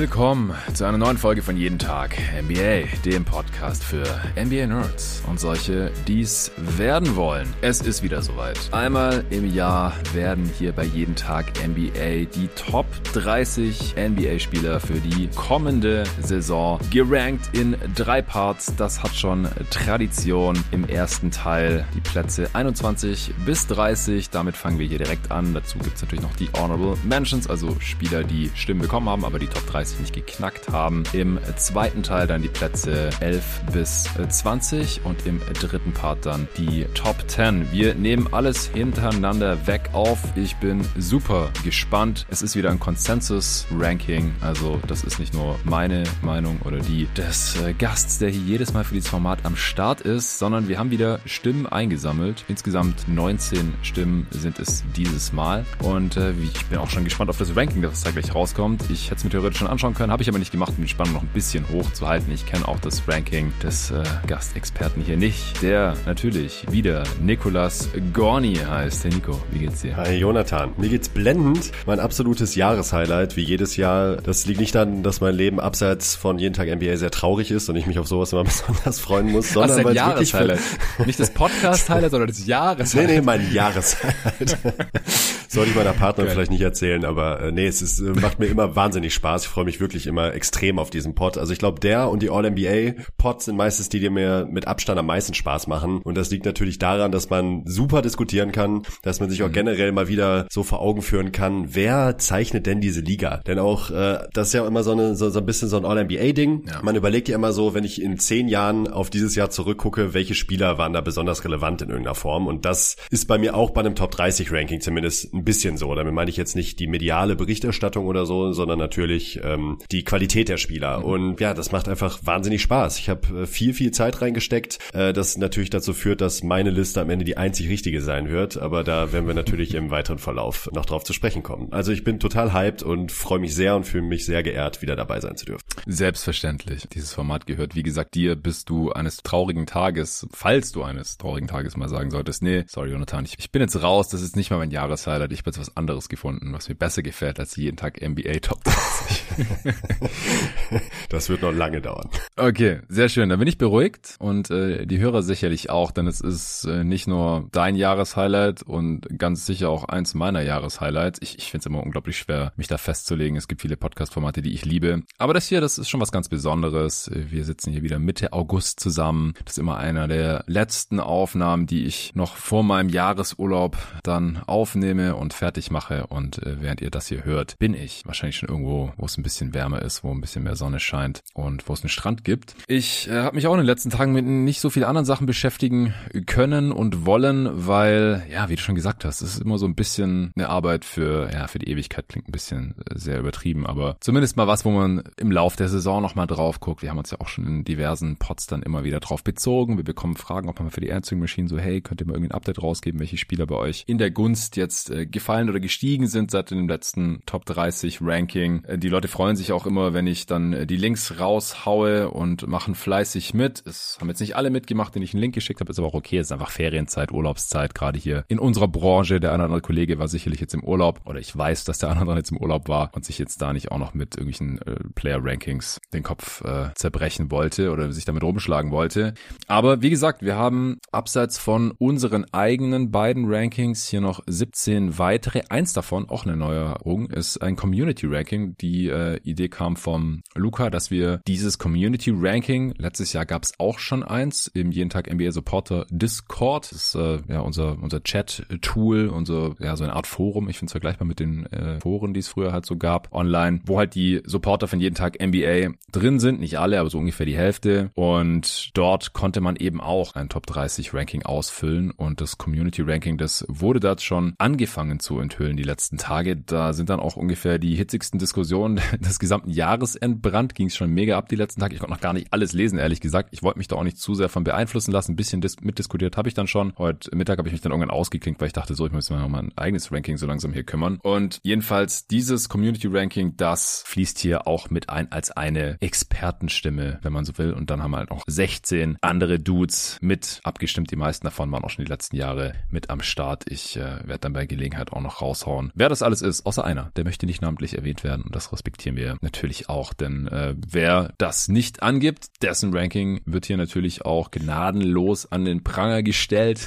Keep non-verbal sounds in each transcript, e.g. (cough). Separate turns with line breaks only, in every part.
Willkommen zu einer neuen Folge von Jeden Tag NBA, dem Podcast für NBA Nerds und solche, die es werden wollen. Es ist wieder soweit. Einmal im Jahr werden hier bei Jeden Tag NBA die Top 30 NBA-Spieler für die kommende Saison gerankt in drei Parts. Das hat schon Tradition im ersten Teil. Die Plätze 21 bis 30. Damit fangen wir hier direkt an. Dazu gibt es natürlich noch die Honorable Mentions, also Spieler, die Stimmen bekommen haben, aber die Top 30 nicht geknackt haben. Im zweiten Teil dann die Plätze 11 bis 20 und im dritten Part dann die Top 10. Wir nehmen alles hintereinander weg auf. Ich bin super gespannt. Es ist wieder ein Konsensus-Ranking, also das ist nicht nur meine Meinung oder die des äh, Gasts, der hier jedes Mal für dieses Format am Start ist, sondern wir haben wieder Stimmen eingesammelt. Insgesamt 19 Stimmen sind es dieses Mal und äh, ich bin auch schon gespannt auf das Ranking, das da gleich rauskommt. Ich hätte es mir theoretisch schon anschauen können, habe ich aber nicht gemacht, um die Spannung noch ein bisschen hoch zu halten. Ich kenne auch das Ranking des äh, Gastexperten hier nicht, der natürlich wieder Nicolas Gorni heißt. Hey Nico, wie geht's dir?
Hi Jonathan, mir geht's blendend. Mein absolutes Jahreshighlight, wie jedes Jahr. Das liegt nicht daran, dass mein Leben abseits von jeden Tag NBA sehr traurig ist und ich mich auf sowas immer (laughs) besonders freuen muss, sondern
Was, weil Jahreshighlight. Nicht das Podcast-Highlight, sondern das Jahreshighlight. (laughs)
Nee, nee, mein Jahreshighlight. (laughs) Sollte ich meiner Partnerin okay. vielleicht nicht erzählen, aber äh, nee, es ist, äh, macht mir immer wahnsinnig Spaß. Ich freue mich wirklich immer extrem auf diesen Pod. Also ich glaube, der und die All-NBA-Pods sind meistens die, die mir mit Abstand am meisten Spaß machen. Und das liegt natürlich daran, dass man super diskutieren kann, dass man sich auch mhm. generell mal wieder so vor Augen führen kann, wer zeichnet denn diese Liga? Denn auch, äh, das ist ja immer so, eine, so, so ein bisschen so ein All-NBA-Ding. Ja. Man überlegt ja immer so, wenn ich in zehn Jahren auf dieses Jahr zurückgucke, welche Spieler waren da besonders relevant in irgendeiner Form. Und das ist bei mir auch bei einem Top 30 Ranking zumindest ein bisschen so. Damit meine ich jetzt nicht die mediale Berichterstattung oder so, sondern natürlich ähm, die Qualität der Spieler. Mhm. Und ja, das macht einfach wahnsinnig Spaß. Ich habe äh, viel, viel Zeit reingesteckt, äh, das natürlich dazu führt, dass meine Liste am Ende die einzig richtige sein wird. Aber da werden wir natürlich im weiteren Verlauf noch drauf zu sprechen kommen. Also ich bin total hyped und freue mich sehr und fühle mich sehr geehrt, wieder dabei sein zu dürfen.
Selbstverständlich. Dieses Format gehört, wie gesagt, dir, bist du eines traurigen Tages, falls du eines traurigen Tages mal sagen solltest, nee, sorry Jonathan, ich, ich bin jetzt raus, das ist nicht mal mein Jahreshighlight, ich bin jetzt was anderes gefunden, was mir besser gefällt als jeden Tag NBA Top 30. (laughs) (laughs)
das wird noch lange dauern.
Okay, sehr schön. Dann bin ich beruhigt und äh, die Hörer sicherlich auch, denn es ist äh, nicht nur dein Jahreshighlight und ganz sicher auch eins meiner Jahreshighlights. Ich, ich finde es immer unglaublich schwer, mich da festzulegen. Es gibt viele Podcast-Formate, die ich liebe. Aber das hier, das ist schon was ganz Besonderes. Wir sitzen hier wieder Mitte August zusammen. Das ist immer einer der letzten Aufnahmen, die ich noch vor meinem Jahresurlaub dann aufnehme und fertig mache. Und äh, während ihr das hier hört, bin ich wahrscheinlich schon irgendwo, wo es ein bisschen wärmer ist, wo ein bisschen mehr Sonne scheint und wo es einen Strand gibt. Ich äh, habe mich auch in den letzten Tagen mit nicht so vielen anderen Sachen beschäftigen können und wollen, weil, ja, wie du schon gesagt hast, es ist immer so ein bisschen eine Arbeit für, ja, für die Ewigkeit klingt ein bisschen äh, sehr übertrieben, aber zumindest mal was, wo man im Lauf der Saison nochmal drauf guckt. Wir haben uns ja auch schon in diversen Pots dann immer wieder drauf bezogen. Wir bekommen Fragen, ob man für die Answering Machine so, hey, könnt ihr mal irgendwie ein Update rausgeben, welche Spieler bei euch in der Gunst jetzt äh, gefallen oder gestiegen sind seit dem letzten Top 30 Ranking. Äh, die Leute freuen sich auch immer, wenn ich dann äh, die Links raushaue und machen fleißig mit. Es haben jetzt nicht alle mitgemacht, den ich einen Link geschickt habe, ist aber auch okay. Es ist einfach Ferienzeit, Urlaubszeit, gerade hier in unserer Branche. Der eine oder andere Kollege war sicherlich jetzt im Urlaub oder ich weiß, dass der oder andere jetzt im Urlaub war und sich jetzt da nicht auch noch mit irgendwelchen äh, Player-Rankings den Kopf äh, zerbrechen wollte oder sich damit rumschlagen wollte. Aber wie gesagt, wir haben abseits von unseren eigenen beiden Rankings hier noch 17 weitere. Eins davon, auch eine Neuerung, ist ein Community-Ranking. Die äh, Idee kam vom Luca da dass wir dieses Community Ranking, letztes Jahr gab es auch schon eins im jeden Tag NBA Supporter Discord. Das ist äh, ja unser unser Chat-Tool, unser ja so eine Art Forum. Ich finde es vergleichbar mit den äh, Foren, die es früher halt so gab online, wo halt die Supporter von jeden Tag NBA drin sind. Nicht alle, aber so ungefähr die Hälfte. Und dort konnte man eben auch ein Top 30 Ranking ausfüllen und das Community Ranking, das wurde dort schon angefangen zu enthüllen die letzten Tage. Da sind dann auch ungefähr die hitzigsten Diskussionen des gesamten Jahres entbrannt. Ging es schon mega ab die letzten Tage. Ich konnte noch gar nicht alles lesen, ehrlich gesagt. Ich wollte mich da auch nicht zu sehr von beeinflussen lassen. Ein bisschen mitdiskutiert habe ich dann schon. Heute Mittag habe ich mich dann irgendwann ausgeklinkt, weil ich dachte, so, ich muss mir noch mal ein eigenes Ranking so langsam hier kümmern. Und jedenfalls dieses Community Ranking, das fließt hier auch mit ein als eine Expertenstimme, wenn man so will. Und dann haben wir halt noch 16 andere Dudes mit abgestimmt. Die meisten davon waren auch schon die letzten Jahre mit am Start. Ich äh, werde dann bei Gelegenheit auch noch raushauen, wer das alles ist, außer einer. Der möchte nicht namentlich erwähnt werden und das respektieren wir natürlich auch, denn äh, wer das nicht angibt, dessen Ranking wird hier natürlich auch gnadenlos an den Pranger gestellt.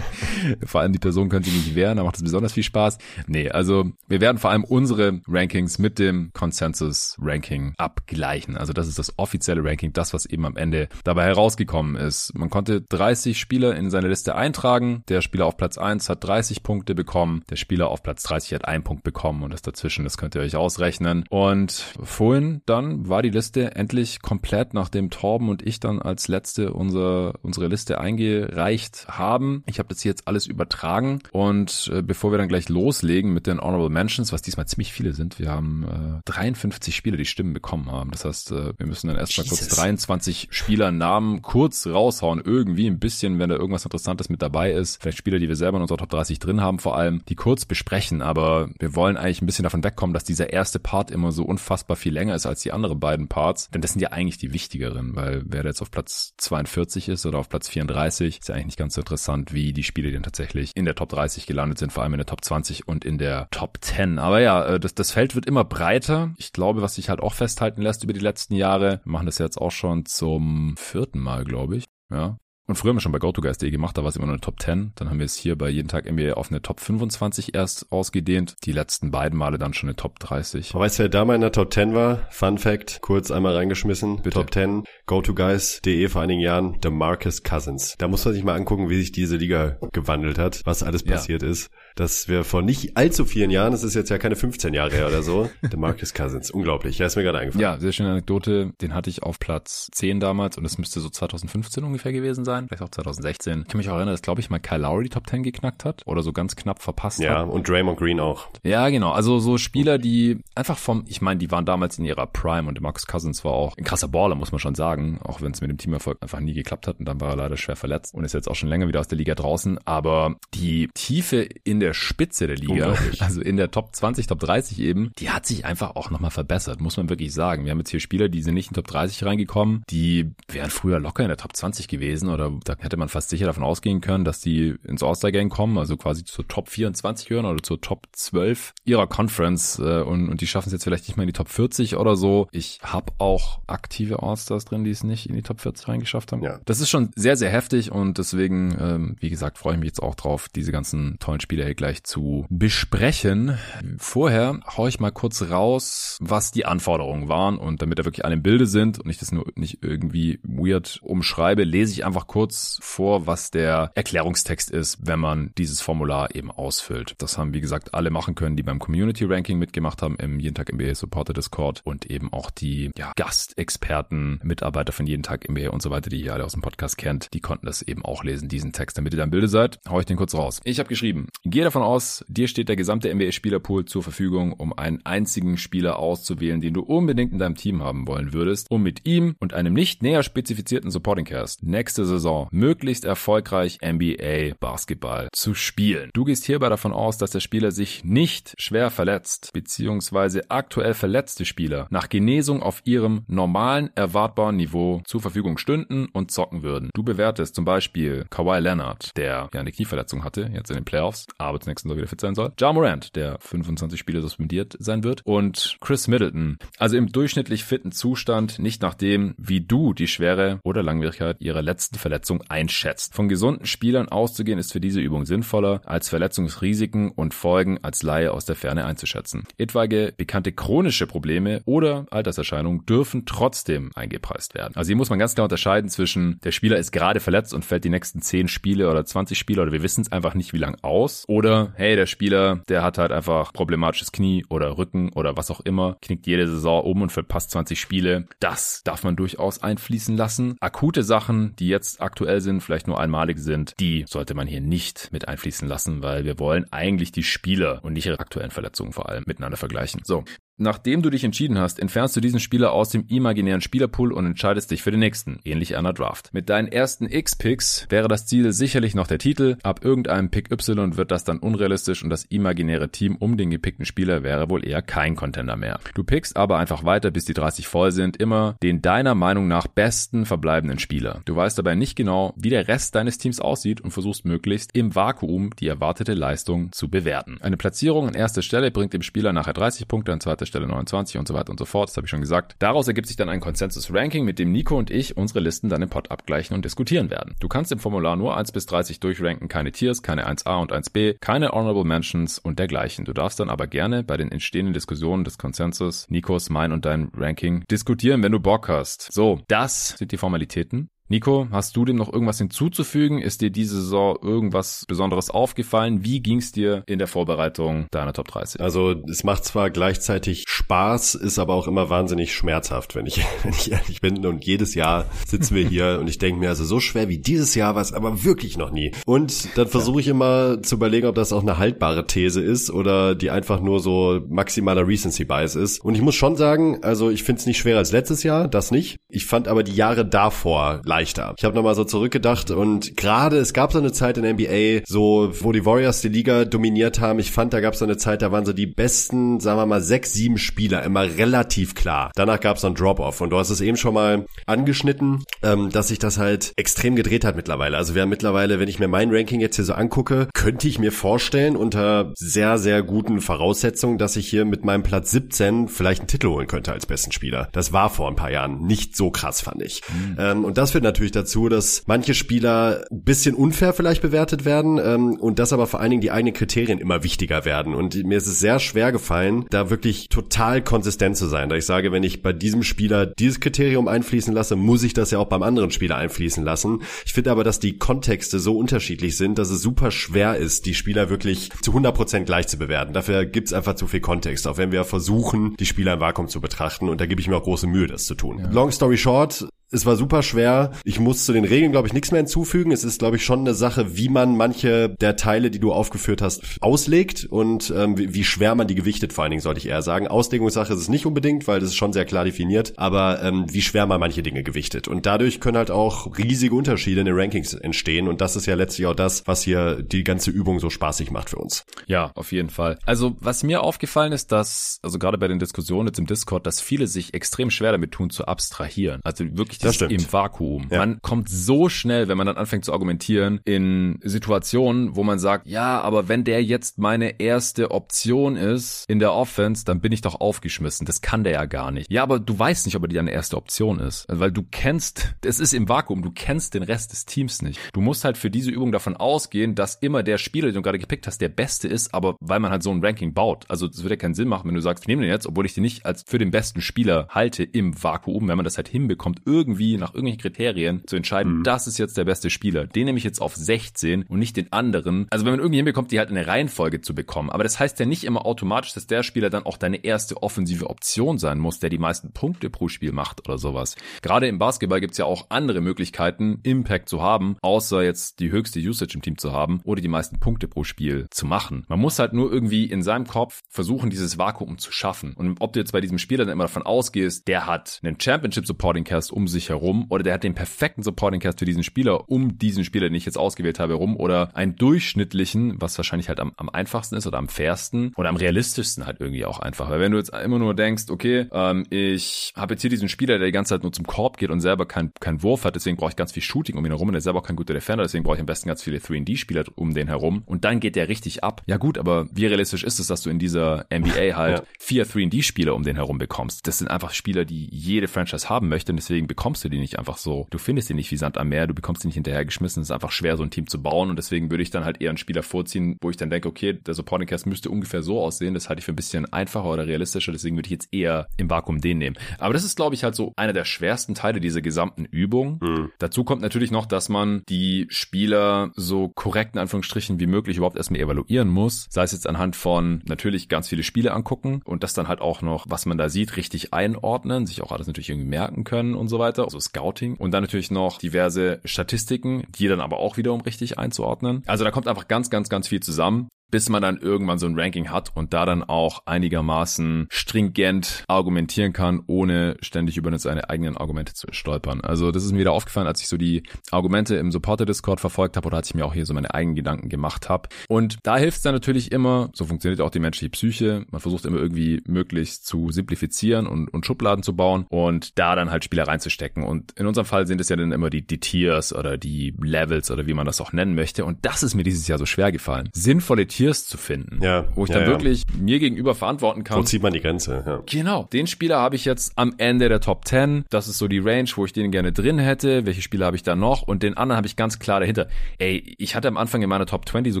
(laughs) vor allem die Person könnte nicht wehren, da macht es besonders viel Spaß. Nee, also wir werden vor allem unsere Rankings mit dem Consensus Ranking abgleichen. Also das ist das offizielle Ranking, das was eben am Ende dabei herausgekommen ist. Man konnte 30 Spieler in seine Liste eintragen. Der Spieler auf Platz 1 hat 30 Punkte bekommen. Der Spieler auf Platz 30 hat einen Punkt bekommen und das dazwischen, das könnt ihr euch ausrechnen. Und vorhin dann war die Liste endlich komplett, nachdem Torben und ich dann als letzte unser, unsere Liste eingereicht haben. Ich habe das hier jetzt alles übertragen und äh, bevor wir dann gleich loslegen mit den Honorable Mentions, was diesmal ziemlich viele sind, wir haben äh, 53 Spieler, die Stimmen bekommen haben. Das heißt, äh, wir müssen dann erstmal kurz 23 Spielernamen kurz raushauen, irgendwie ein bisschen, wenn da irgendwas Interessantes mit dabei ist. Vielleicht Spieler, die wir selber in unserer Top 30 drin haben, vor allem, die kurz besprechen. Aber wir wollen eigentlich ein bisschen davon wegkommen, dass dieser erste Part immer so unfassbar viel länger ist als die anderen beiden Parts. Denn das sind ja eigentlich die wichtigeren, weil wer jetzt auf Platz 42 ist oder auf Platz 34, ist ja eigentlich nicht ganz so interessant, wie die Spiele, die dann tatsächlich in der Top 30 gelandet sind, vor allem in der Top 20 und in der Top 10. Aber ja, äh, das, das Feld wird immer breiter. Ich glaube, was sich halt auch festhalten lässt über die letzten Jahre, wir machen das jetzt auch schon zum vierten Mal, glaube ich. Ja, und früher haben wir schon bei GoToGuys.de gemacht, da war es immer nur eine Top 10. Dann haben wir es hier bei jeden Tag NBA auf eine Top 25 erst ausgedehnt. Die letzten beiden Male dann schon eine Top 30.
Aber weißt du, wer da mal in der Top 10 war? Fun Fact, kurz einmal reingeschmissen. Bitte. Top 10, GoToGuys.de vor einigen Jahren, The Marcus Cousins. Da muss man sich mal angucken, wie sich diese Liga gewandelt hat, was alles passiert ja. ist dass wir vor nicht allzu vielen Jahren, das ist jetzt ja keine 15 Jahre her oder so, (laughs) der Marcus Cousins, unglaublich, ja, ist mir gerade eingefallen.
Ja, sehr schöne Anekdote, den hatte ich auf Platz 10 damals und das müsste so 2015 ungefähr gewesen sein, vielleicht auch 2016. Ich kann mich auch erinnern, dass glaube ich mal Kyle Lowry die Top 10 geknackt hat oder so ganz knapp verpasst
ja,
hat.
Ja, und Draymond Green auch.
Ja, genau, also so Spieler, die einfach vom, ich meine, die waren damals in ihrer Prime und der Marcus Cousins war auch ein krasser Baller, muss man schon sagen, auch wenn es mit dem Teamerfolg einfach nie geklappt hat und dann war er leider schwer verletzt und ist jetzt auch schon länger wieder aus der Liga draußen, aber die Tiefe in der Spitze der Liga Liga, also in der Top 20, Top 30 eben, die hat sich einfach auch nochmal verbessert, muss man wirklich sagen. Wir haben jetzt hier Spieler, die sind nicht in Top 30 reingekommen, die wären früher locker in der Top 20 gewesen oder da hätte man fast sicher davon ausgehen können, dass die ins All-Star-Game kommen, also quasi zur Top 24 hören oder zur Top 12 ihrer Conference äh, und, und die schaffen es jetzt vielleicht nicht mal in die Top 40 oder so. Ich habe auch aktive All-Stars drin, die es nicht in die Top 40 reingeschafft haben. Ja. Das ist schon sehr, sehr heftig und deswegen, ähm, wie gesagt, freue ich mich jetzt auch drauf, diese ganzen tollen Spieler hier gleich zu besprechen. Vorher hau ich mal kurz raus, was die Anforderungen waren und damit da wirklich alle im Bilde sind und ich das nur nicht irgendwie weird umschreibe, lese ich einfach kurz vor, was der Erklärungstext ist, wenn man dieses Formular eben ausfüllt. Das haben wie gesagt alle machen können, die beim Community Ranking mitgemacht haben im jeden Tag NBA Supporter Discord und eben auch die ja, Gastexperten, Mitarbeiter von jeden Tag NBA und so weiter, die ihr alle aus dem Podcast kennt, die konnten das eben auch lesen, diesen Text, damit ihr da im Bilde seid. Hau ich den kurz raus. Ich habe geschrieben, gehe davon aus, dir steht der gesamte NBA-Spielerpool zur Verfügung, um einen einzigen Spieler auszuwählen, den du unbedingt in deinem Team haben wollen würdest, um mit ihm und einem nicht näher spezifizierten Supporting Cast nächste Saison möglichst erfolgreich NBA Basketball zu spielen. Du gehst hierbei davon aus, dass der Spieler sich nicht schwer verletzt, beziehungsweise aktuell verletzte Spieler nach Genesung auf ihrem normalen erwartbaren Niveau zur Verfügung stünden und zocken würden. Du bewertest zum Beispiel Kawhi Leonard, der ja eine Knieverletzung hatte, jetzt in den Playoffs, aber zum nächsten Tag wieder fit sein soll. Ja Morant, der 25 Spiele suspendiert sein wird. Und Chris Middleton. Also im durchschnittlich fitten Zustand, nicht nach dem, wie du die Schwere oder Langwierigkeit ihrer letzten Verletzung einschätzt. Von gesunden Spielern auszugehen ist für diese Übung sinnvoller, als Verletzungsrisiken und Folgen als Laie aus der Ferne einzuschätzen. Etwaige bekannte chronische Probleme oder Alterserscheinungen dürfen trotzdem eingepreist werden. Also hier muss man ganz klar unterscheiden zwischen der Spieler ist gerade verletzt und fällt die nächsten 10 Spiele oder 20 Spiele oder wir wissen es einfach nicht wie lang aus oder hey, der Spieler, der hat halt einfach problematisches Knie oder Rücken oder was auch immer, knickt jede Saison um und verpasst 20 Spiele. Das darf man durchaus einfließen lassen. Akute Sachen, die jetzt aktuell sind, vielleicht nur einmalig sind, die sollte man hier nicht mit einfließen lassen, weil wir wollen eigentlich die Spieler und nicht ihre aktuellen Verletzungen vor allem miteinander vergleichen. So, Nachdem du dich entschieden hast, entfernst du diesen Spieler aus dem imaginären Spielerpool und entscheidest dich für den nächsten, ähnlich einer Draft. Mit deinen ersten X-Picks wäre das Ziel sicherlich noch der Titel. Ab irgendeinem Pick Y wird das dann unrealistisch und das imaginäre Team um den gepickten Spieler wäre wohl eher kein Contender mehr. Du pickst aber einfach weiter, bis die 30 voll sind, immer den deiner Meinung nach besten verbleibenden Spieler. Du weißt dabei nicht genau, wie der Rest deines Teams aussieht und versuchst möglichst im Vakuum die erwartete Leistung zu bewerten. Eine Platzierung an erster Stelle bringt dem Spieler nachher 30 Punkte, an zweiter Stelle 29 und so weiter und so fort. Das habe ich schon gesagt. Daraus ergibt sich dann ein Consensus-Ranking, mit dem Nico und ich unsere Listen dann im Pod abgleichen und diskutieren werden. Du kannst im Formular nur 1 bis 30 durchranken, keine Tiers, keine 1a und 1b, keine Honorable Mentions und dergleichen. Du darfst dann aber gerne bei den entstehenden Diskussionen des Consensus, Nikos, mein und dein Ranking diskutieren, wenn du Bock hast. So, das sind die Formalitäten. Nico, hast du dem noch irgendwas hinzuzufügen? Ist dir diese Saison irgendwas Besonderes aufgefallen? Wie ging's dir in der Vorbereitung deiner Top 30?
Also es macht zwar gleichzeitig Spaß, ist aber auch immer wahnsinnig schmerzhaft, wenn ich, (laughs) wenn ich ehrlich bin. Und jedes Jahr sitzen wir hier und ich denke mir, also so schwer wie dieses Jahr war es aber wirklich noch nie. Und dann versuche ich immer zu überlegen, ob das auch eine haltbare These ist oder die einfach nur so maximaler Recency Bias ist. Und ich muss schon sagen, also ich finde es nicht schwerer als letztes Jahr, das nicht. Ich fand aber die Jahre davor leichter. Ich habe nochmal so zurückgedacht und gerade es gab so eine Zeit in der NBA, so wo die Warriors die Liga dominiert haben. Ich fand, da gab es so eine Zeit, da waren so die besten, sagen wir mal, sechs, sieben Spieler immer relativ klar. Danach gab es so ein Drop-off und du hast es eben schon mal angeschnitten, ähm, dass sich das halt extrem gedreht hat mittlerweile. Also wir haben mittlerweile, wenn ich mir mein Ranking jetzt hier so angucke, könnte ich mir vorstellen, unter sehr, sehr guten Voraussetzungen, dass ich hier mit meinem Platz 17 vielleicht einen Titel holen könnte als besten Spieler. Das war vor ein paar Jahren nicht so krass, fand ich. Mhm. Ähm, und das führt natürlich dazu, dass manche Spieler ein bisschen unfair vielleicht bewertet werden ähm, und dass aber vor allen Dingen die eigenen Kriterien immer wichtiger werden. Und mir ist es sehr schwer gefallen, da wirklich total konsistent zu sein. Da ich sage, wenn ich bei diesem Spieler dieses Kriterium einfließen lasse, muss ich das ja auch beim anderen Spieler einfließen lassen. Ich finde aber, dass die Kontexte so unterschiedlich sind, dass es super schwer ist, die Spieler wirklich zu 100% gleich zu bewerten. Dafür gibt es einfach zu viel Kontext, auch wenn wir versuchen, die Spieler im Vakuum zu betrachten. Und da gebe ich mir auch große Mühe, das zu tun. Ja. Long story short, es war super schwer. Ich muss zu den Regeln, glaube ich, nichts mehr hinzufügen. Es ist, glaube ich, schon eine Sache, wie man manche der Teile, die du aufgeführt hast, auslegt und ähm, wie, wie, schwer man die gewichtet, vor allen Dingen, sollte ich eher sagen. Auslegungssache ist es nicht unbedingt, weil das ist schon sehr klar definiert, aber ähm, wie schwer man manche Dinge gewichtet. Und dadurch können halt auch riesige Unterschiede in den Rankings entstehen. Und das ist ja letztlich auch das, was hier die ganze Übung so spaßig macht für uns.
Ja, auf jeden Fall. Also, was mir aufgefallen ist, dass, also gerade bei den Diskussionen jetzt im Discord, dass viele sich extrem schwer damit tun, zu abstrahieren. Also wirklich stimmt. im Vakuum. Ja. Man kommt so schnell, wenn man dann anfängt zu argumentieren, in Situationen, wo man sagt, ja, aber wenn der jetzt meine erste Option ist in der Offense, dann bin ich doch aufgeschmissen. Das kann der ja gar nicht. Ja, aber du weißt nicht, ob er deine erste Option ist. Weil du kennst, es ist im Vakuum, du kennst den Rest des Teams nicht. Du musst halt für diese Übung davon ausgehen, dass immer der Spieler, den du gerade gepickt hast, der beste ist, aber weil man halt so ein Ranking baut. Also es würde ja keinen Sinn machen, wenn du sagst, ich nehme den jetzt, obwohl ich den nicht als für den besten Spieler halte im Vakuum, wenn man das halt hinbekommt, irgendwie irgendwie nach irgendwelchen Kriterien zu entscheiden, mhm. das ist jetzt der beste Spieler. Den nehme ich jetzt auf 16 und nicht den anderen. Also wenn man irgendwie hinbekommt, die halt eine Reihenfolge zu bekommen. Aber das heißt ja nicht immer automatisch, dass der Spieler dann auch deine erste offensive Option sein muss, der die meisten Punkte pro Spiel macht oder sowas. Gerade im Basketball gibt's ja auch andere Möglichkeiten, Impact zu haben, außer jetzt die höchste Usage im Team zu haben oder die meisten Punkte pro Spiel zu machen. Man muss halt nur irgendwie in seinem Kopf versuchen, dieses Vakuum zu schaffen. Und ob du jetzt bei diesem Spieler dann immer davon ausgehst, der hat einen Championship Supporting Cast um sich sich herum oder der hat den perfekten Supporting Cast für diesen Spieler um diesen Spieler, den ich jetzt ausgewählt habe, herum oder einen durchschnittlichen, was wahrscheinlich halt am, am einfachsten ist oder am fairsten oder am realistischsten halt irgendwie auch einfach. Weil wenn du jetzt immer nur denkst, okay, ähm, ich habe jetzt hier diesen Spieler, der die ganze Zeit nur zum Korb geht und selber keinen kein Wurf hat, deswegen brauche ich ganz viel Shooting um ihn herum und der selber auch kein guter Defender, deswegen brauche ich am besten ganz viele 3D-Spieler um den herum und dann geht der richtig ab. Ja gut, aber wie realistisch ist es, dass du in dieser NBA halt ja. vier 3D-Spieler um den herum bekommst? Das sind einfach Spieler, die jede Franchise haben möchte und deswegen bekommst bekommst du die nicht einfach so. Du findest die nicht wie Sand am Meer, du bekommst die nicht hinterhergeschmissen. Es ist einfach schwer, so ein Team zu bauen und deswegen würde ich dann halt eher einen Spieler vorziehen, wo ich dann denke, okay, der Supporting Cast müsste ungefähr so aussehen. Das halte ich für ein bisschen einfacher oder realistischer, deswegen würde ich jetzt eher im Vakuum den nehmen. Aber das ist, glaube ich, halt so einer der schwersten Teile dieser gesamten Übung. Mhm. Dazu kommt natürlich noch, dass man die Spieler so korrekt in Anführungsstrichen wie möglich überhaupt erstmal evaluieren muss. Sei es jetzt anhand von natürlich ganz viele Spiele angucken und das dann halt auch noch, was man da sieht, richtig einordnen, sich auch alles natürlich irgendwie merken können und so weiter. Also Scouting. Und dann natürlich noch diverse Statistiken, die dann aber auch wiederum richtig einzuordnen. Also da kommt einfach ganz, ganz, ganz viel zusammen bis man dann irgendwann so ein Ranking hat und da dann auch einigermaßen stringent argumentieren kann, ohne ständig über seine eigenen Argumente zu stolpern. Also das ist mir wieder aufgefallen, als ich so die Argumente im Supporter-Discord verfolgt habe oder als ich mir auch hier so meine eigenen Gedanken gemacht habe. Und da hilft es dann natürlich immer, so funktioniert auch die menschliche Psyche, man versucht immer irgendwie möglichst zu simplifizieren und, und Schubladen zu bauen und da dann halt Spieler reinzustecken. Und in unserem Fall sind es ja dann immer die, die Tiers oder die Levels oder wie man das auch nennen möchte. Und das ist mir dieses Jahr so schwer gefallen. Sinnvolle zu finden. Ja, wo ich ja, dann ja. wirklich mir gegenüber verantworten kann.
Wo zieht man die Grenze? Ja.
Genau. Den Spieler habe ich jetzt am Ende der Top 10. Das ist so die Range, wo ich den gerne drin hätte. Welche Spieler habe ich da noch? Und den anderen habe ich ganz klar dahinter. Ey, ich hatte am Anfang in meiner Top 20 so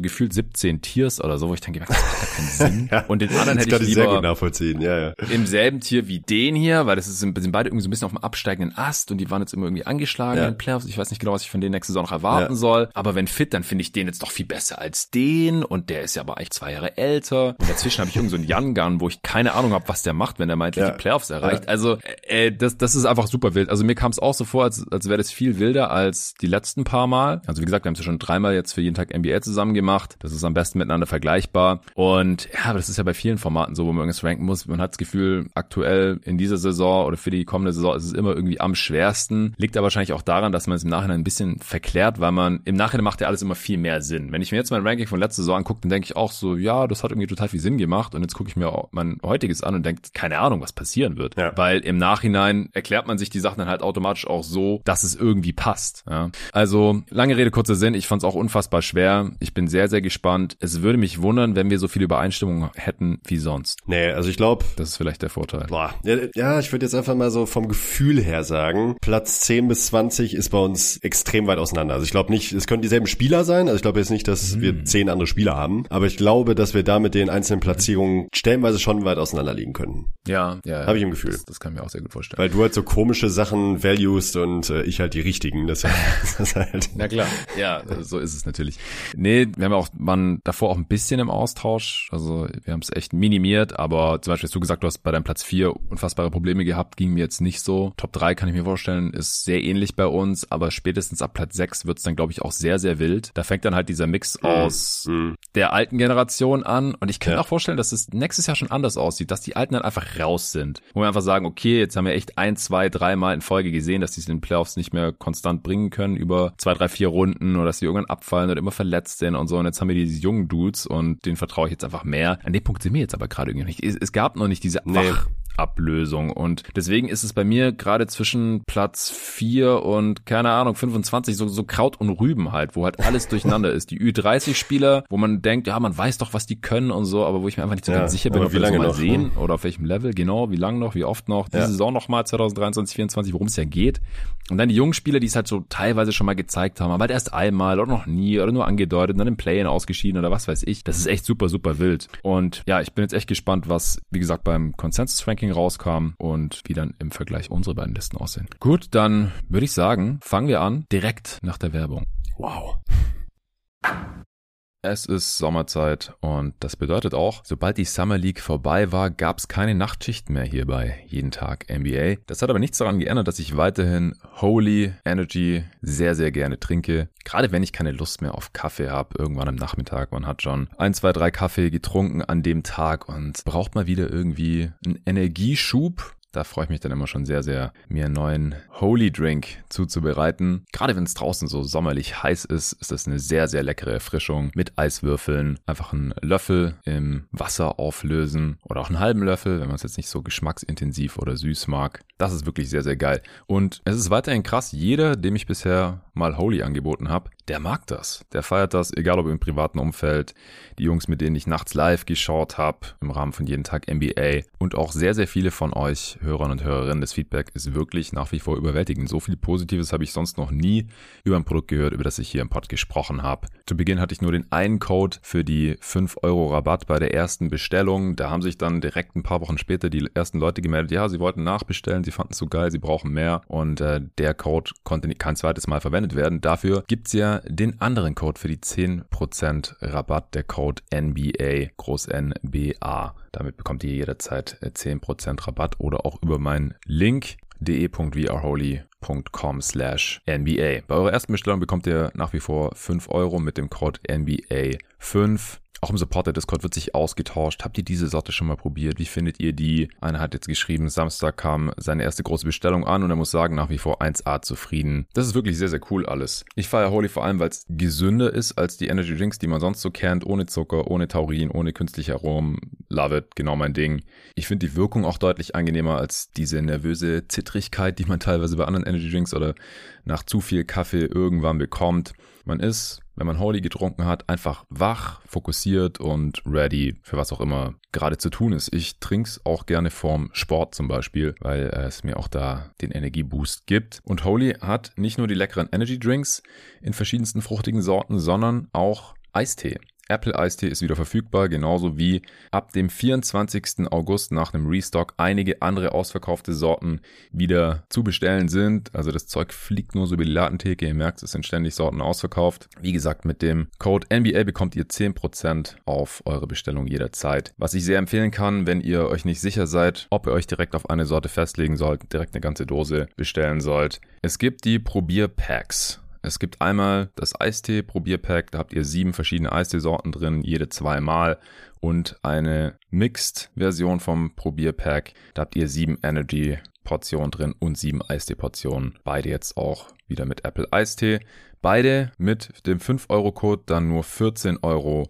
gefühlt 17 Tiers oder so, wo ich dann gedacht, das macht keinen (laughs) Sinn. und den anderen hätte ich lieber
nachvollziehen. Ja, ja.
im selben Tier wie den hier, weil das ist, sind beide irgendwie so ein bisschen auf dem absteigenden Ast und die waren jetzt immer irgendwie angeschlagen ja. in den Playoffs. Ich weiß nicht genau, was ich von denen nächste Saison noch erwarten soll. Aber wenn fit, dann finde ich den jetzt doch viel besser als den. Und der ist ja aber eigentlich zwei Jahre älter. Und dazwischen habe ich irgend so einen Young Gun, wo ich keine Ahnung habe, was der macht, wenn er meint, ja. die Playoffs erreicht. Ja. Also äh, das, das ist einfach super wild. Also mir kam es auch so vor, als, als wäre das viel wilder als die letzten paar Mal. Also wie gesagt, wir haben es ja schon dreimal jetzt für jeden Tag NBA zusammen gemacht. Das ist am besten miteinander vergleichbar. Und ja, aber das ist ja bei vielen Formaten so, wo man irgendwas ranken muss. Man hat das Gefühl, aktuell in dieser Saison oder für die kommende Saison ist es immer irgendwie am schwersten. Liegt aber wahrscheinlich auch daran, dass man es im Nachhinein ein bisschen verklärt, weil man im Nachhinein macht ja alles immer viel mehr Sinn. Wenn ich mir jetzt mein Ranking von letzter Saison angucke, dann denke ich auch so, ja, das hat irgendwie total viel Sinn gemacht. Und jetzt gucke ich mir mein heutiges an und denke, keine Ahnung, was passieren wird. Ja. Weil im Nachhinein erklärt man sich die Sachen dann halt automatisch auch so, dass es irgendwie passt. Ja. Also lange Rede, kurzer Sinn. Ich fand es auch unfassbar schwer. Ich bin sehr, sehr gespannt. Es würde mich wundern, wenn wir so viele Übereinstimmungen hätten wie sonst.
Nee, also ich glaube.
Das ist vielleicht der Vorteil.
Boah. Ja, ich würde jetzt einfach mal so vom Gefühl her sagen, Platz 10 bis 20 ist bei uns extrem weit auseinander. Also ich glaube nicht, es können dieselben Spieler sein. Also ich glaube jetzt nicht, dass mhm. wir zehn andere Spieler haben. Aber ich glaube, dass wir da mit den einzelnen Platzierungen stellenweise schon weit auseinander liegen können.
Ja, ja.
Habe ich im Gefühl.
Das, das, kann mir auch sehr gut vorstellen.
Weil du halt so komische Sachen valuest und äh, ich halt die richtigen. Das, (laughs)
das halt. Na klar. Ja, so ist es natürlich. Nee, wir haben auch, waren davor auch ein bisschen im Austausch. Also wir haben es echt minimiert, aber zum Beispiel hast du gesagt, du hast bei deinem Platz 4 unfassbare Probleme gehabt, ging mir jetzt nicht so. Top 3 kann ich mir vorstellen, ist sehr ähnlich bei uns, aber spätestens ab Platz 6 wird es dann, glaube ich, auch sehr, sehr wild. Da fängt dann halt dieser Mix mhm. aus mhm. der alten Generation an und ich kann ja. mir auch vorstellen, dass es nächstes Jahr schon anders aussieht, dass die Alten dann einfach raus sind. Wo wir einfach sagen, okay, jetzt haben wir echt ein, zwei, drei Mal in Folge gesehen, dass die es in den Playoffs nicht mehr konstant bringen können über zwei, drei, vier Runden oder dass die irgendwann abfallen oder immer verletzt sind und so. Und jetzt haben wir diese jungen Dudes und denen vertraue ich jetzt einfach mehr. An dem Punkt sind wir jetzt aber gerade irgendwie nicht. Es, es gab noch nicht diese nee. Ablösung. Und deswegen ist es bei mir gerade zwischen Platz 4 und, keine Ahnung, 25 so, so Kraut und Rüben halt, wo halt alles (laughs) durcheinander ist. Die Ü30-Spieler, wo man denkt, ja, man weiß doch, was die können und so, aber wo ich mir einfach nicht so ja, ganz sicher bin, ob wir das mal noch, sehen ne? oder auf welchem Level, genau, wie lang noch, wie oft noch, diese ja. Saison nochmal 2023, 2024, worum es ja geht. Und dann die jungen Spieler, die es halt so teilweise schon mal gezeigt haben, aber halt erst einmal oder noch nie oder nur angedeutet und dann im Play-In ausgeschieden oder was weiß ich. Das ist echt super, super wild. Und ja, ich bin jetzt echt gespannt, was, wie gesagt, beim Consensus-Ranking Ranking rauskam und wie dann im Vergleich unsere beiden Listen aussehen. Gut, dann würde ich sagen, fangen wir an direkt nach der Werbung.
Wow.
Es ist Sommerzeit und das bedeutet auch, sobald die Summer League vorbei war, gab es keine Nachtschichten mehr hierbei, jeden Tag NBA. Das hat aber nichts daran geändert, dass ich weiterhin Holy Energy sehr, sehr gerne trinke. Gerade wenn ich keine Lust mehr auf Kaffee habe, irgendwann am Nachmittag. Man hat schon ein, zwei, drei Kaffee getrunken an dem Tag und braucht mal wieder irgendwie einen Energieschub da freue ich mich dann immer schon sehr, sehr, mir einen neuen Holy Drink zuzubereiten. Gerade wenn es draußen so sommerlich heiß ist, ist das eine sehr, sehr leckere Erfrischung mit Eiswürfeln. Einfach einen Löffel im Wasser auflösen oder auch einen halben Löffel, wenn man es jetzt nicht so geschmacksintensiv oder süß mag. Das ist wirklich sehr, sehr geil. Und es ist weiterhin krass, jeder, dem ich bisher mal Holy angeboten habe, der mag das. Der feiert das, egal ob im privaten Umfeld, die Jungs, mit denen ich nachts live geschaut habe, im Rahmen von jeden Tag NBA und auch sehr, sehr viele von euch, Hörern und Hörerinnen, das Feedback ist wirklich nach wie vor überwältigend. So viel Positives habe ich sonst noch nie über ein Produkt gehört, über das ich hier im Pod gesprochen habe. Zu Beginn hatte ich nur den einen Code für die 5 Euro Rabatt bei der ersten Bestellung. Da haben sich dann direkt ein paar Wochen später die ersten Leute gemeldet, ja, sie wollten nachbestellen, sie fanden es so geil, sie brauchen mehr und äh, der Code konnte kein zweites Mal verwendet werden. Dafür gibt's ja den anderen Code für die 10% Rabatt, der Code NBA, groß NBA. Damit bekommt ihr jederzeit 10% äh, Rabatt oder auch über meinen Link de.vrholy.com slash NBA. Bei eurer ersten Bestellung bekommt ihr nach wie vor 5 Euro mit dem Code NBA 5. Auch im Supporter Discord wird sich ausgetauscht. Habt ihr diese Sorte schon mal probiert? Wie findet ihr die? Einer hat jetzt geschrieben, Samstag kam seine erste große Bestellung an und er muss sagen, nach wie vor 1A zufrieden. Das ist wirklich sehr, sehr cool alles. Ich feiere Holy vor allem, weil es gesünder ist als die Energy Drinks, die man sonst so kennt. Ohne Zucker, ohne Taurin, ohne künstliche Aromen. Love it, genau mein Ding. Ich finde die Wirkung auch deutlich angenehmer als diese nervöse Zittrigkeit, die man teilweise bei anderen Energy Drinks oder nach zu viel Kaffee irgendwann bekommt. Man ist wenn man Holy getrunken hat, einfach wach, fokussiert und ready für was auch immer gerade zu tun ist. Ich trinke es auch gerne vorm Sport zum Beispiel, weil es mir auch da den Energieboost gibt. Und Holy hat nicht nur die leckeren Energy Drinks in verschiedensten fruchtigen Sorten, sondern auch Eistee. Apple Eistee ist wieder verfügbar, genauso wie ab dem 24. August nach einem Restock einige andere ausverkaufte Sorten wieder zu bestellen sind. Also das Zeug fliegt nur so über die Ladentheke. Ihr merkt, es sind ständig Sorten ausverkauft. Wie gesagt, mit dem Code NBA bekommt ihr 10% auf eure Bestellung jederzeit. Was ich sehr empfehlen kann, wenn ihr euch nicht sicher seid, ob ihr euch direkt auf eine Sorte festlegen sollt, direkt eine ganze Dose bestellen sollt. Es gibt die Probierpacks. Es gibt einmal das Eistee-Probierpack, da habt ihr sieben verschiedene Eistee-Sorten drin, jede zweimal. Und eine Mixed-Version vom Probierpack, da habt ihr sieben Energy-Portionen drin und sieben Eistee-Portionen. Beide jetzt auch wieder mit Apple Eistee. Beide mit dem 5-Euro-Code dann nur 14,99 Euro.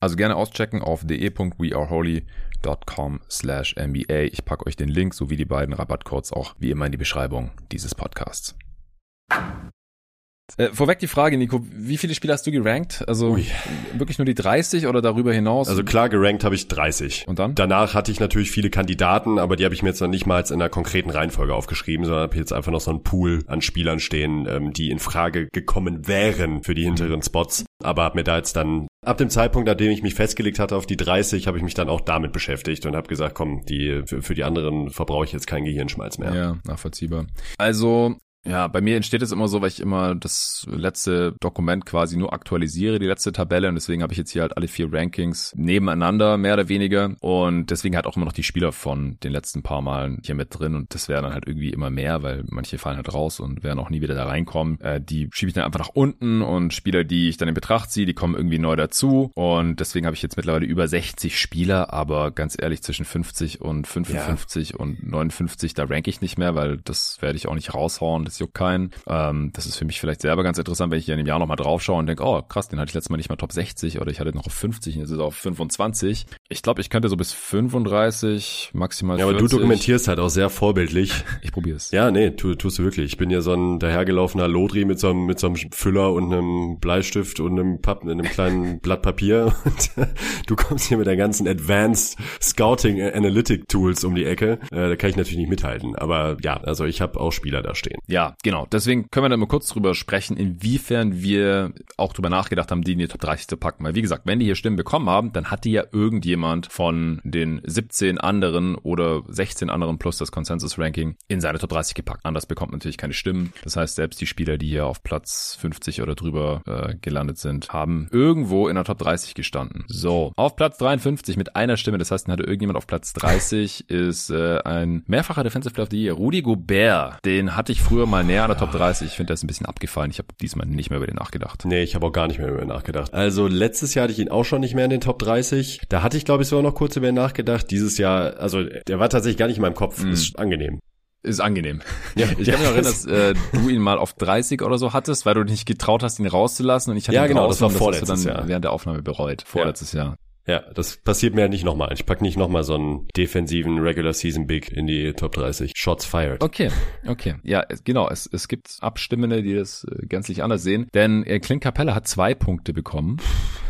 Also gerne auschecken auf de.weareholy.com slash MBA. Ich packe euch den Link sowie die beiden Rabattcodes auch wie immer in die Beschreibung dieses Podcasts. Äh, vorweg die Frage, Nico, wie viele Spiele hast du gerankt? Also Ui. wirklich nur die 30 oder darüber hinaus?
Also klar, gerankt habe ich 30.
Und dann?
Danach hatte ich natürlich viele Kandidaten, aber die habe ich mir jetzt noch nicht mal in einer konkreten Reihenfolge aufgeschrieben, sondern habe jetzt einfach noch so einen Pool an Spielern stehen, ähm, die in Frage gekommen wären für die hinteren Spots. Aber habe mir da jetzt dann Ab dem Zeitpunkt, an dem ich mich festgelegt hatte auf die 30, habe ich mich dann auch damit beschäftigt und habe gesagt, komm, die für, für die anderen verbrauche ich jetzt keinen Gehirnschmalz mehr.
Ja, nachvollziehbar. Also ja, bei mir entsteht es immer so, weil ich immer das letzte Dokument quasi nur aktualisiere, die letzte Tabelle. Und deswegen habe ich jetzt hier halt alle vier Rankings nebeneinander, mehr oder weniger. Und deswegen halt auch immer noch die Spieler von den letzten paar Malen hier mit drin. Und das wäre dann halt irgendwie immer mehr, weil manche fallen halt raus und werden auch nie wieder da reinkommen. Äh, die schiebe ich dann einfach nach unten. Und Spieler, die ich dann in Betracht ziehe, die kommen irgendwie neu dazu. Und deswegen habe ich jetzt mittlerweile über 60 Spieler, aber ganz ehrlich, zwischen 50 und 55 ja. und 59, da ranke ich nicht mehr, weil das werde ich auch nicht raushauen das juckt keinen. Ähm, das ist für mich vielleicht selber ganz interessant, wenn ich hier in einem Jahr nochmal drauf schaue und denke, oh krass, den hatte ich letztes Mal nicht mal Top 60 oder ich hatte noch auf 50 und jetzt ist er auf 25. Ich glaube, ich könnte so bis 35, maximal
Ja, aber du dokumentierst halt auch sehr vorbildlich.
ich probiere es.
Ja, nee, tu, tust du wirklich. Ich bin ja so ein dahergelaufener Lodri mit so einem, mit so einem Füller und einem Bleistift und einem, Papp, einem kleinen (laughs) Blatt Papier und (laughs) du kommst hier mit der ganzen Advanced Scouting Analytic Tools um die Ecke. Äh, da kann ich natürlich nicht mithalten. Aber ja, also ich habe auch Spieler da stehen.
Ja, genau. Deswegen können wir dann mal kurz drüber sprechen, inwiefern wir auch drüber nachgedacht haben, die in die Top 30 zu packen. Weil wie gesagt, wenn die hier Stimmen bekommen haben, dann hat die ja irgendjemand von den 17 anderen oder 16 anderen plus das Consensus-Ranking in seine Top 30 gepackt. Anders bekommt natürlich keine Stimmen. Das heißt, selbst die Spieler, die hier auf Platz 50 oder drüber äh, gelandet sind, haben irgendwo in der Top 30 gestanden. So, auf Platz 53 mit einer Stimme, das heißt, dann hatte irgendjemand auf Platz 30, (laughs) ist äh, ein mehrfacher Defensive Player of the Year, Rudy Gobert. Den hatte ich früher mal näher an der Top 30. Ich finde, der ist ein bisschen abgefallen. Ich habe diesmal nicht mehr über den nachgedacht.
Nee, ich habe auch gar nicht mehr über den nachgedacht. Also letztes Jahr hatte ich ihn auch schon nicht mehr in den Top 30. Da hatte ich, glaube ich, sogar noch kurz über ihn nachgedacht. Dieses Jahr, also der war tatsächlich gar nicht in meinem Kopf. Mm. Ist angenehm.
Ist angenehm. Ja, ich kann mich erinnern, dass äh, du ihn mal auf 30 oder so hattest, weil du dich nicht getraut hast, ihn rauszulassen. Und ich hatte
ja, genau, das war vorletztes
das hast du dann
Jahr.
während der Aufnahme bereut. Vorletztes ja. Jahr.
Ja, das passiert mir ja nicht nochmal. Ich pack nicht nochmal so einen defensiven Regular Season Big in die Top 30. Shots fired.
Okay, okay. Ja, es, genau. Es, es gibt Abstimmende, die das äh, gänzlich anders sehen. Denn äh, Clint Capella hat zwei Punkte bekommen.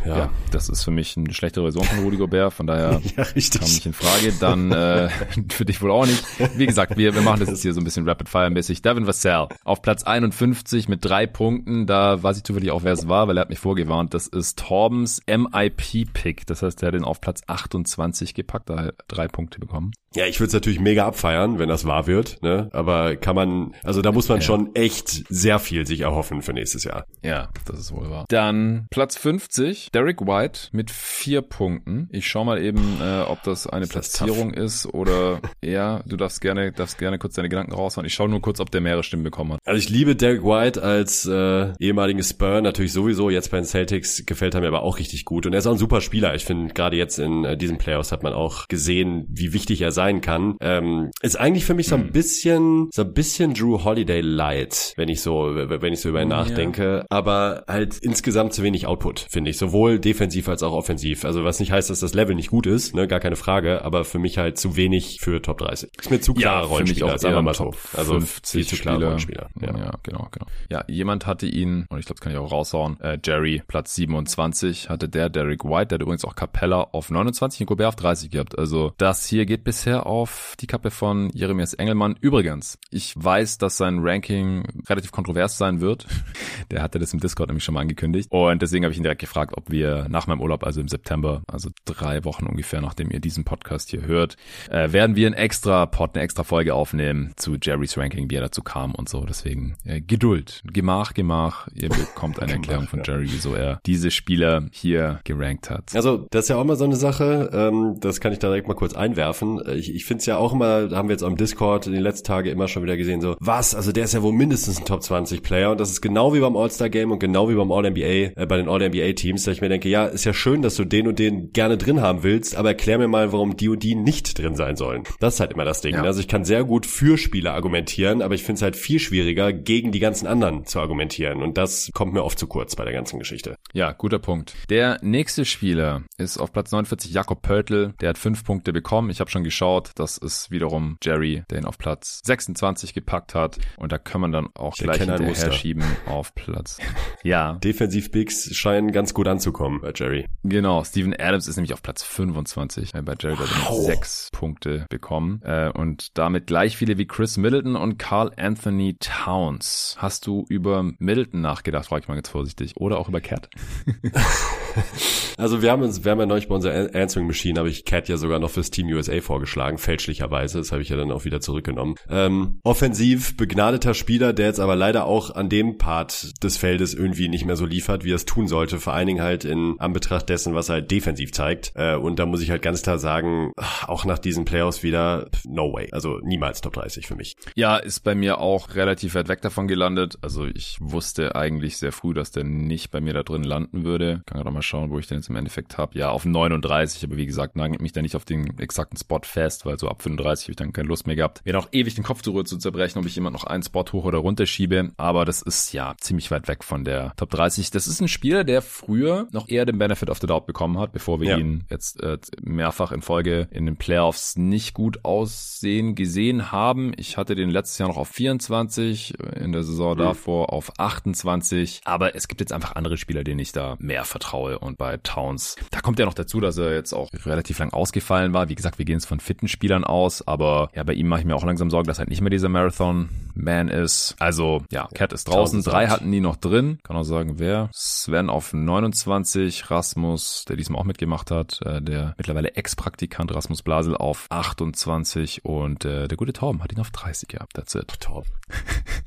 Ja. ja. das ist für mich eine schlechtere Version von Rudy Gobert. Von daher (laughs) ja, richtig. kam nicht in Frage. Dann äh, (laughs) für dich wohl auch nicht. Wie gesagt, wir, wir machen das jetzt hier so ein bisschen Rapid-Fire-mäßig. Devin Vassell auf Platz 51 mit drei Punkten. Da weiß ich zufällig auch, wer es war, weil er hat mich vorgewarnt. Das ist Torbens MIP-Pick. Das heißt, er hat den auf Platz 28 gepackt, da drei Punkte bekommen.
Ja, ich würde es natürlich mega abfeiern, wenn das wahr wird, ne? Aber kann man, also da muss man ja. schon echt sehr viel sich erhoffen für nächstes Jahr.
Ja, das ist wohl wahr. Dann Platz 50, Derek White mit vier Punkten. Ich schau mal eben, äh, ob das eine ist Platzierung das ist oder (laughs) ja, du darfst gerne, darfst gerne kurz deine Gedanken raushauen. Ich schau nur kurz, ob der mehrere Stimmen bekommen hat.
Also ich liebe Derek White als äh, ehemaligen Spur natürlich sowieso. Jetzt bei den Celtics gefällt er mir aber auch richtig gut und er ist auch ein super Spieler. Ich finde gerade jetzt in äh, diesen Playoffs hat man auch gesehen, wie wichtig er sein kann. Ähm, ist eigentlich für mich so ein hm. bisschen, so ein bisschen Drew Holiday light, wenn ich so, wenn ich so über ihn nachdenke. Ja. Aber halt insgesamt zu wenig Output, finde ich. Sowohl defensiv als auch offensiv. Also was nicht heißt, dass das Level nicht gut ist, ne, gar keine Frage, aber für mich halt zu wenig für Top 30. Ist mir zu klarer ja, Rollenspieler,
sagen wir mal so. Also viel zu klarer Rollenspieler. Ja. ja, genau, genau. Ja, jemand hatte ihn, und ich glaube, das kann ich auch raushauen, äh, Jerry, Platz 27, hatte der Derek White, der hat übrigens auch Capella auf 29 und Gobert auf 30 gehabt. Also das hier geht bisher auf die Kappe von Jeremias Engelmann. Übrigens, ich weiß, dass sein Ranking relativ kontrovers sein wird. (laughs) Der hatte das im Discord nämlich schon mal angekündigt. Und deswegen habe ich ihn direkt gefragt, ob wir nach meinem Urlaub, also im September, also drei Wochen ungefähr, nachdem ihr diesen Podcast hier hört, äh, werden wir ein extra Pod, eine extra Folge aufnehmen zu Jerry's Ranking, wie er dazu kam und so. Deswegen äh, Geduld, Gemach, Gemach. Ihr (laughs) bekommt eine Erklärung von Jerry, wieso er diese Spieler hier gerankt hat.
Also das ist ja auch mal so eine Sache. Ähm, das kann ich da direkt mal kurz einwerfen. Ich, ich finde es ja auch immer, da haben wir jetzt am Discord in den letzten Tagen immer schon wieder gesehen, so was, also der ist ja wohl mindestens ein Top 20 Player und das ist genau wie beim All-Star Game und genau wie beim All-NBA, äh, bei den All-NBA Teams, da ich mir denke, ja, ist ja schön, dass du den und den gerne drin haben willst, aber erklär mir mal, warum die und die nicht drin sein sollen. Das ist halt immer das Ding. Ja. Also ich kann sehr gut für Spieler argumentieren, aber ich finde es halt viel schwieriger, gegen die ganzen anderen zu argumentieren und das kommt mir oft zu kurz bei der ganzen Geschichte.
Ja, guter Punkt. Der nächste Spieler ist auf Platz 49 Jakob Pöltl, der hat fünf Punkte bekommen. Ich habe schon geschaut, das ist wiederum Jerry, der ihn auf Platz 26 gepackt hat und da kann man dann auch ich gleich hinterher schieben auf Platz. (laughs)
ja. Defensiv Bigs scheinen ganz gut anzukommen bei Jerry.
Genau, Steven Adams ist nämlich auf Platz 25. Bei Jerry wow. hat er sechs Punkte bekommen äh, und damit gleich viele wie Chris Middleton und Carl Anthony Towns. Hast du über Middleton nachgedacht, frage ich mal ganz vorsichtig, oder auch über Cat? (laughs) (laughs) (laughs)
also wir haben uns, wir haben ja neulich bei unserer Answering Machine, habe ich Cat ja sogar noch fürs Team USA vorgeschlagen, fälschlicherweise, das habe ich ja dann auch wieder zurückgenommen. Ähm, offensiv begnadeter Spieler, der jetzt aber leider auch an dem Part des Feldes irgendwie nicht mehr so liefert, wie er es tun sollte, vor allen Dingen halt in Anbetracht dessen, was er halt defensiv zeigt. Äh, und da muss ich halt ganz klar sagen, auch nach diesen Playoffs wieder, no way. Also niemals Top 30 für mich.
Ja, ist bei mir auch relativ weit weg davon gelandet. Also ich wusste eigentlich sehr früh, dass der nicht bei mir da drin landen würde. Kann gerade mal schauen, wo ich den jetzt im Endeffekt habe. Ja, auf 39, aber wie gesagt, nagelt mich da nicht auf den exakten Spot fest, weil so ab 35 habe ich dann keine Lust mehr gehabt, mir noch ewig den Kopf zu zerbrechen, ob ich jemand noch einen Spot hoch oder runter schiebe. Aber das ist ja ziemlich weit weg von der Top 30. Das ist ein Spieler, der früher noch eher den Benefit of the Doubt bekommen hat, bevor wir ja. ihn jetzt äh, mehrfach in Folge in den Playoffs nicht gut aussehen gesehen haben. Ich hatte den letztes Jahr noch auf 24, in der Saison mhm. davor auf 28. Aber es gibt jetzt einfach andere Spieler, denen ich da mehr vertraue. Und bei Towns, da kommt ja noch dazu, dass er jetzt auch relativ lang ausgefallen war. Wie gesagt, wir gehen jetzt von fitten Spielern aus, aber ja, bei ihm mache ich mir auch langsam Sorgen, dass halt nicht mehr dieser Marathon-Man ist. Also ja, Cat ist draußen, drei hatten die noch drin. Kann auch sagen, wer. Sven auf 29, Rasmus, der diesmal auch mitgemacht hat, äh, der mittlerweile Ex-Praktikant Rasmus Blasel auf 28 und äh, der gute Torben hat ihn auf 30 gehabt. That's it.
Torben.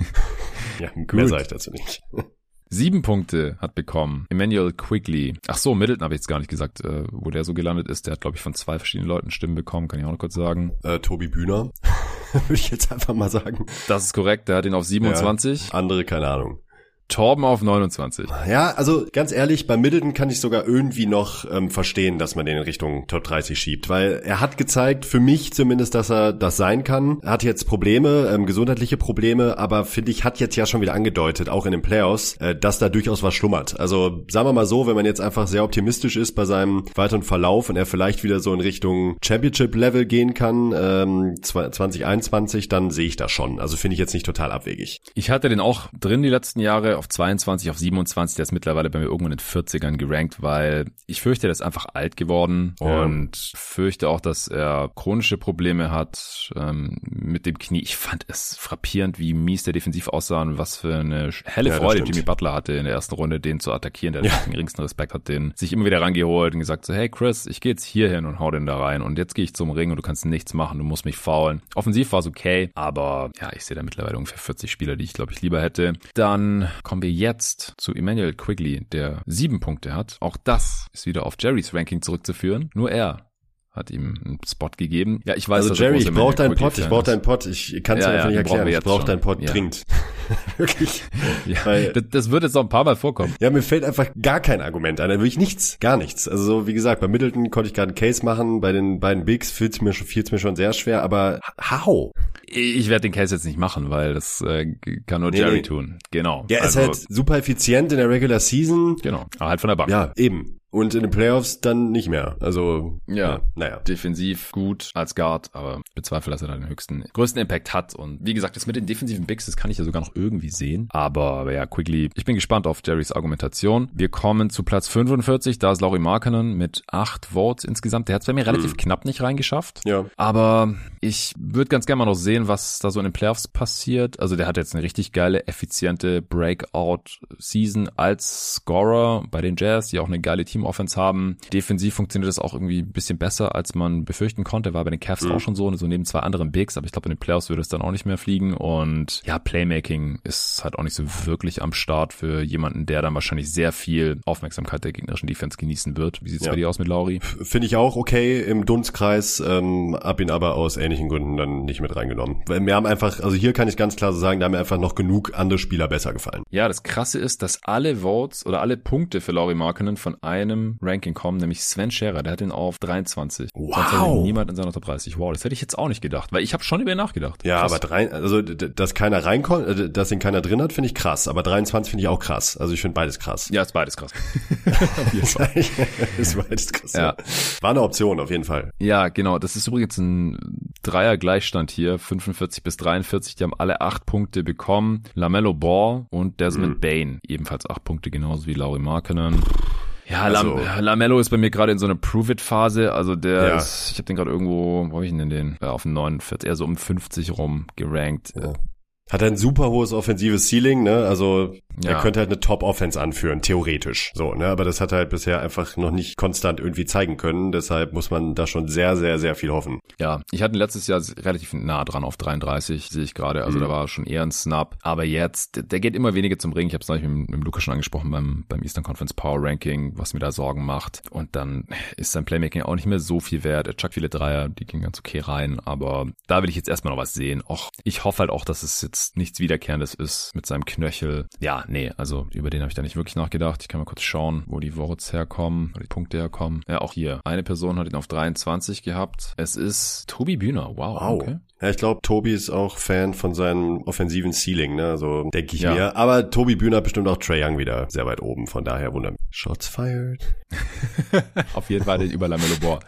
(laughs) ja, mehr sage ich dazu nicht.
Sieben Punkte hat bekommen Emmanuel Quigley. Ach so, Middleton habe ich jetzt gar nicht gesagt, äh, wo der so gelandet ist. Der hat, glaube ich, von zwei verschiedenen Leuten Stimmen bekommen. Kann ich auch noch kurz sagen.
Äh, Tobi Bühner, (laughs) würde ich jetzt einfach mal sagen.
Das ist korrekt. Der hat ihn auf 27.
Ja, andere, keine Ahnung.
Torben auf 29.
Ja, also ganz ehrlich, bei Middleton kann ich sogar irgendwie noch ähm, verstehen, dass man den in Richtung Top 30 schiebt, weil er hat gezeigt, für mich zumindest, dass er das sein kann. Er hat jetzt Probleme, ähm, gesundheitliche Probleme, aber finde ich, hat jetzt ja schon wieder angedeutet, auch in den Playoffs, äh, dass da durchaus was schlummert. Also sagen wir mal so, wenn man jetzt einfach sehr optimistisch ist bei seinem weiteren Verlauf und er vielleicht wieder so in Richtung Championship-Level gehen kann, ähm, 2021, dann sehe ich das schon. Also finde ich jetzt nicht total abwegig.
Ich hatte den auch drin die letzten Jahre auf 22, auf 27, der ist mittlerweile bei mir irgendwo in den 40ern gerankt, weil ich fürchte, der ist einfach alt geworden ja. und fürchte auch, dass er chronische Probleme hat ähm, mit dem Knie. Ich fand es frappierend, wie mies der defensiv aussah und was für eine helle ja, Freude Jimmy Butler hatte in der ersten Runde, den zu attackieren. Der ja. den geringsten Respekt hat, den sich immer wieder rangeholt und gesagt so, hey Chris, ich gehe jetzt hier hin und hau den da rein und jetzt gehe ich zum Ring und du kannst nichts machen, du musst mich faulen. Offensiv war es okay, aber ja, ich sehe da mittlerweile ungefähr 40 Spieler, die ich glaube ich lieber hätte. Dann kommen wir jetzt zu Emmanuel Quigley, der sieben Punkte hat. Auch das ist wieder auf Jerrys Ranking zurückzuführen. Nur er hat ihm einen Spot gegeben.
Ja, ich weiß, also Jerry, ich brauche deinen Pot, ich brauche deinen Pot. Ich kann es ja, einfach ja, nicht erklären. Ich brauche deinen Pot ja. dringend. (laughs)
Wirklich. Ja, Weil, das, das wird jetzt noch ein paar Mal vorkommen.
Ja, mir fällt einfach gar kein Argument an. Da will ich nichts, gar nichts. Also so, wie gesagt, bei Middleton konnte ich gerade einen Case machen. Bei den beiden Bigs fiel es mir, schon, mir schon sehr schwer. Aber how?
Ich werde den Case jetzt nicht machen, weil das äh, kann nur nee, Jerry nee. tun. Genau.
Der also, ist halt super effizient in der Regular Season.
Genau. Aber halt von der Bank.
Ja, eben und in den Playoffs dann nicht mehr. Also
ja, ja, naja. Defensiv gut als Guard, aber bezweifle, dass er da den höchsten, größten Impact hat. Und wie gesagt, das mit den defensiven Bigs, das kann ich ja sogar noch irgendwie sehen. Aber ja, Quickly, ich bin gespannt auf Jerrys Argumentation. Wir kommen zu Platz 45, da ist Laurie Markkanen mit acht Votes insgesamt. Der hat es bei mir relativ hm. knapp nicht reingeschafft.
Ja.
Aber ich würde ganz gerne mal noch sehen, was da so in den Playoffs passiert. Also der hat jetzt eine richtig geile, effiziente Breakout-Season als Scorer bei den Jazz, die auch eine geile Team Offense haben. Defensiv funktioniert das auch irgendwie ein bisschen besser, als man befürchten konnte. War bei den Cavs mhm. auch schon so, so neben zwei anderen Bigs, aber ich glaube, in den Playoffs würde es dann auch nicht mehr fliegen. Und ja, Playmaking ist halt auch nicht so wirklich am Start für jemanden, der dann wahrscheinlich sehr viel Aufmerksamkeit der gegnerischen Defense genießen wird. Wie sieht's ja. bei dir aus mit Lauri?
Finde ich auch okay im Dunstkreis, ähm, hab ihn aber aus ähnlichen Gründen dann nicht mit reingenommen. Weil mir haben einfach, also hier kann ich ganz klar so sagen, da haben mir einfach noch genug andere Spieler besser gefallen.
Ja, das krasse ist, dass alle Votes oder alle Punkte für Lauri Markinen von einem Ranking kommen, nämlich Sven Scherer, der hat ihn auf 23.
Wow. Sonst hat
niemand in seiner Top 30. Wow, das hätte ich jetzt auch nicht gedacht, weil ich habe schon über ihn nachgedacht.
Ja, krass. aber drei, also dass keiner reinkommt, äh, dass ihn keiner drin hat, finde ich krass. Aber 23 finde ich auch krass. Also ich finde beides krass.
Ja, ist beides krass. (laughs) (laughs)
ist beides krass. Ja. War eine Option auf jeden Fall.
Ja, genau. Das ist übrigens ein Dreier Gleichstand hier, 45 bis 43. Die haben alle acht Punkte bekommen. Lamello Ball und Desmond mhm. Bain ebenfalls acht Punkte, genauso wie Laurie Markinen. Ja, also, Lam Lamello ist bei mir gerade in so einer Prove-It-Phase. Also der ja. ist, ich habe den gerade irgendwo, wo habe ich denn den? Ja, auf dem 49, eher so um 50 rum gerankt. Ja.
Hat ein super hohes offensives Ceiling, ne? Also ja. er könnte halt eine Top-Offense anführen, theoretisch. So, ne? Aber das hat er halt bisher einfach noch nicht konstant irgendwie zeigen können. Deshalb muss man da schon sehr, sehr, sehr viel hoffen.
Ja, ich hatte letztes Jahr relativ nah dran auf 33, sehe ich gerade. Also mhm. da war schon eher ein Snap. Aber jetzt, der geht immer weniger zum Ring. Ich habe es neulich mit, mit Lukas schon angesprochen beim, beim Eastern Conference Power Ranking, was mir da Sorgen macht. Und dann ist sein Playmaking auch nicht mehr so viel wert. Er chuckt viele Dreier, die gehen ganz okay rein. Aber da will ich jetzt erstmal noch was sehen. Och, ich hoffe halt auch, dass es jetzt jetzt nichts Wiederkehrendes ist mit seinem Knöchel. Ja, nee, also über den habe ich da nicht wirklich nachgedacht. Ich kann mal kurz schauen, wo die Votes herkommen, wo die Punkte herkommen. Ja, auch hier. Eine Person hat ihn auf 23 gehabt. Es ist Tobi Bühner. Wow. wow. Okay.
Ja, ich glaube, Tobi ist auch Fan von seinem offensiven Ceiling, ne? So denke ich ja. mir. Aber Tobi Bühner hat bestimmt auch Trey Young wieder sehr weit oben. Von daher wundern. Shots fired. (laughs)
Auf jeden Fall den über Lamelo Ball.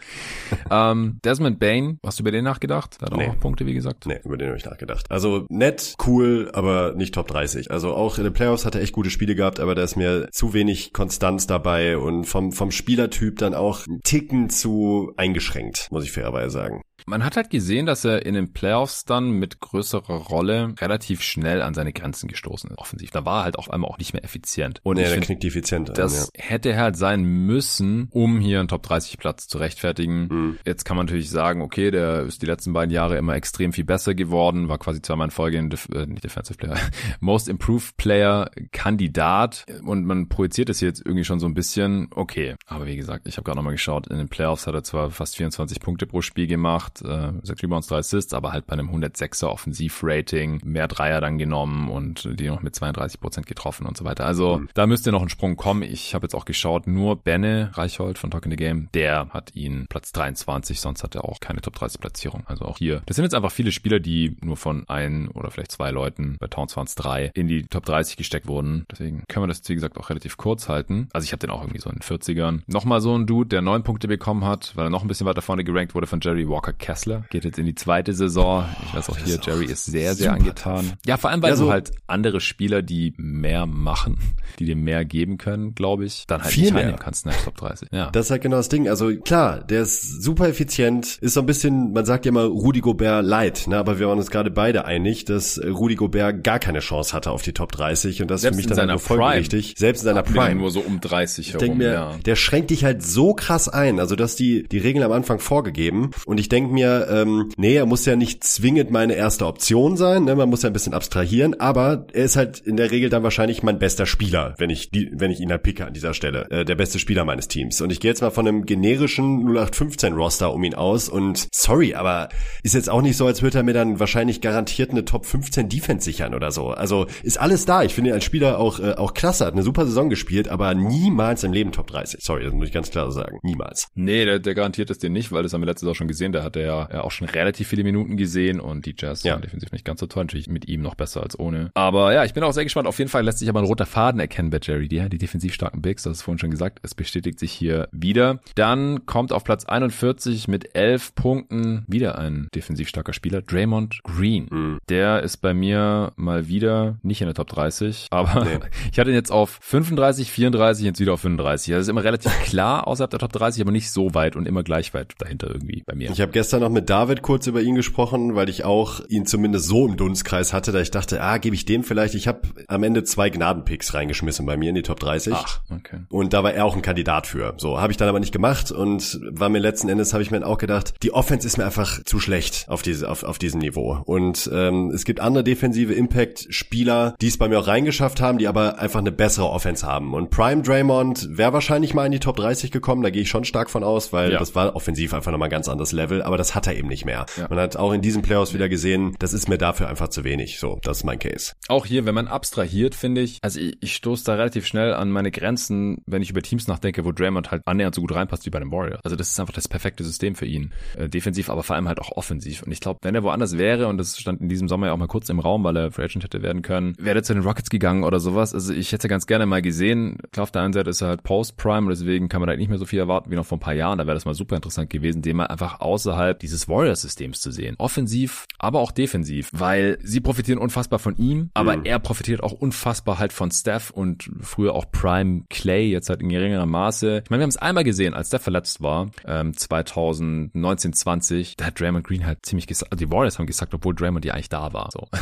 ähm, Desmond Bain, hast du über den nachgedacht? Da hat nee. auch Punkte, wie gesagt.
Nee, über den habe ich nachgedacht. Also nett, cool, aber nicht Top 30. Also auch in den Playoffs hat er echt gute Spiele gehabt, aber da ist mir zu wenig Konstanz dabei und vom, vom Spielertyp dann auch ein Ticken zu eingeschränkt, muss ich fairerweise sagen.
Man hat halt gesehen, dass er in den Playoffs dann mit größerer Rolle relativ schnell an seine Grenzen gestoßen ist, offensiv. Da war er halt auf einmal auch nicht mehr effizient.
Und nee, der knickt effizient.
Das, hätte er halt sein müssen, um hier einen Top 30 Platz zu rechtfertigen. Mhm. Jetzt kann man natürlich sagen, okay, der ist die letzten beiden Jahre immer extrem viel besser geworden, war quasi zweimal in Folge in Def äh, nicht Defensive Player, (laughs) Most Improved Player Kandidat und man projiziert es jetzt irgendwie schon so ein bisschen, okay, aber wie gesagt, ich habe gerade nochmal geschaut, in den Playoffs hat er zwar fast 24 Punkte pro Spiel gemacht, äh, 6 Rebounds, 3 Assists, aber halt bei einem 106er Offensivrating, mehr Dreier dann genommen und die noch mit 32 Prozent getroffen und so weiter. Also mhm. da müsste noch ein Sprung kommen. Ich habe jetzt auch geschaut, nur Benne Reichhold von Talking the Game, der hat ihn Platz 23, sonst hat er auch keine Top 30 Platzierung. Also auch hier. Das sind jetzt einfach viele Spieler, die nur von ein oder vielleicht zwei Leuten, bei Towns waren es drei, in die Top 30 gesteckt wurden. Deswegen können wir das, wie gesagt, auch relativ kurz halten. Also ich habe den auch irgendwie so in den 40ern. Nochmal so ein Dude, der neun Punkte bekommen hat, weil er noch ein bisschen weiter vorne gerankt wurde von Jerry Walker Kessler. Geht jetzt in die zweite Saison. Ich weiß auch hier, Jerry ist sehr, sehr angetan. Ja, vor allem, weil ja, so du halt andere Spieler, die mehr machen, die dir mehr geben können, glaube ich, dann halt
viel nicht
reinnehmen kannst in der Top 30.
Ja. Das ist halt genau das Ding. Also klar, der ist super effizient, ist so ein bisschen, man sagt ja immer Rudi Gobert light, ne? aber wir waren uns gerade beide einig, dass Rudi Gobert gar keine Chance hatte auf die Top 30 und das ist für mich dann halt folgerichtig. Selbst in seiner Prime.
Nur so um 30
herum, ich denk mir, ja. Der schränkt dich halt so krass ein, also dass die, die Regeln am Anfang vorgegeben und ich denk mir, ähm, nee, er muss ja nicht zwingend meine erste Option sein, ne? man muss ja ein bisschen abstrahieren, aber er ist halt in der Regel dann wahrscheinlich mein bester Spieler, wenn ich die, wenn ich ihn halt picke an dieser Stelle, äh, der beste Spieler meines Teams. Und ich gehe jetzt mal von einem generischen 0815 Roster um ihn aus und sorry, aber ist jetzt auch nicht so, als würde er mir dann wahrscheinlich garantiert eine Top 15 Defense sichern oder so. Also ist alles da. Ich finde ihn als Spieler auch äh, auch klasse, hat eine super Saison gespielt, aber niemals im Leben Top 30. Sorry, das muss ich ganz klar sagen. Niemals.
Nee, der, der garantiert es dir nicht, weil das haben wir letztes Jahr schon gesehen. Der hatte ja, ja auch schon relativ viele Minuten gesehen und die Jazz ja. defensiv nicht ganz so toll. Natürlich mit ihm noch besser als ohne. Aber ja, ich bin auch sehr gespannt. Auf jeden Fall lässt sich aber ein roter Faden erkennen bei Jerry. Die, die defensiv starken Bigs, das ist vorhin schon gesagt. Es bestätigt sich hier wieder. Dann kommt auf Platz 41 mit 11 Punkten wieder ein defensiv starker Spieler, Draymond Green. Mhm. Der ist bei mir mal wieder nicht in der Top 30, (laughs) aber nee. ich hatte ihn jetzt auf 35, 34, jetzt wieder auf 35. Das ist immer relativ klar außerhalb der Top 30, aber nicht so weit und immer gleich weit dahinter irgendwie bei mir.
Ich habe gestern noch mit David kurz über ihn gesprochen, weil ich auch ihn zumindest so im Dunstkreis hatte, da ich dachte, ah, gebe ich dem vielleicht. Ich habe am Ende zwei Gnadenpicks reingeschmissen bei mir in die Top 30.
Ach, okay.
Und da war er auch ein Kandidat für. So, habe ich dann aber nicht gemacht und war mir letzten Endes, habe ich mir auch gedacht, die Offense ist mir einfach zu schlecht auf, diese, auf, auf diesem Niveau. Und ähm, es gibt andere defensive Impact-Spieler, die es bei mir auch reingeschafft haben, die aber einfach eine bessere Offense haben. Und Prime Draymond wäre wahrscheinlich mal in die Top 30 gekommen, da gehe ich schon stark von aus, weil ja. das war offensiv einfach nochmal ein ganz anderes Level, aber das hat er eben nicht mehr. Ja. Man hat auch in diesen Playoffs wieder gesehen, das ist mir dafür einfach zu wenig. So, das ist mein Case.
Auch hier, wenn man abstrahiert, finde ich, also ich, ich stoße da relativ schnell an meine Grenzen, wenn ich über Teams nachdenke, wo Draymond halt annähernd so gut reinpasst wie bei den Warriors. Also das ist einfach das perfekte System für ihn. Äh, defensiv, aber vor allem halt auch offensiv. Und ich glaube, wenn er woanders wäre, und das stand in diesem Sommer ja auch mal kurz im Raum, weil er Free Agent hätte werden können, wäre er zu den Rockets gegangen oder sowas. Also ich hätte ganz gerne mal gesehen. Klar, auf der einen Seite ist er halt Post-Prime, deswegen kann man da nicht mehr so viel erwarten wie noch vor ein paar Jahren. Da wäre das mal super interessant gewesen, den mal einfach außerhalb dieses Warriors-Systems zu sehen. Offensiv, aber auch defensiv, weil sie profitieren unfassbar von ihm, aber mhm. er profitiert auch unfassbar halt von Steph und früher auch Prime Clay, jetzt halt in geringerem Maße. Ich meine, wir haben es einmal gesehen, als Steph verletzt war, ähm, 2019, 20, da hat Draymond Green halt ziemlich gesagt, also die Warriors haben gesagt, obwohl Draymond ja eigentlich da war. So. (laughs)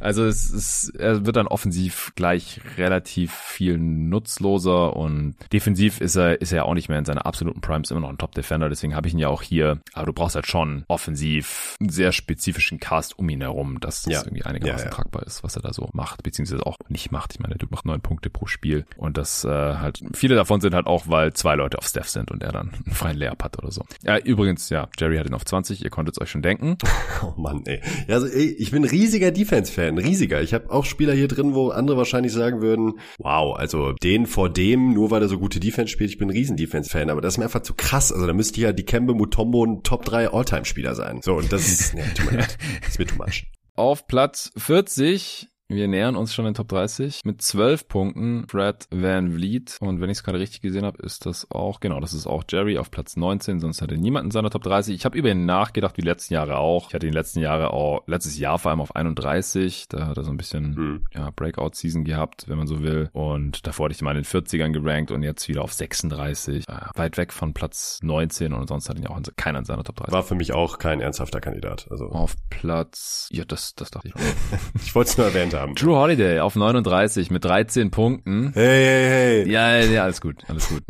Also es ist, er wird dann offensiv gleich relativ viel nutzloser und defensiv ist er, ist er auch nicht mehr in seiner absoluten Primes immer noch ein Top-Defender, deswegen habe ich ihn ja auch hier. Aber du brauchst halt schon offensiv einen sehr spezifischen Cast um ihn herum, dass das ja. irgendwie einigermaßen ja, ja. tragbar ist, was er da so macht, beziehungsweise auch nicht macht. Ich meine, du machst neun Punkte pro Spiel und das äh, halt, viele davon sind halt auch, weil zwei Leute auf Steph sind und er dann einen freien Layup hat oder so. Ja, übrigens, ja, Jerry hat ihn auf 20, ihr konntet es euch schon denken. (laughs)
Oh Mann, ey. Ja, also, ey ich bin riesiger Defense-Fan, riesiger. Ich habe auch Spieler hier drin, wo andere wahrscheinlich sagen würden, wow, also den vor dem, nur weil er so gute Defense spielt, ich bin ein riesen Defense-Fan, aber das ist mir einfach zu krass. Also da müsste ja die Kembe Mutombo ein Top 3 All-Time-Spieler sein. So, und das ist, ne, mir leid. Das (laughs) ist mir too much.
Auf Platz 40 wir nähern uns schon in Top 30 mit 12 Punkten. Fred Van Vliet. Und wenn ich es gerade richtig gesehen habe, ist das auch, genau, das ist auch Jerry auf Platz 19, sonst hatte niemand in seiner Top 30. Ich habe über ihn nachgedacht, wie die letzten Jahre auch. Ich hatte die letzten Jahre auch, letztes Jahr vor allem auf 31. Da hat er so ein bisschen, hm. ja, Breakout-Season gehabt, wenn man so will. Und davor hatte ich mal in den 40ern gerankt und jetzt wieder auf 36. Äh, weit weg von Platz 19 und sonst hat ihn auch keiner in seiner Top 30.
War für mich auch kein ernsthafter Kandidat. Also
auf Platz, ja, das, das dachte ich. (laughs)
ich wollte es nur erwähnt haben haben.
Drew Holiday auf 39 mit 13 Punkten.
Hey, hey, hey.
Ja, ja, alles gut, alles gut.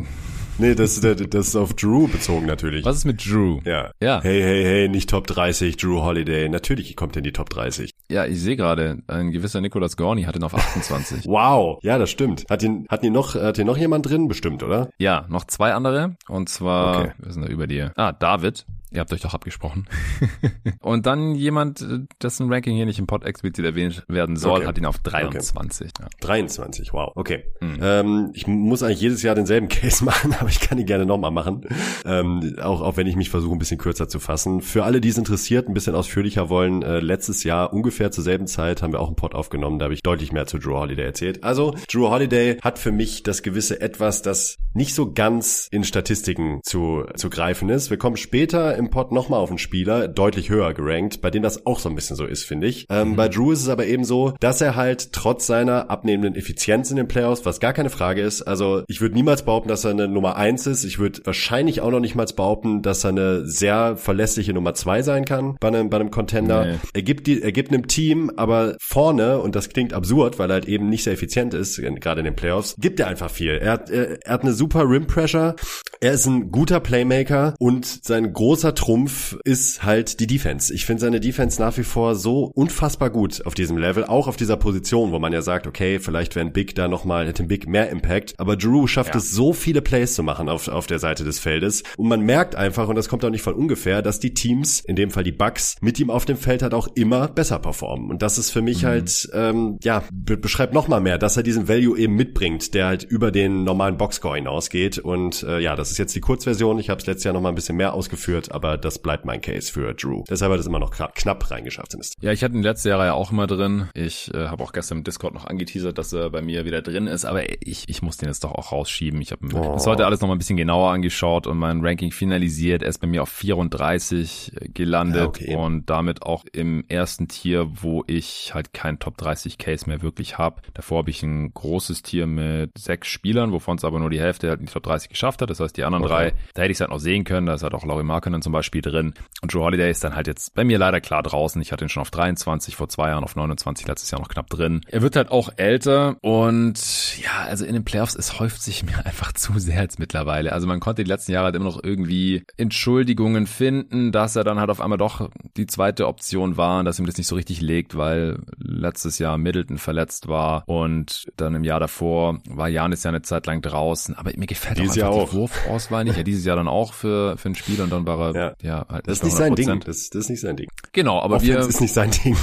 Nee, das, das, das ist auf Drew bezogen natürlich.
Was ist mit Drew?
Ja.
Ja.
Hey, hey, hey, nicht Top 30, Drew Holiday. Natürlich kommt er in die Top 30.
Ja, ich sehe gerade, ein gewisser Nicolas Gorni hat ihn auf 28. (laughs)
Wow. Ja, das stimmt. Hat ihn, hat ihn noch, hat ihn noch jemand drin? Bestimmt, oder?
ja, noch zwei andere. Und zwar,
Okay.
wir sind da über dir. Ah, David. Ihr habt euch doch abgesprochen. (laughs) und dann jemand, äh, dessen Ranking hier nicht im Pod explizit erwähnt werden soll,
Okay.
hat ihn auf 23. Ja.
23, wow, okay. Ähm, ich muss eigentlich jedes Jahr denselben (laughs) Case machen, aber ich kann ihn gerne nochmal machen. Ähm, auch, auch wenn ich mich versuche, ein bisschen kürzer zu fassen. Für alle, die es interessiert, ein bisschen ausführlicher wollen, äh, letztes Jahr ungefähr zur selben Zeit haben wir auch einen Pod aufgenommen, da habe ich deutlich mehr zu Drew Holiday erzählt. Also, Drew Holiday hat für mich das gewisse Etwas, das nicht so ganz in Statistiken zu, zu greifen ist. Wir kommen später im Pod nochmal auf einen Spieler, deutlich höher gerankt, bei dem das auch so ein bisschen so ist, finde ich. Ähm, Bei Drew ist es aber eben so, dass er halt trotz seiner abnehmenden Effizienz in den Playoffs, was gar keine Frage ist, also ich würde niemals behaupten, dass er eine Nummer eins ist. Ich würde wahrscheinlich auch noch nicht mal behaupten, dass er eine sehr verlässliche Nummer zwei sein kann bei einem, bei einem Contender.
Nee.
Er gibt die, er gibt einem Team aber vorne, und das klingt absurd, weil er halt eben nicht sehr effizient ist, gerade in den Playoffs, gibt er einfach viel. Er hat, er, er hat eine super Rim Pressure, er ist ein guter Playmaker und sein großer Trumpf ist halt die Defense. Ich finde seine Defense nach wie vor so unfassbar gut auf diesem Level, auch auf dieser Position, wo man ja sagt, okay, vielleicht wäre ein Big da nochmal, hätte ein Big mehr Impact, aber Drew schafft
Ja.
es so viele Plays zu machen auf, auf der Seite des Feldes. Und man merkt einfach, und das kommt auch nicht von ungefähr, dass die Teams, in dem Fall die Bucks, mit ihm auf dem Feld halt auch immer besser performen. Und das ist für mich halt, ähm, ja, be beschreibt nochmal mehr, dass er diesen Value eben mitbringt, der halt über den normalen Boxscore hinausgeht. Und äh, ja, das ist jetzt die Kurzversion, ich habe es letztes Jahr nochmal ein bisschen mehr ausgeführt, aber das bleibt mein Case für Drew. Deshalb hat es immer noch knapp, reingeschafft zumindest.
Ja, ich hatte ihn letzte Jahre ja auch immer drin. Ich äh, habe auch gestern im Discord noch angeteasert, dass er bei mir wieder drin ist, aber ich, ich muss den jetzt doch auch rausschieben. Ich habe mir
Oh.
das heute alles noch mal ein bisschen genauer angeschaut und mein Ranking finalisiert. Er ist bei mir auf 34 gelandet
Ja, okay.
und damit auch im ersten Tier, wo ich halt kein Top 30 Case mehr wirklich habe. Davor habe ich ein großes Tier mit sechs Spielern, wovon es aber nur die Hälfte halt in die Top 30 geschafft hat. Das heißt, die anderen
Okay.
drei, da hätte ich es halt noch sehen können. Da ist halt auch Laurie Markkinen zum Beispiel drin. Und Drew Holiday ist dann halt jetzt bei mir leider klar draußen. Ich hatte ihn schon auf 23 vor zwei Jahren, auf 29 letztes Jahr noch knapp drin. Er wird halt auch älter und ja, also in den Playoffs, es häuft sich mir (laughs) einfach zu sehr jetzt mittlerweile. Also man konnte die letzten Jahre halt immer noch irgendwie Entschuldigungen finden, dass er dann halt auf einmal doch die zweite Option war und dass ihm das nicht so richtig legt, weil letztes Jahr Middleton verletzt war und dann im Jahr davor war Janis ja eine Zeit lang draußen. Aber mir gefällt
Dieses
auch
Jahr
einfach
auch.
die Wurfauswahl nicht. Ja, dieses Jahr dann auch für, für ein Spiel und dann war er
Ja.
ja, halt
Das ist nicht sein Ding.
100%.
Das, das ist nicht sein Ding.
Genau, aber
Offense
wir
ist nicht sein Ding.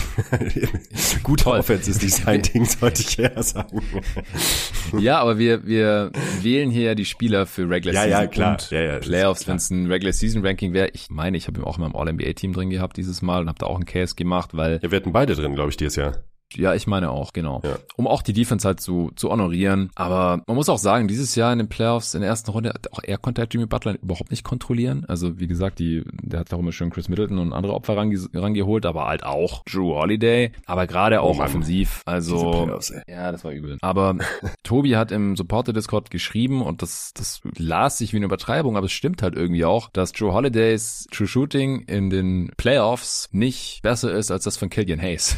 (laughs) Gute
Toll.
Offense ist nicht sein Ding, (laughs) sollte ich eher sagen.
Ja, aber wir, wir wählen hier ja die Spieler für Regular
Ja,
Season
ja, klar.
und
Ja, ja,
Playoffs, wenn es ein Regular Season Ranking wäre. Ich meine, ich habe ihn auch in meinem All-NBA-Team drin gehabt dieses Mal und habe da auch einen Case gemacht, weil,
Ja, wir hatten beide drin, glaube ich, dieses Jahr.
Ja, ich meine auch, genau.
Ja.
Um auch die Defense halt zu, zu honorieren. Aber man muss auch sagen, dieses Jahr in den Playoffs, in der ersten Runde, auch er konnte halt Jimmy Butler überhaupt nicht kontrollieren. Also, wie gesagt, die, der hat auch immer schön Chris Middleton und andere Opfer range, rangeholt, aber halt auch Drew Holiday. Aber gerade auch
Oh
offensiv. Also,
Playoffs,
ja, das war übel. Aber (laughs) Tobi hat im Supporter-Discord geschrieben und das, das las sich wie eine Übertreibung, aber es stimmt halt irgendwie auch, dass Joe Holidays True Shooting in den Playoffs nicht besser ist als das von Killian Hayes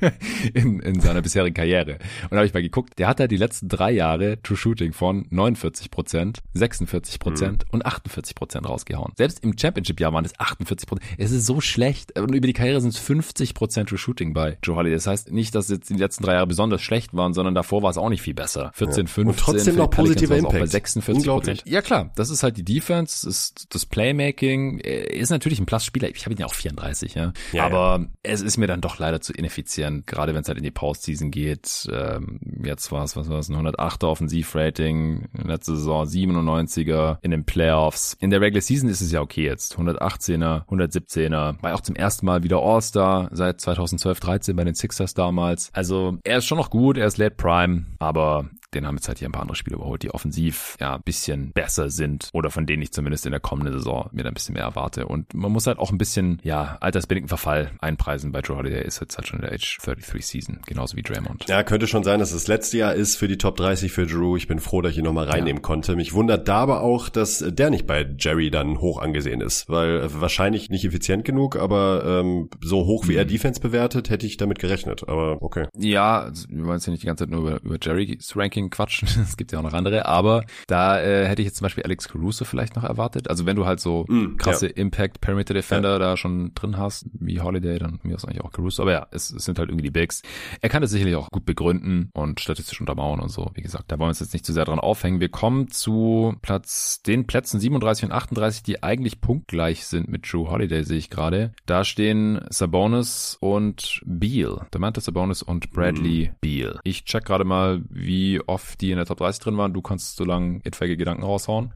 (laughs) (laughs) in, in seiner bisherigen Karriere. Und da habe ich mal geguckt, der hat halt die letzten drei Jahre True Shooting von 49 Prozent, 46 Prozent und 48 Prozent rausgehauen. Selbst im Championship-Jahr waren es 48 Prozent. Es ist so schlecht. Und über die Karriere sind es 50 Prozent True Shooting bei Joe Holiday. Das heißt nicht, dass jetzt die letzten drei Jahre besonders schlecht waren, sondern davor war es auch nicht viel besser. 14, 15.
Und trotzdem noch positiver
auch Bei
Impact.
46
Unglaublich.
Prozent. Ja klar, das ist halt die Defense, das ist das Playmaking. Er ist natürlich ein Plus-Spieler. Ich habe ihn ja auch 34, ja.
Ja,
Aber es ist mir dann doch leider zu ineffizient, gerade wenn es halt in die Postseason geht. Ähm, jetzt war es, was war es, ein 108er Offensivrating, letzte Saison 97er in den Playoffs. In der Regular Season ist es ja okay jetzt. 118er, 117er. War auch zum ersten Mal wieder All-Star seit 2012, 13 bei den Sixers damals. Also er ist schon noch gut, er ist Late Prime, aber den haben jetzt halt hier ein paar andere Spiele überholt, die offensiv ja ein bisschen besser sind oder von denen ich zumindest in der kommenden Saison mir da ein bisschen mehr erwarte. Und man muss halt auch ein bisschen, ja, altersbedingten Verfall einpreisen. Bei Drew Holiday ist jetzt halt schon in der Age 33 Season, genauso wie Draymond.
Ja, könnte schon sein, dass es das letzte Jahr ist für die Top 30 für Drew. Ich bin froh, dass ich ihn nochmal reinnehmen ja. konnte. Mich wundert da aber auch, dass der nicht bei Jerry dann hoch angesehen ist, weil wahrscheinlich nicht effizient genug, aber ähm, so hoch wie mhm. er Defense bewertet, hätte ich damit gerechnet. Aber okay.
Ja, also, wir wollen jetzt ja nicht die ganze Zeit nur über, über Jerry's Ranking quatschen. (laughs) es gibt ja auch noch andere, aber da äh, hätte ich jetzt zum Beispiel Alex Caruso vielleicht noch erwartet. Also wenn du halt so mm, krasse ja. Impact Perimeter Defender ja. da schon drin hast, wie Holiday, dann mir ist eigentlich auch Caruso. Aber ja, es, es sind halt irgendwie die Bigs. Er kann das sicherlich auch gut begründen und statistisch untermauern und so. Wie gesagt, da wollen wir uns jetzt nicht zu sehr dran aufhängen. Wir kommen zu Platz, den Plätzen 37 und 38, die eigentlich punktgleich sind mit Drew Holiday, sehe ich gerade. Da stehen Sabonis und Beal. Domantas Sabonis und Bradley mm. Beal. Ich check gerade mal, wie oft die in der Top 30 drin waren. Du kannst so lange etwaige Gedanken raushauen.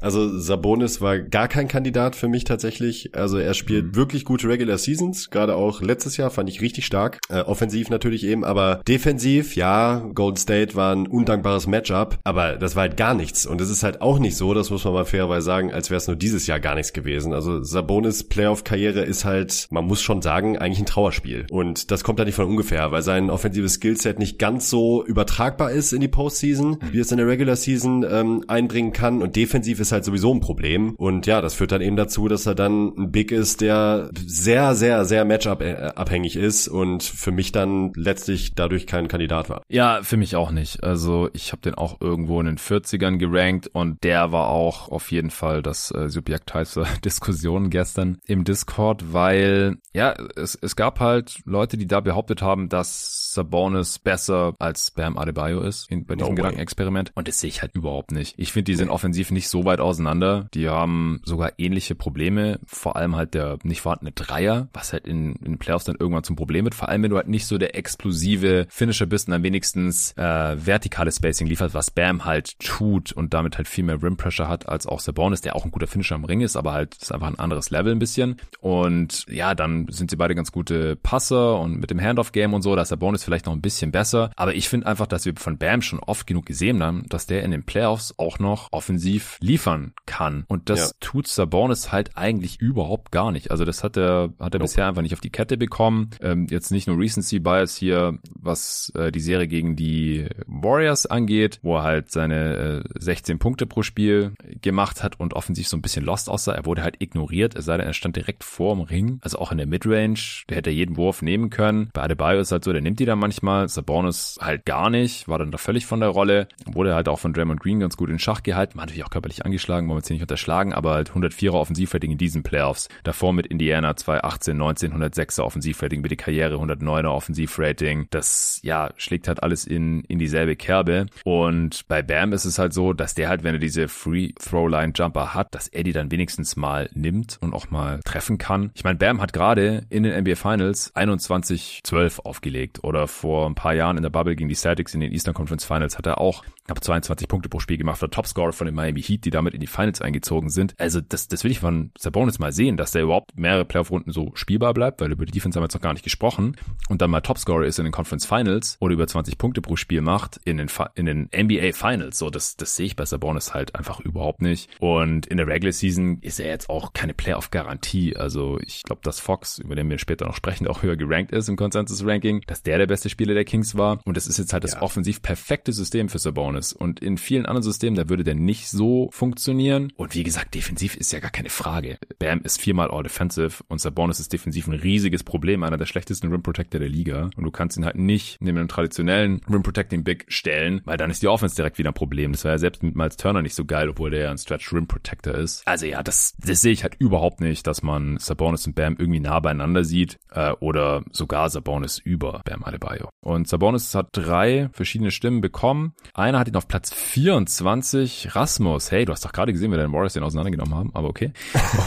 Also Sabonis war gar kein Kandidat für mich tatsächlich. Also er spielt mhm. wirklich gute Regular Seasons, gerade auch letztes Jahr fand ich richtig stark. Äh, offensiv natürlich eben, aber defensiv, ja, Golden State war ein undankbares Matchup, aber das war halt gar nichts. Und es ist halt auch nicht so, das muss man mal fairerweise sagen, als wäre es nur dieses Jahr gar nichts gewesen. Also Sabonis Playoff-Karriere ist halt, man muss schon sagen, eigentlich ein Trauerspiel. Und das kommt da nicht von ungefähr, weil sein offensives Skillset nicht ganz so übertragbar ist in die Postseason, mhm. wie es in der Regular Season ähm, einbringen kann. Und defensiv ist halt sowieso ein Problem. Und ja, das führt dann eben dazu, dass er dann ein Big ist, der sehr, sehr, sehr Matchup-abhängig ist und für mich dann letztlich dadurch kein Kandidat war.
Ja, für mich auch nicht. Also ich habe den auch irgendwo in den 40ern gerankt und der war auch auf jeden Fall das äh, Subjekt heißer (laughs) Diskussion gestern im Discord, weil ja, es, es gab halt Leute, die da behauptet haben, dass Sabonis besser als Bam Adebayo ist in, bei diesem no Gedankenexperiment und das sehe ich halt überhaupt nicht. Ich finde, die sind offensiv nicht so weit auseinander. Die haben sogar ähnliche Probleme, vor allem halt der nicht vorhandene Dreier, was halt in, in Playoffs dann irgendwann zum Problem wird. Vor allem, wenn du halt nicht so der explosive Finisher bist und dann wenigstens äh, vertikale Spacing liefert, was Bam halt tut und damit halt viel mehr Rim Pressure hat als auch Sabonis, der auch ein guter Finisher am Ring ist, aber halt ist einfach ein anderes Level ein bisschen. Und ja, dann sind sie beide ganz gute Passer und mit dem Handoff-Game und so, da ist vielleicht noch ein bisschen besser. Aber ich finde einfach, dass wir von Bam schon oft genug gesehen haben, dass der in den Playoffs auch noch offensiv liefern kann. Und das ja. tut Sabonis halt eigentlich überhaupt gar nicht. Also das hat er, hat er nope. bisher einfach nicht auf die Kette bekommen. Ähm, jetzt nicht nur Recency Bias hier, was äh, die Serie gegen die Warriors angeht, wo er halt seine äh, 16 Punkte pro Spiel gemacht hat und offensiv so ein bisschen lost aussah. Er wurde halt ignoriert, es sei denn, er stand direkt vorm Ring, also auch in der Midrange, der hätte jeden Wurf nehmen können. Bei Adebayo ist halt so, der nimmt die dann manchmal, Sabonis halt gar nicht, war dann da völlig von der Rolle, wurde halt auch von Draymond Green ganz gut in Schach gehalten, war natürlich auch körperlich angeschlagen, wollen wir jetzt hier nicht unterschlagen, aber halt 104er Offensivrating in diesen Playoffs. Davor mit Indiana 218, 19, 106er Offensivrating, mit die Karriere 109er Offensivrating. Das, ja, schlägt halt alles in, in dieselbe Kerbe. Und bei Bam ist es halt so, dass der halt, wenn er diese Free-Throw-Line-Jumper hat, dass er die dann wenigstens mal nimmt und auch mal treffen kann. Ich meine, Bam hat gerade in den NBA Finals 21-12 aufgelegt oder vor ein paar Jahren in der Bubble gegen die Celtics in den Eastern Conference Finals hat er auch knapp 22 Punkte pro Spiel gemacht, der Topscorer von den Miami Heat, die damit in die Finals eingezogen sind. Also das, das will ich von Sabonis mal sehen, dass der überhaupt mehrere Playoff-Runden so spielbar bleibt, weil über die Defense haben wir jetzt noch gar nicht gesprochen und dann mal Topscorer ist in den Conference Finals oder über 20 Punkte pro Spiel macht in den, in den NBA Finals. So, das, das sehe ich bei Sabonis halt einfach überhaupt nicht. Und in der Regular Season ist er jetzt auch keine Playoff-Garantie. Also ich glaube, dass Fox, über den wir später noch sprechen, auch höher gerankt ist im Consensus-Ranking, dass der der beste Spieler der Kings war. Und das ist jetzt halt das ja. offensiv perfekte System für Sabonis. Und in vielen anderen Systemen, da würde der nicht so funktionieren. Und wie gesagt, defensiv ist ja gar keine Frage. Bam ist viermal All-Defensive und Sabonis ist defensiv ein riesiges Problem, einer der schlechtesten Rim Protector der Liga. Und du kannst ihn halt nicht neben einem traditionellen Rim Protecting Big stellen, weil dann ist die Offense direkt wieder ein Problem. Das war ja selbst mit Miles Turner nicht so geil, obwohl der ja ein Stretch Rim Protector ist. Also ja, das, das sehe ich halt überhaupt nicht, dass man Sabonis und Bam irgendwie nah beieinander sieht äh, oder sogar Sabonis über Bam Adebayo. Und Sabonis hat drei verschiedene Stimmen bekommen. Einer hat ihn auf Platz 24, Rasmus. Hey, du hast doch gerade gesehen, wie deine Warriors den auseinandergenommen haben, aber okay.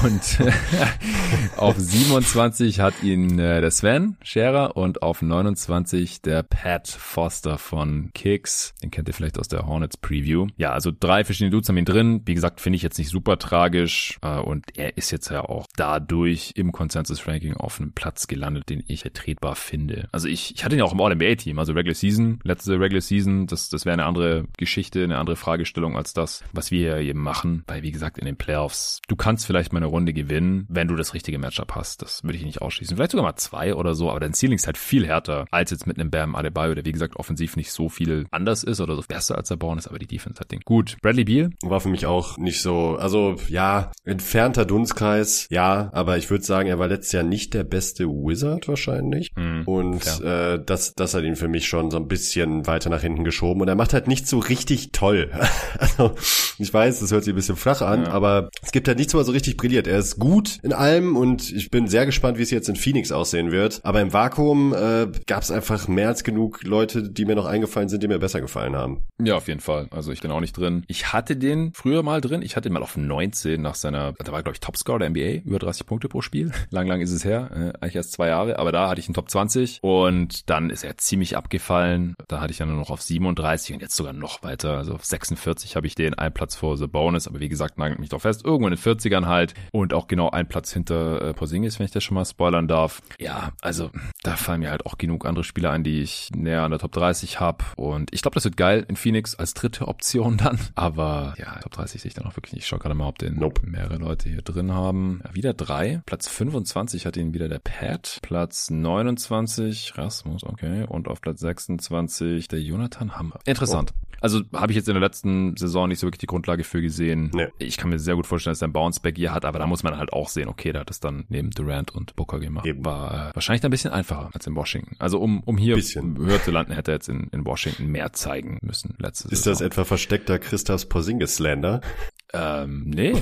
Und (laughs) auf 27 hat ihn äh, der Sven Scherer und auf 29 der Pat Foster von Kicks. Den kennt ihr vielleicht aus der Hornets Preview. Ja, also drei verschiedene Dudes haben ihn drin. Wie gesagt, finde ich jetzt nicht super tragisch. Äh, und er ist jetzt ja auch dadurch im Consensus-Ranking auf einem Platz gelandet, den ich ertretbar finde. Also ich, ich hatte ihn ja auch im All-NBA-Team, also Regular Season, letzte Regular Season, das, das wäre eine andere Geschichte, eine andere Fragestellung als das, was wir hier eben machen. Weil, wie gesagt, in den Playoffs, du kannst vielleicht mal eine Runde gewinnen, wenn du das richtige Matchup hast. Das würde ich nicht ausschließen. Vielleicht sogar mal zwei oder so, aber dein Ceiling ist halt viel härter als jetzt mit einem Bam Adebayo, der wie gesagt offensiv nicht so viel anders ist oder so besser als der Born ist, aber die Defense hat den. Gut, Bradley Beal.
War für mich auch nicht so, also ja, entfernter Dunstkreis, ja, aber ich würde sagen, er war letztes Jahr nicht der beste Wizard wahrscheinlich. Mhm, und ja. äh, das, das hat ihn für mich schon so ein bisschen weiter nach hinten geschoben und er macht halt nicht so richtig toll. (laughs) also ich weiß, das hört sich ein bisschen flach an, ja. aber es gibt halt nichts, er so richtig brilliert. Er ist gut in allem und ich bin sehr gespannt, wie es jetzt in Phoenix aussehen wird. Aber im Vakuum äh, gab es einfach mehr als genug Leute, die mir noch eingefallen sind, die mir besser gefallen haben.
Ja, auf jeden Fall. Also ich bin auch nicht drin. Ich hatte den früher mal drin. Ich hatte ihn mal auf 19 nach seiner, da war glaube ich Topscorer der NBA, über 30 Punkte pro Spiel. (laughs) Lang, lang ist es her, äh, eigentlich erst zwei Jahre. Aber da hatte ich einen Top 20 und dann ist er ziemlich abgefallen. Da hatte ich dann nur noch auf 37 und jetzt sogar noch weiter. Also auf 46 habe ich den, ein Platz vor The Bonus. Aber wie gesagt, nagelt mich doch fest. Irgendwo in den 40ern halt und auch genau ein Platz hinter äh, Porzingis, wenn ich das schon mal spoilern darf. Ja, also da fallen mir halt auch genug andere Spieler ein, die ich näher an der Top 30 habe. Und ich glaube, das wird geil in Phoenix als dritte Option dann. Aber ja, Top 30 sehe ich dann auch wirklich nicht. Ich schaue gerade mal, ob den nope. mehrere Leute hier drin haben. Ja, wieder drei. Platz 25 hat ihn wieder der Pat. Platz 29 Rasmus, okay. Und auf Platz 26 der Jonathan Hammer. Interessant. Oh. Also habe ich jetzt in der letzten Saison nicht so wirklich die Grundlage für gesehen. Nee. Ich kann mir sehr gut vorstellen, dass er ein Bounceback hier hat, aber da muss man halt auch sehen, okay, der hat es dann neben Durant und Booker gemacht. Eben. War äh, wahrscheinlich ein bisschen einfacher als in Washington. Also um, um hier bisschen. höher zu landen, hätte er jetzt in, in Washington mehr zeigen müssen letzte
Ist Saison. das etwa versteckter Christas Porzingis-Slander?
Ähm, nee.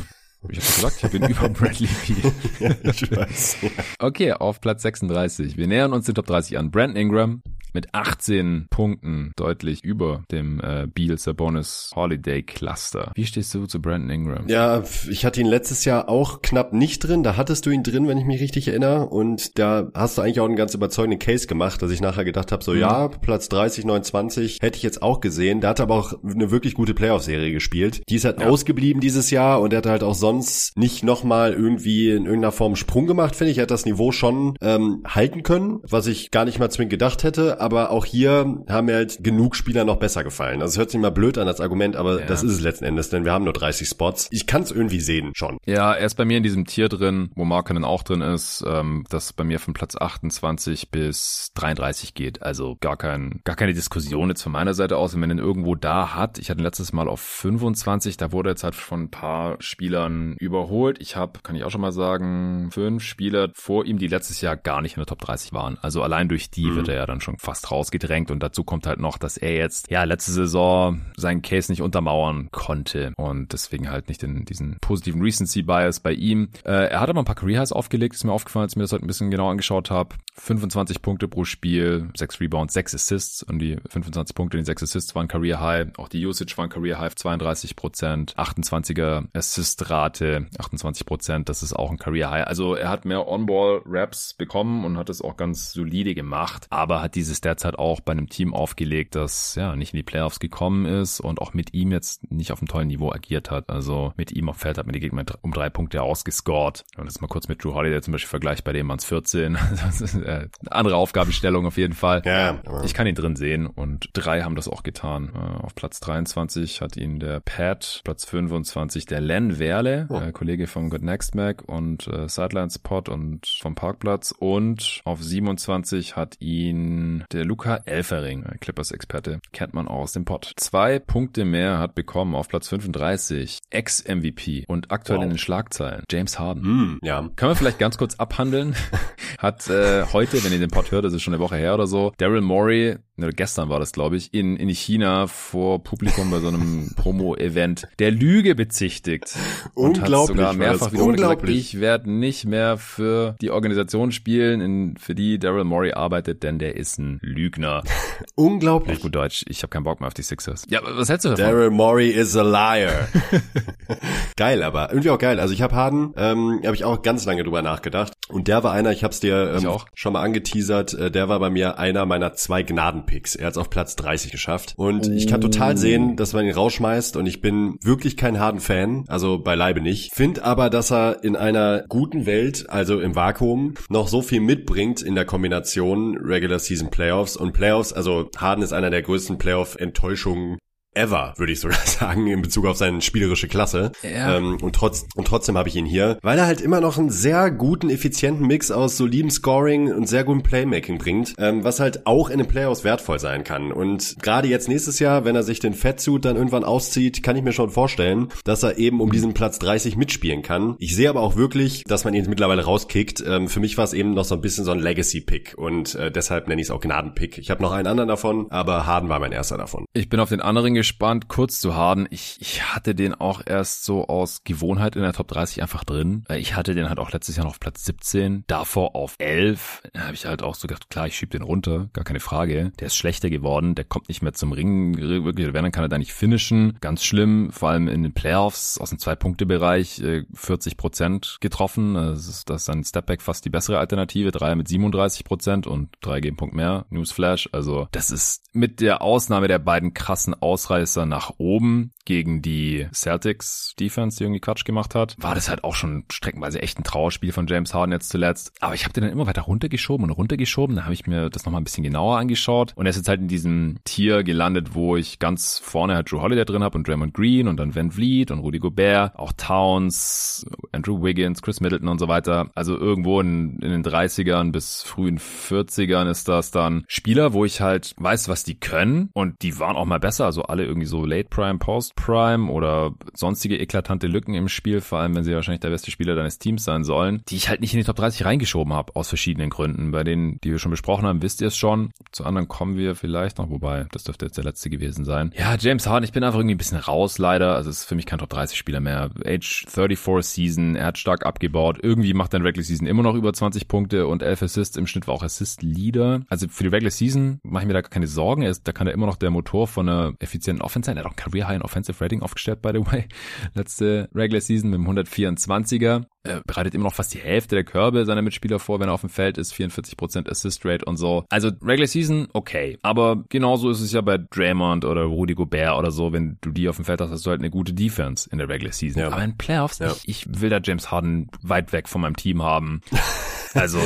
Ich habe gesagt, ich bin (laughs) über Bradley Beal. ja, ich weiß. Okay, auf Platz 36. Wir nähern uns den Top 30 an. Brandon Ingram, mit 18 Punkten deutlich über dem äh, Beal Sabonis Holiday Cluster. Wie stehst du zu Brandon Ingram?
Ja, ich hatte ihn letztes Jahr auch knapp nicht drin. Da hattest du ihn drin, wenn ich mich richtig erinnere. Und da hast du eigentlich auch einen ganz überzeugenden Case gemacht, dass ich nachher gedacht habe, so mhm. ja, Platz 30, 29 hätte ich jetzt auch gesehen. Der hat aber auch eine wirklich gute Playoff-Serie gespielt. Die ist halt ja. ausgeblieben dieses Jahr und er hat halt auch sonst nicht nochmal irgendwie in irgendeiner Form Sprung gemacht, finde ich. Er hat das Niveau schon ähm, halten können, was ich gar nicht mal zwingend gedacht hätte aber auch hier haben mir halt genug Spieler noch besser gefallen. Also es hört sich mal blöd an als Argument, aber ja. das ist es letzten Endes, denn wir haben nur 30 Spots. Ich kann es irgendwie sehen schon.
Ja, er ist bei mir in diesem Tier drin, wo Markenen auch drin ist, ähm, das bei mir von Platz 28 bis 33 geht. Also gar kein, gar keine Diskussion jetzt von meiner Seite aus, wenn man ihn irgendwo da hat. Ich hatte letztes Mal auf 25, da wurde jetzt halt von ein paar Spielern überholt. Ich habe, kann ich auch schon mal sagen, fünf Spieler vor ihm, die letztes Jahr gar nicht in der Top 30 waren. Also allein durch die mhm. wird er ja dann schon fast rausgedrängt und dazu kommt halt noch, dass er jetzt ja letzte Saison seinen Case nicht untermauern konnte und deswegen halt nicht in diesen positiven Recency Bias bei ihm. Äh, er hat aber ein paar Career Highs aufgelegt, ist mir aufgefallen, als ich mir das heute ein bisschen genau angeschaut habe. 25 Punkte pro Spiel, 6 Rebounds, 6 Assists und die 25 Punkte, die 6 Assists waren Career High. Auch die Usage war ein Career High 32 Prozent, 28er Assist-Rate, 28 Prozent, das ist auch ein Career High. Also er hat mehr On-Ball-Raps bekommen und hat es auch ganz solide gemacht, aber hat dieses derzeit auch bei einem Team aufgelegt, das ja nicht in die Playoffs gekommen ist und auch mit ihm jetzt nicht auf einem tollen Niveau agiert hat. Also mit ihm auf Feld hat man die Gegner um drei Punkte ausgescored. Und das mal kurz mit Drew Holiday zum Beispiel vergleicht, bei dem es 14. (laughs) äh, andere Aufgabenstellung auf jeden Fall. Ja, ich kann ihn drin sehen und drei haben das auch getan. Äh, auf Platz 23 hat ihn der Pat, Platz 25 der Len Werle, oh. äh, Kollege vom Good Next Mac und äh, Sidelines Pod und vom Parkplatz und auf 27 hat ihn der Luca Elfering, Clippers-Experte, kennt man auch aus dem Pod. Zwei Punkte mehr hat bekommen auf Platz 35, Ex-MVP und aktuell wow. in den Schlagzeilen, James Harden. Mm, ja. Können wir vielleicht ganz kurz abhandeln? (laughs) hat äh, heute, wenn ihr den Pod hört, das ist schon eine Woche her oder so, Daryl Morey oder gestern war das, glaube ich, in, in China vor Publikum bei so einem (laughs) Promo-Event der Lüge bezichtigt. Und hat sogar mehrfach wiederholt gesagt, ich werde nicht mehr für die Organisation spielen, in, für die Daryl Morey arbeitet, denn der ist ein Lügner. (laughs)
Unglaublich.
Auf gut Deutsch, ich habe keinen Bock mehr auf die Sixers. Ja, was hältst du davon?
Daryl Morey is a liar. (laughs) geil, aber irgendwie auch geil. Also ich habe Harden, ähm, habe ich auch ganz lange drüber nachgedacht. Und der war einer, ich habe es dir ähm, schon mal angeteasert, äh, der war bei mir einer meiner zwei Gnadenpicks. Er hat es auf Platz 30 geschafft. Und ich kann total sehen, dass man ihn rausschmeißt. Und ich bin wirklich kein Harden-Fan, also beileibe nicht. Find aber, dass er in einer guten Welt, also im Vakuum, noch so viel mitbringt in der Kombination Regular Season Playoffs und Playoffs. Also Harden ist einer der größten Playoff-Enttäuschungen ever, würde ich sogar (laughs) sagen, in Bezug auf seine spielerische Klasse. Ja. Ähm, und, trotz, und trotzdem habe ich ihn hier, weil er halt immer noch einen sehr guten, effizienten Mix aus solidem Scoring und sehr gutem Playmaking bringt, ähm, was halt auch in den Playoffs wertvoll sein kann. Und gerade jetzt nächstes Jahr, wenn er sich den Fettsuit dann irgendwann auszieht, kann ich mir schon vorstellen, dass er eben um diesen Platz 30 mitspielen kann. Ich sehe aber auch wirklich, dass man ihn mittlerweile rauskickt. Ähm, für mich war es eben noch so ein bisschen so ein Legacy-Pick und äh, deshalb nenne ich es auch Gnaden-Pick. Ich habe noch einen anderen davon, aber Harden war mein erster davon.
Ich bin auf den anderen gespannt, kurz zu Harden. Ich, ich hatte den auch erst so aus Gewohnheit in der Top 30 einfach drin. Ich hatte den halt auch letztes Jahr noch auf Platz 17, davor auf 11. Da habe ich halt auch so gedacht, klar, ich schieb den runter, gar keine Frage. Der ist schlechter geworden, der kommt nicht mehr zum Ring, wirklich, wenn, dann kann er da nicht finishen. Ganz schlimm, vor allem in den Playoffs aus dem Zwei-Punkte-Bereich, 40 äh, Prozent getroffen. Das ist, das ist ein Stepback fast die bessere Alternative. Dreier mit 37 Prozent und drei Gegenpunkt mehr. Newsflash. Also das ist mit der Ausnahme der beiden krassen Ausreißer nach oben gegen die Celtics Defense, die irgendwie Quatsch gemacht hat, war das halt auch schon streckenweise echt ein Trauerspiel von James Harden jetzt zuletzt. Aber ich habe den dann immer weiter runtergeschoben und runtergeschoben. Da habe ich mir das nochmal ein bisschen genauer angeschaut. Und er ist jetzt halt in diesem Tier gelandet, wo ich ganz vorne halt Drew Holiday drin habe und Draymond Green und dann Van Vliet und Rudy Gobert, auch Towns, Andrew Wiggins, Chris Middleton und so weiter. Also irgendwo in, in den 30ern bis frühen 40ern ist das dann Spieler, wo ich halt weiß, was die können und die waren auch mal besser. Also alle irgendwie so Late Prime, Post Prime oder sonstige eklatante Lücken im Spiel, vor allem wenn sie wahrscheinlich der beste Spieler deines Teams sein sollen, die ich halt nicht in die Top 30 reingeschoben habe, aus verschiedenen Gründen. Bei denen, die wir schon besprochen haben, wisst ihr es schon. Zu anderen kommen wir vielleicht noch, wobei, das dürfte jetzt der letzte gewesen sein. Ja, James Harden, ich bin einfach irgendwie ein bisschen raus, leider. Also es ist für mich kein Top 30 Spieler mehr. Age 34 Season, er hat stark abgebaut. Irgendwie macht er in Regular Season immer noch über 20 Punkte und 11 Assists. Im Schnitt war auch Assist Leader. Also für die Regular Season mache ich mir da keine Sorgen. Er ist, da kann er immer noch der Motor von einer effizienten Offense sein. Er hat auch Career High in Offensive Rating aufgestellt, by the way. Letzte Regular Season mit dem 124er. Er bereitet immer noch fast die Hälfte der Körbe seiner Mitspieler vor, wenn er auf dem Feld ist. 44% Assist Rate und so. Also Regular Season, okay. Aber genauso ist es ja bei Draymond oder Rudy Gobert oder so. Wenn du die auf dem Feld hast, hast du halt eine gute Defense in der Regular Season. Ja. Aber in Playoffs, ja. ich, ich will da James Harden weit weg von meinem Team haben. (laughs) Also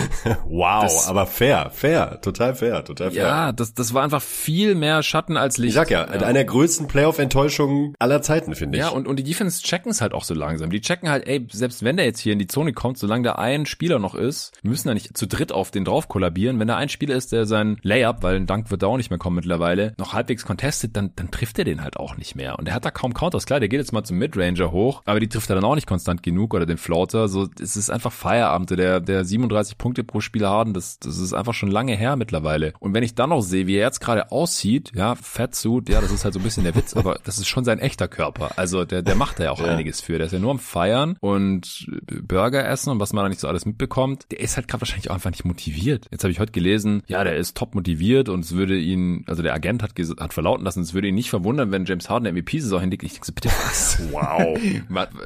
wow, das, aber fair, fair, total fair, total fair.
Ja, das, das war einfach viel mehr Schatten als Licht.
Ich sag ja, ja. eine der größten Playoff-Enttäuschungen aller Zeiten, finde ich.
Ja, und, und die Defense checken es halt auch so langsam. Die checken halt, ey, selbst wenn der jetzt hier in die Zone kommt, solange da ein Spieler noch ist, wir müssen da nicht zu dritt auf den drauf kollabieren. Wenn da ein Spieler ist, der sein Layup, weil ein Dank wird da auch nicht mehr kommen mittlerweile, noch halbwegs contestet, dann, dann trifft er den halt auch nicht mehr. Und er hat da kaum Counters. Klar, der geht jetzt mal zum Midranger hoch, aber die trifft er dann auch nicht konstant genug oder den Floater. So, es ist einfach Feierabend. Der, der 37 Punkte pro Spiel Spieler haben, das, das ist einfach schon lange her mittlerweile. Und wenn ich dann noch sehe, wie er jetzt gerade aussieht, ja, Fettsuit, ja, das ist halt so ein bisschen der Witz, aber das ist schon sein echter Körper. Also der, der macht da ja auch ja. einiges für. Der ist ja nur am Feiern und Burger essen und was man da nicht so alles mitbekommt. Der ist halt gerade wahrscheinlich auch einfach nicht motiviert. Jetzt habe ich heute gelesen, ja, der ist top motiviert und es würde ihn, also der Agent hat, hat verlauten lassen, es würde ihn nicht verwundern, wenn James Harden der MVP-Saison hinlegt. Ich denke so, bitte was? (laughs) Wow.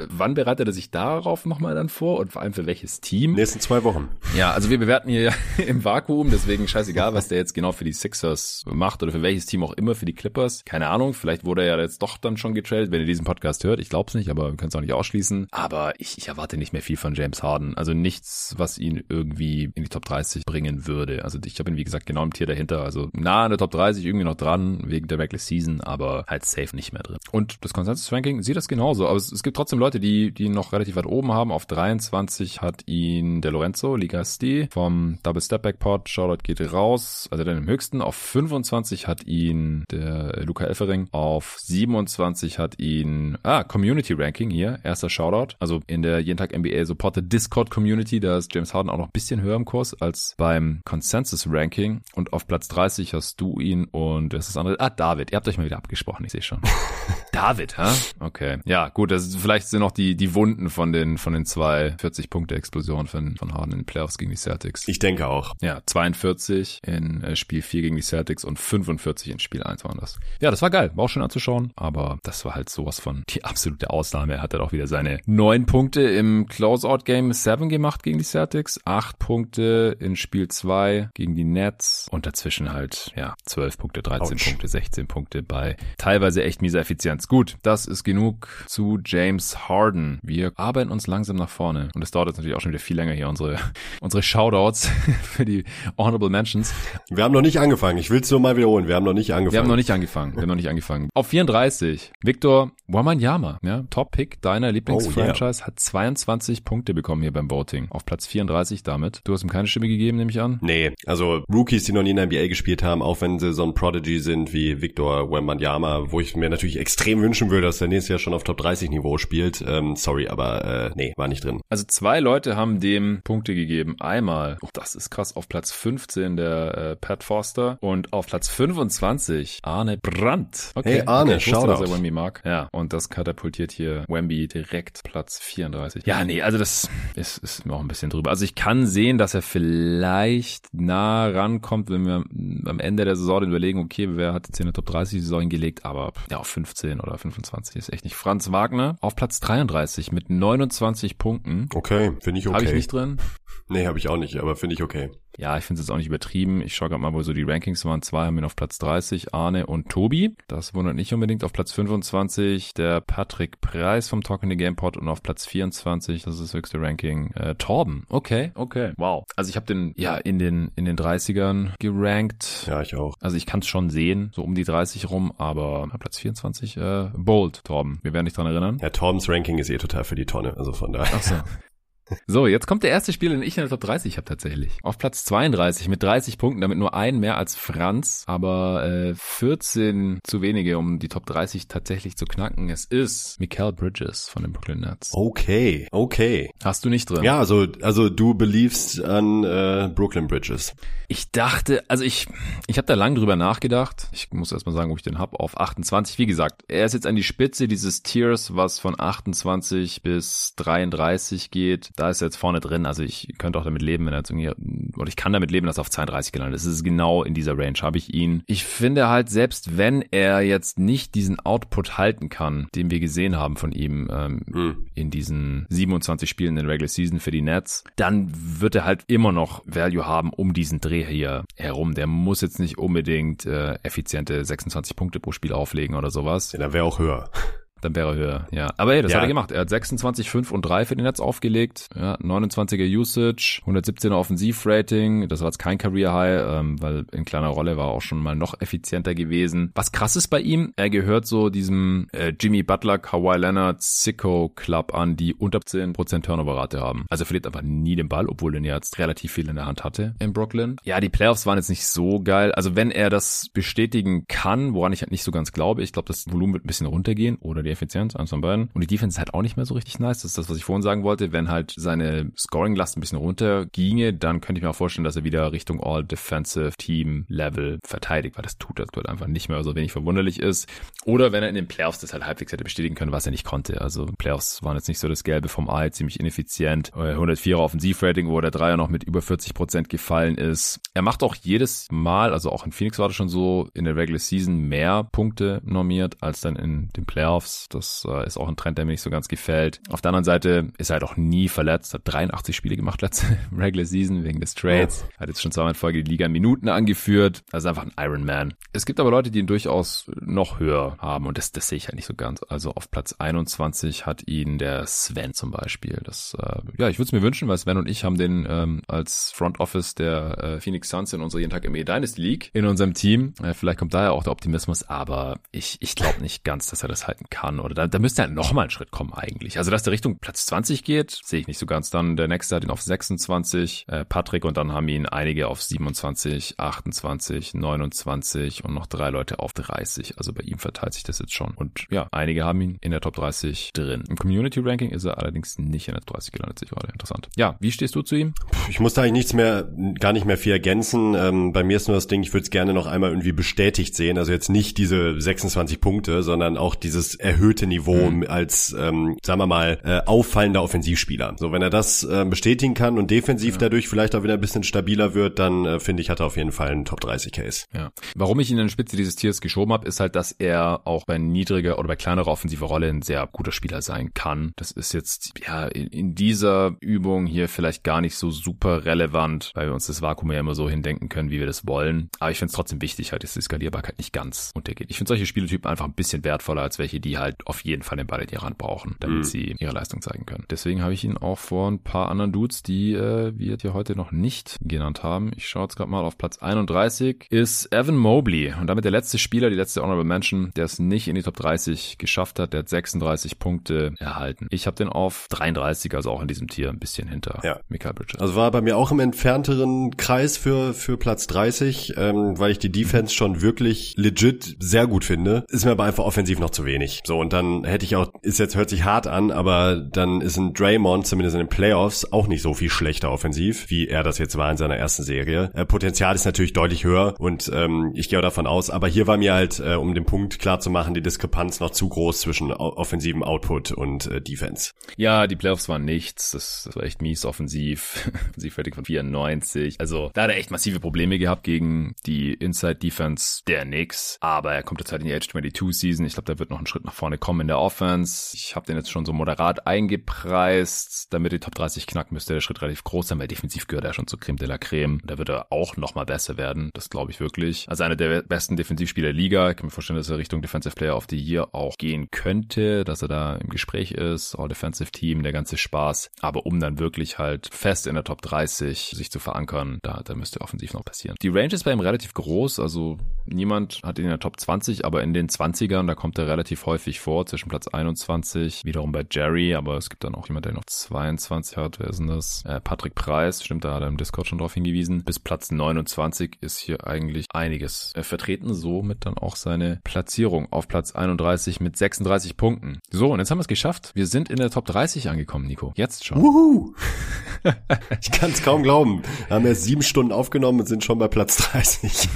Wann bereitet er sich darauf nochmal dann vor und vor allem für welches Team?
Nächsten zwei Wochen.
Ja, also wir bewerten hier ja (laughs) im Vakuum, deswegen scheißegal, was der jetzt genau für die Sixers macht oder für welches Team auch immer, für die Clippers. Keine Ahnung, vielleicht wurde er ja jetzt doch dann schon getradet, wenn ihr diesen Podcast hört. Ich glaube es nicht, aber wir können es auch nicht ausschließen. Aber ich, ich erwarte nicht mehr viel von James Harden. Also nichts, was ihn irgendwie in die Top 30 bringen würde. Also ich habe ihn, wie gesagt, genau im Tier dahinter. Also nah an der Top 30, irgendwie noch dran, wegen der Regular Season, aber halt safe nicht mehr drin. Und das Consensus-Ranking sieht das genauso. Aber es, es gibt trotzdem Leute, die, die noch relativ weit oben haben. Auf 23 hat ihn der Lorenzo Ligasti vom Double Step Back Pod. Shoutout geht raus. Also dann im höchsten. Auf 25 hat ihn der Luca Elfering. Auf 27 hat ihn, ah, Community Ranking hier. Erster Shoutout. Also in der jeden Tag NBA NBA-supported Discord-Community. Da ist James Harden auch noch ein bisschen höher im Kurs als beim Consensus-Ranking. Und auf Platz 30 hast du ihn und das ist das andere. Ah, David. Ihr habt euch mal wieder abgesprochen, ich sehe schon. (laughs) David, ha? Okay. Ja, gut, das ist, vielleicht sind noch die, die Wunden von den, von den zwei 40-Punkte-Explosionen von, von Harden in den Playoffs gegen die Celtics.
Ich denke auch.
Ja, 42 in äh, Spiel 4 gegen die Celtics und 45 in Spiel 1 waren das. Ja, das war geil. War auch schön anzuschauen, aber das war halt sowas von die absolute Ausnahme. Er hat dann auch wieder seine neun Punkte im Closeout Game 7 gemacht gegen die Celtics, acht Punkte in Spiel 2 gegen die Nets und dazwischen halt, ja, 12 Punkte, 13 Ouch. Punkte, 16 Punkte bei teilweise echt mieser Effizienz. Gut, das ist genug zu James Harden. Wir arbeiten uns langsam nach vorne und es dauert jetzt natürlich auch schon wieder viel länger hier unsere, (laughs) unsere Shoutouts (laughs) für die Honorable Mentions.
Wir haben noch nicht angefangen. Ich will es nur mal wiederholen. Wir haben noch nicht angefangen.
Wir haben noch nicht angefangen. Wir haben noch nicht angefangen. Auf 34, Victor Wamanyama, ja, Top-Pick deiner Lieblingsfranchise, oh, yeah. hat 22 Punkte bekommen hier beim Voting. Auf Platz 34 damit. Du hast ihm keine Stimme gegeben, nehme ich an?
Nee, also Rookies, die noch nie in der NBA gespielt haben, auch wenn sie so ein Prodigy sind wie Victor Wembanyama, wo ich mir natürlich extrem wünschen würde, dass er nächstes Jahr schon auf Top 30 Niveau spielt. Ähm, sorry, aber äh, nee, war nicht drin.
Also zwei Leute haben dem Punkte gegeben. Einmal, oh, das ist krass, auf Platz 15 der äh, Pat Foster und auf Platz 25 Arne Brandt.
Okay, hey Arne, okay, dass
er Wemby mag. Ja, und das katapultiert hier Wemby direkt Platz 34. Ja, nee, also das ist, ist mir auch ein bisschen drüber. Also ich kann sehen, dass er vielleicht nah rankommt, wenn wir am Ende der Saison überlegen, okay, wer hat jetzt hier eine Top 30 Saison hingelegt, aber ja, auf 15 oder 25 ist echt nicht. Franz Wagner auf Platz 33 mit 29 Punkten.
Okay, finde ich okay.
Habe ich nicht drin.
Nee, habe ich auch nicht, aber finde ich okay.
Ja, ich finde es jetzt auch nicht übertrieben. Ich schaue gerade mal, wo so die Rankings waren. Zwei haben ihn auf Platz 30, Arne und Tobi. Das wundert nicht unbedingt. Auf Platz 25 der Patrick Preis vom Talk in the Game Pod und auf Platz 24, das ist das höchste Ranking, äh, Torben. Okay, okay. Wow. Also ich habe den ja in den in den 30ern gerankt.
Ja, ich auch.
Also ich kann es schon sehen, so um die 30 rum, aber Platz 24, äh, Bold, Torben. Wir werden dich dran erinnern.
Ja, Torbens Ranking ist eh total für die Tonne, also von daher. Ach so. (laughs) (laughs)
So, jetzt kommt der erste Spieler, den ich in der Top 30 habe tatsächlich. Auf Platz 32 mit 30 Punkten, damit nur ein mehr als Franz, aber äh, 14 zu wenige, um die Top 30 tatsächlich zu knacken. Es ist Mikael Bridges von den Brooklyn Nets.
Okay, okay.
Hast du nicht drin?
Ja, also also du beliefst an äh, Brooklyn Bridges.
Ich dachte, also ich ich habe da lang drüber nachgedacht. Ich muss erstmal sagen, wo ich den hab. Auf 28. Wie gesagt, er ist jetzt an die Spitze dieses Tiers, was von 28 bis 33 geht da ist er jetzt vorne drin. Also ich könnte auch damit leben, wenn er jetzt irgendwie, oder ich kann damit leben, dass er auf 32 gelandet ist. Das ist genau in dieser Range, habe ich ihn. Ich finde halt, selbst wenn er jetzt nicht diesen Output halten kann, den wir gesehen haben von ihm ähm, mhm. in diesen 27 Spielen in der Regular Season für die Nets, dann wird er halt immer noch Value haben um diesen Dreh hier herum. Der muss jetzt nicht unbedingt äh, effiziente 26 Punkte pro Spiel auflegen oder sowas.
Ja, dann wäre auch höher.
Dann wäre er höher, ja. Aber hey, das ja. hat er gemacht. Er hat 26, 5 und 3 für den Netz aufgelegt. Ja, 29er Usage, 117er Offensivrating. Das war jetzt kein Career High, ähm, weil in kleiner Rolle war er auch schon mal noch effizienter gewesen. Was krass ist bei ihm, er gehört so diesem äh, Jimmy Butler, Kawhi Leonard, Sicko Club an, die unter 10% Turnover-Rate haben. Also er verliert einfach nie den Ball, obwohl er jetzt relativ viel in der Hand hatte in Brooklyn. Ja, die Playoffs waren jetzt nicht so geil. Also wenn er das bestätigen kann, woran ich halt nicht so ganz glaube, ich glaube, das Volumen wird ein bisschen runtergehen oder die die Effizienz, eins von beiden. Und die Defense ist halt auch nicht mehr so richtig nice. Das ist das, was ich vorhin sagen wollte. Wenn halt seine Scoring-Last ein bisschen runter ginge, dann könnte ich mir auch vorstellen, dass er wieder Richtung All-Defensive-Team-Level verteidigt, weil das tut aktuell einfach nicht mehr so wenig verwunderlich ist. Oder wenn er in den Playoffs das halt halbwegs hätte bestätigen können, was er nicht konnte. Also Playoffs waren jetzt nicht so das Gelbe vom Ei, ziemlich ineffizient. 104er Offensivrating, wo der Dreier noch mit über 40 Prozent gefallen ist. Er macht auch jedes Mal, also auch in Phoenix war das schon so, in der Regular Season mehr Punkte normiert als dann in den Playoffs. Das äh, ist auch ein Trend, der mir nicht so ganz gefällt. Auf der anderen Seite ist er halt auch nie verletzt, hat 83 Spiele gemacht letzte (laughs) Regular Season wegen des Trades. Ja. Hat jetzt schon zweimal in Folge die Liga in Minuten angeführt. Also einfach ein Iron Man. Es gibt aber Leute, die ihn durchaus noch höher haben und das, das sehe ich halt nicht so ganz. Also auf Platz 21 hat ihn der Sven zum Beispiel. Das, äh, ja, ich würde es mir wünschen, weil Sven und ich haben den ähm, als Front Office der äh, Phoenix Suns in unserer jeden Tag ME Dynasty League in unserem Team. Äh, vielleicht kommt daher auch der Optimismus, aber ich, ich glaube nicht ganz, dass er das halten kann kann. Oder da, da müsste halt noch mal ein Schritt kommen eigentlich. Also, dass der Richtung Platz 20 geht, sehe ich nicht so ganz. Dann der nächste hat ihn auf 26, äh, Patrick, und dann haben ihn einige auf 27, 28, 29 und noch drei Leute auf 30. Also bei ihm verteilt sich das jetzt schon. Und ja, einige haben ihn in der Top 30 drin. Im Community Ranking ist er allerdings nicht in der Top 30 gelandet, sich gerade interessant. Ja, wie stehst du zu ihm?
Ich muss da eigentlich nichts mehr, gar nicht mehr viel ergänzen. Ähm, bei mir ist nur das Ding, ich würde es gerne noch einmal irgendwie bestätigt sehen. Also jetzt nicht diese 26 Punkte, sondern auch dieses erhöhte Niveau mhm. als, ähm, sagen wir mal, äh, auffallender Offensivspieler. So, wenn er das äh, bestätigen kann und defensiv ja. dadurch vielleicht auch wieder ein bisschen stabiler wird, dann äh, finde ich, hat er auf jeden Fall einen Top 30 Case.
Ja. Warum ich ihn in die Spitze dieses Tiers geschoben habe, ist halt, dass er auch bei niedriger oder bei kleinerer offensiver Rolle ein sehr guter Spieler sein kann. Das ist jetzt ja in, in dieser Übung hier vielleicht gar nicht so super relevant, weil wir uns das Vakuum ja immer so hindenken können, wie wir das wollen. Aber ich finde es trotzdem wichtig, halt, dass die Skalierbarkeit nicht ganz untergeht. Ich finde solche Spieletypen einfach ein bisschen wertvoller als welche, die halt auf jeden Fall den Ball in die Hand brauchen, damit mhm. sie ihre Leistung zeigen können. Deswegen habe ich ihn auch vor ein paar anderen Dudes, die äh, wir hier heute noch nicht genannt haben. Ich schaue jetzt gerade mal auf Platz 31 ist Evan Mobley und damit der letzte Spieler, die letzte Honorable Mention, der es nicht in die Top 30 geschafft hat. Der hat 36 Punkte erhalten. Ich habe den auf 33, also auch in diesem Tier ein bisschen hinter ja. Michael Bridges.
Also war bei mir auch im entfernteren Kreis für, für Platz 30, ähm, weil ich die Defense schon wirklich legit sehr gut finde. Ist mir aber einfach offensiv noch zu wenig. So, und dann hätte ich auch, ist jetzt, hört sich hart an, aber dann ist ein Draymond zumindest in den Playoffs auch nicht so viel schlechter offensiv, wie er das jetzt war in seiner ersten Serie. Äh, Potenzial ist natürlich deutlich höher und ähm, ich gehe auch davon aus, aber hier war mir halt, äh, um den Punkt klar zu machen, die Diskrepanz noch zu groß zwischen offensiven Output und äh, Defense.
Ja, die Playoffs waren nichts. Das, das war echt mies offensiv. (laughs) Offensivrating von 94. Also da hat er echt massive Probleme gehabt gegen die Inside Defense der Knicks. Aber er kommt jetzt halt in die Age 22 Season. Ich glaube, da wird noch ein Schritt nach vorne kommen in der Offense. Ich habe den jetzt schon so moderat eingepreist. Damit die Top 30 knacken, müsste der Schritt relativ groß sein, weil defensiv gehört er schon zu Creme de la Creme. Da wird er auch noch mal besser werden. Das glaube ich wirklich. Also einer der besten Defensivspieler der Liga. Ich kann mir vorstellen, dass er Richtung Defensive Player of the Year auch gehen könnte, dass er da im Gespräch ist. All Defensive Team, der ganze Spaß. Aber um dann wirklich halt fest in der Top 30 sich zu verankern, da, da müsste offensiv noch passieren. Die Range ist bei ihm relativ groß. Also niemand hat ihn in der Top 20, aber in den 20ern, da kommt er relativ häufig vor, zwischen Platz 21, wiederum bei Jerry, aber es gibt dann auch jemand, der noch 22 hat. Wer ist denn das? Äh, Patrick Preis, stimmt, da hat er im Discord schon drauf hingewiesen. Bis Platz 29 ist hier eigentlich einiges äh, vertreten, somit dann auch seine Platzierung auf Platz 31 mit 36 Punkten. So, und jetzt haben wir es geschafft. Wir sind in der Top 30 angekommen, Nico. Jetzt schon.
Wuhu! (laughs) ich kann es kaum glauben. Wir haben erst sieben Stunden aufgenommen und sind schon bei Platz 30.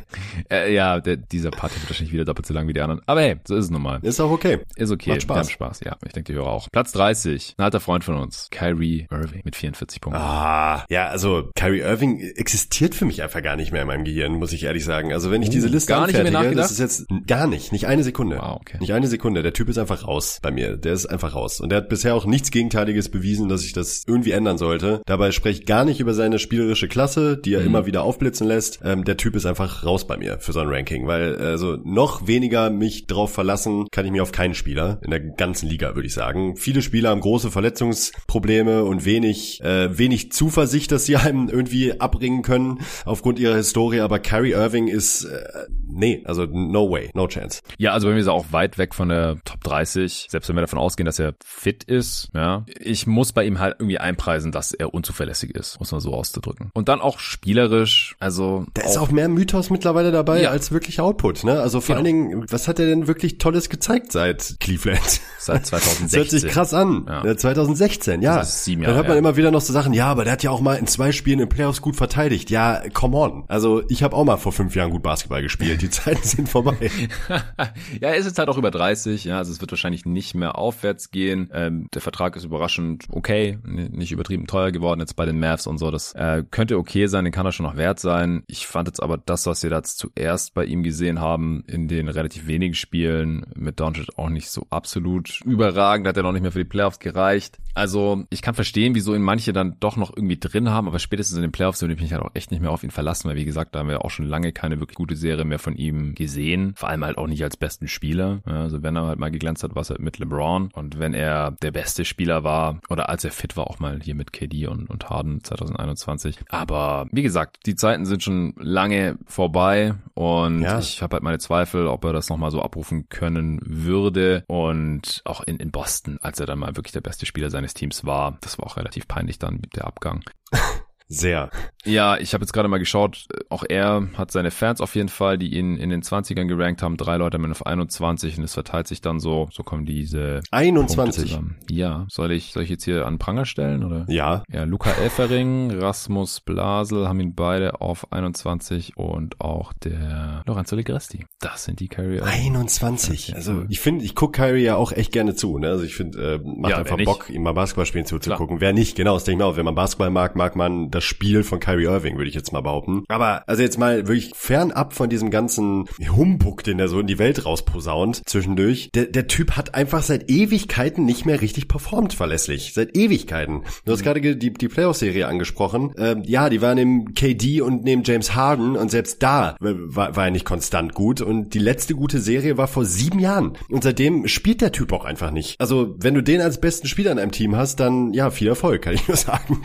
(laughs)
äh, ja, der, dieser Part wird wahrscheinlich wieder doppelt so lang wie die anderen. Aber hey, so ist es nun mal.
Ist auch okay.
Ist okay. Macht Spaß. Wir haben Spaß, ja. Ich denke, die Hörer auch. Platz 30. Ein alter Freund von uns. Kyrie Irving mit 44 Punkten.
Ah, ja, also Kyrie Irving existiert für mich einfach gar nicht mehr in meinem Gehirn, muss ich ehrlich sagen. Also wenn ich diese uh, Liste
gar nicht mehr nachgedacht?
das ist jetzt gar nicht, nicht eine Sekunde.
Wow, okay.
Nicht eine Sekunde. Der Typ ist einfach raus bei mir. Der ist einfach raus. Und der hat bisher auch nichts Gegenteiliges bewiesen, dass ich das irgendwie ändern sollte. Dabei spreche ich gar nicht über seine spielerische Klasse, die er mhm. immer wieder aufblitzen lässt. Ähm, der Typ ist einfach raus bei mir für so ein Ranking, weil also noch weniger mich drauf verlassen kann ich mir auf keinen Spieler in der ganzen Liga, würde ich sagen. Viele Spieler haben große Verletzungsprobleme und wenig, äh, wenig Zuversicht, dass sie (laughs) einem irgendwie abbringen können aufgrund ihrer Historie. Aber Kyrie Irving ist äh, nee, also no way, no chance.
Ja, also bei mir ist er auch weit weg von der Top 30, selbst wenn wir davon ausgehen, dass er fit ist, ja. Ich muss bei ihm halt irgendwie einpreisen, dass er unzuverlässig ist, muss man so auszudrücken. Und dann auch spielerisch, also.
Da ist auch mehr Mythos mittlerweile dabei ja. als wirklich Output, ne? Also vor genau. allen Dingen, was hat er denn wirklich Tolles gezeigt seit Cleveland?
Seit 2016. das (laughs)
hört sich krass an. Ja. 2016, ja. Das ist sieben Jahre, Dann hört man ja. immer wieder noch so Sachen, ja, aber der hat ja auch mal in zwei Spielen in Playoffs gut verteidigt. Ja, come on. Also ich habe auch mal vor fünf Jahren gut Basketball gespielt. Die (laughs) Zeiten sind vorbei. (laughs)
ja, er ist jetzt halt auch über 30, ja, also es wird wahrscheinlich nicht mehr aufwärts gehen. Ähm, der Vertrag ist überraschend okay, nicht übertrieben teuer geworden jetzt bei den Mavs und so. Das äh, könnte okay sein, den kann er schon noch wert sein. Ich fand jetzt aber das, was wir da zuerst bei ihm gesehen haben, in den relativ wenigen Spielen mit Doncic auch nicht so absolut überragend, hat er noch nicht mehr für die Playoffs gereicht. Also ich kann verstehen, wieso ihn manche dann doch noch irgendwie drin haben, aber spätestens in den Playoffs würde ich mich halt auch echt nicht mehr auf ihn verlassen, weil wie gesagt, da haben wir auch schon lange keine wirklich gute Serie mehr von ihm gesehen. Vor allem halt auch nicht als besten Spieler. also wenn er halt mal geglänzt hat, war es halt mit LeBron. Und wenn er der beste Spieler war oder als er fit war, auch mal hier mit KD und, und Harden 2021. Aber wie gesagt, die Zeiten sind schon lange vorbei und ja. ich habe halt meine Zweifel, ob er das nochmal so abrufen können würde. Und auch in, in Boston, als er dann mal wirklich der beste Spieler seines Teams war, das war auch relativ peinlich dann mit der Abgang. (laughs)
Sehr.
Ja, ich habe jetzt gerade mal geschaut, auch er hat seine Fans auf jeden Fall, die ihn in den 20ern gerankt haben. Drei Leute haben ihn auf 21 und es verteilt sich dann so, so kommen diese
21.
Ja, soll ich, soll ich jetzt hier an Pranger stellen oder?
Ja.
Ja, Luca Elfering, Rasmus Blasel haben ihn beide auf 21 und auch der Lorenzo Legresti. Das sind die Carrier.
21. Also ich finde, ich gucke Kyrie ja auch echt gerne zu. Ne? Also ich finde, äh, macht ja, einfach Bock, ihm mal Basketball spielen zuzugucken. Wer nicht, genau, das denke ich auch. Wenn man Basketball mag, mag man das Spiel von Kyrie Irving, würde ich jetzt mal behaupten. Aber also jetzt mal wirklich fernab von diesem ganzen Humbug, den er so in die Welt rausposaunt zwischendurch. Der, der Typ hat einfach seit Ewigkeiten nicht mehr richtig performt verlässlich. Seit Ewigkeiten. Du hast mhm. gerade die, die Playoff-Serie angesprochen. Ähm, ja, die waren neben KD und neben James Harden und selbst da war, war er nicht konstant gut. Und die letzte gute Serie war vor sieben Jahren. Und seitdem spielt der Typ auch einfach nicht. Also wenn du den als besten Spieler in einem Team hast, dann ja, viel Erfolg, kann ich nur (laughs) sagen.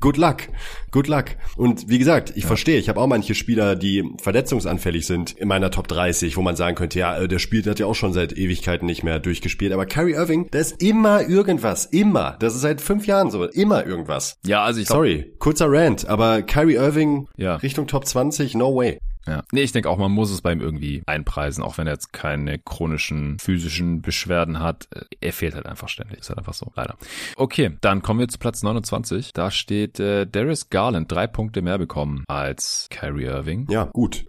Good luck. Good luck. Und wie gesagt, ich ja. verstehe, ich habe auch manche Spieler, die verletzungsanfällig sind in meiner Top 30, wo man sagen könnte, ja, äh, der spielt hat ja auch schon seit Ewigkeiten nicht mehr durchgespielt. Aber Kyrie Irving, da ist immer irgendwas. Immer. Das ist seit fünf Jahren so. Immer irgendwas.
Ja, also ich
Sorry, kurzer Rant, aber Kyrie Irving ja. Richtung Top 20, no way.
Ja. Nee, ich denke auch, man muss es bei ihm irgendwie einpreisen, auch wenn er jetzt keine chronischen physischen Beschwerden hat. Äh, er fehlt halt einfach ständig. Ist halt einfach so, leider. Okay, dann kommen wir zu Platz 29. Da steht äh, Darius Garland, drei Punkte mehr bekommen als Kyrie Irving.
Ja, gut.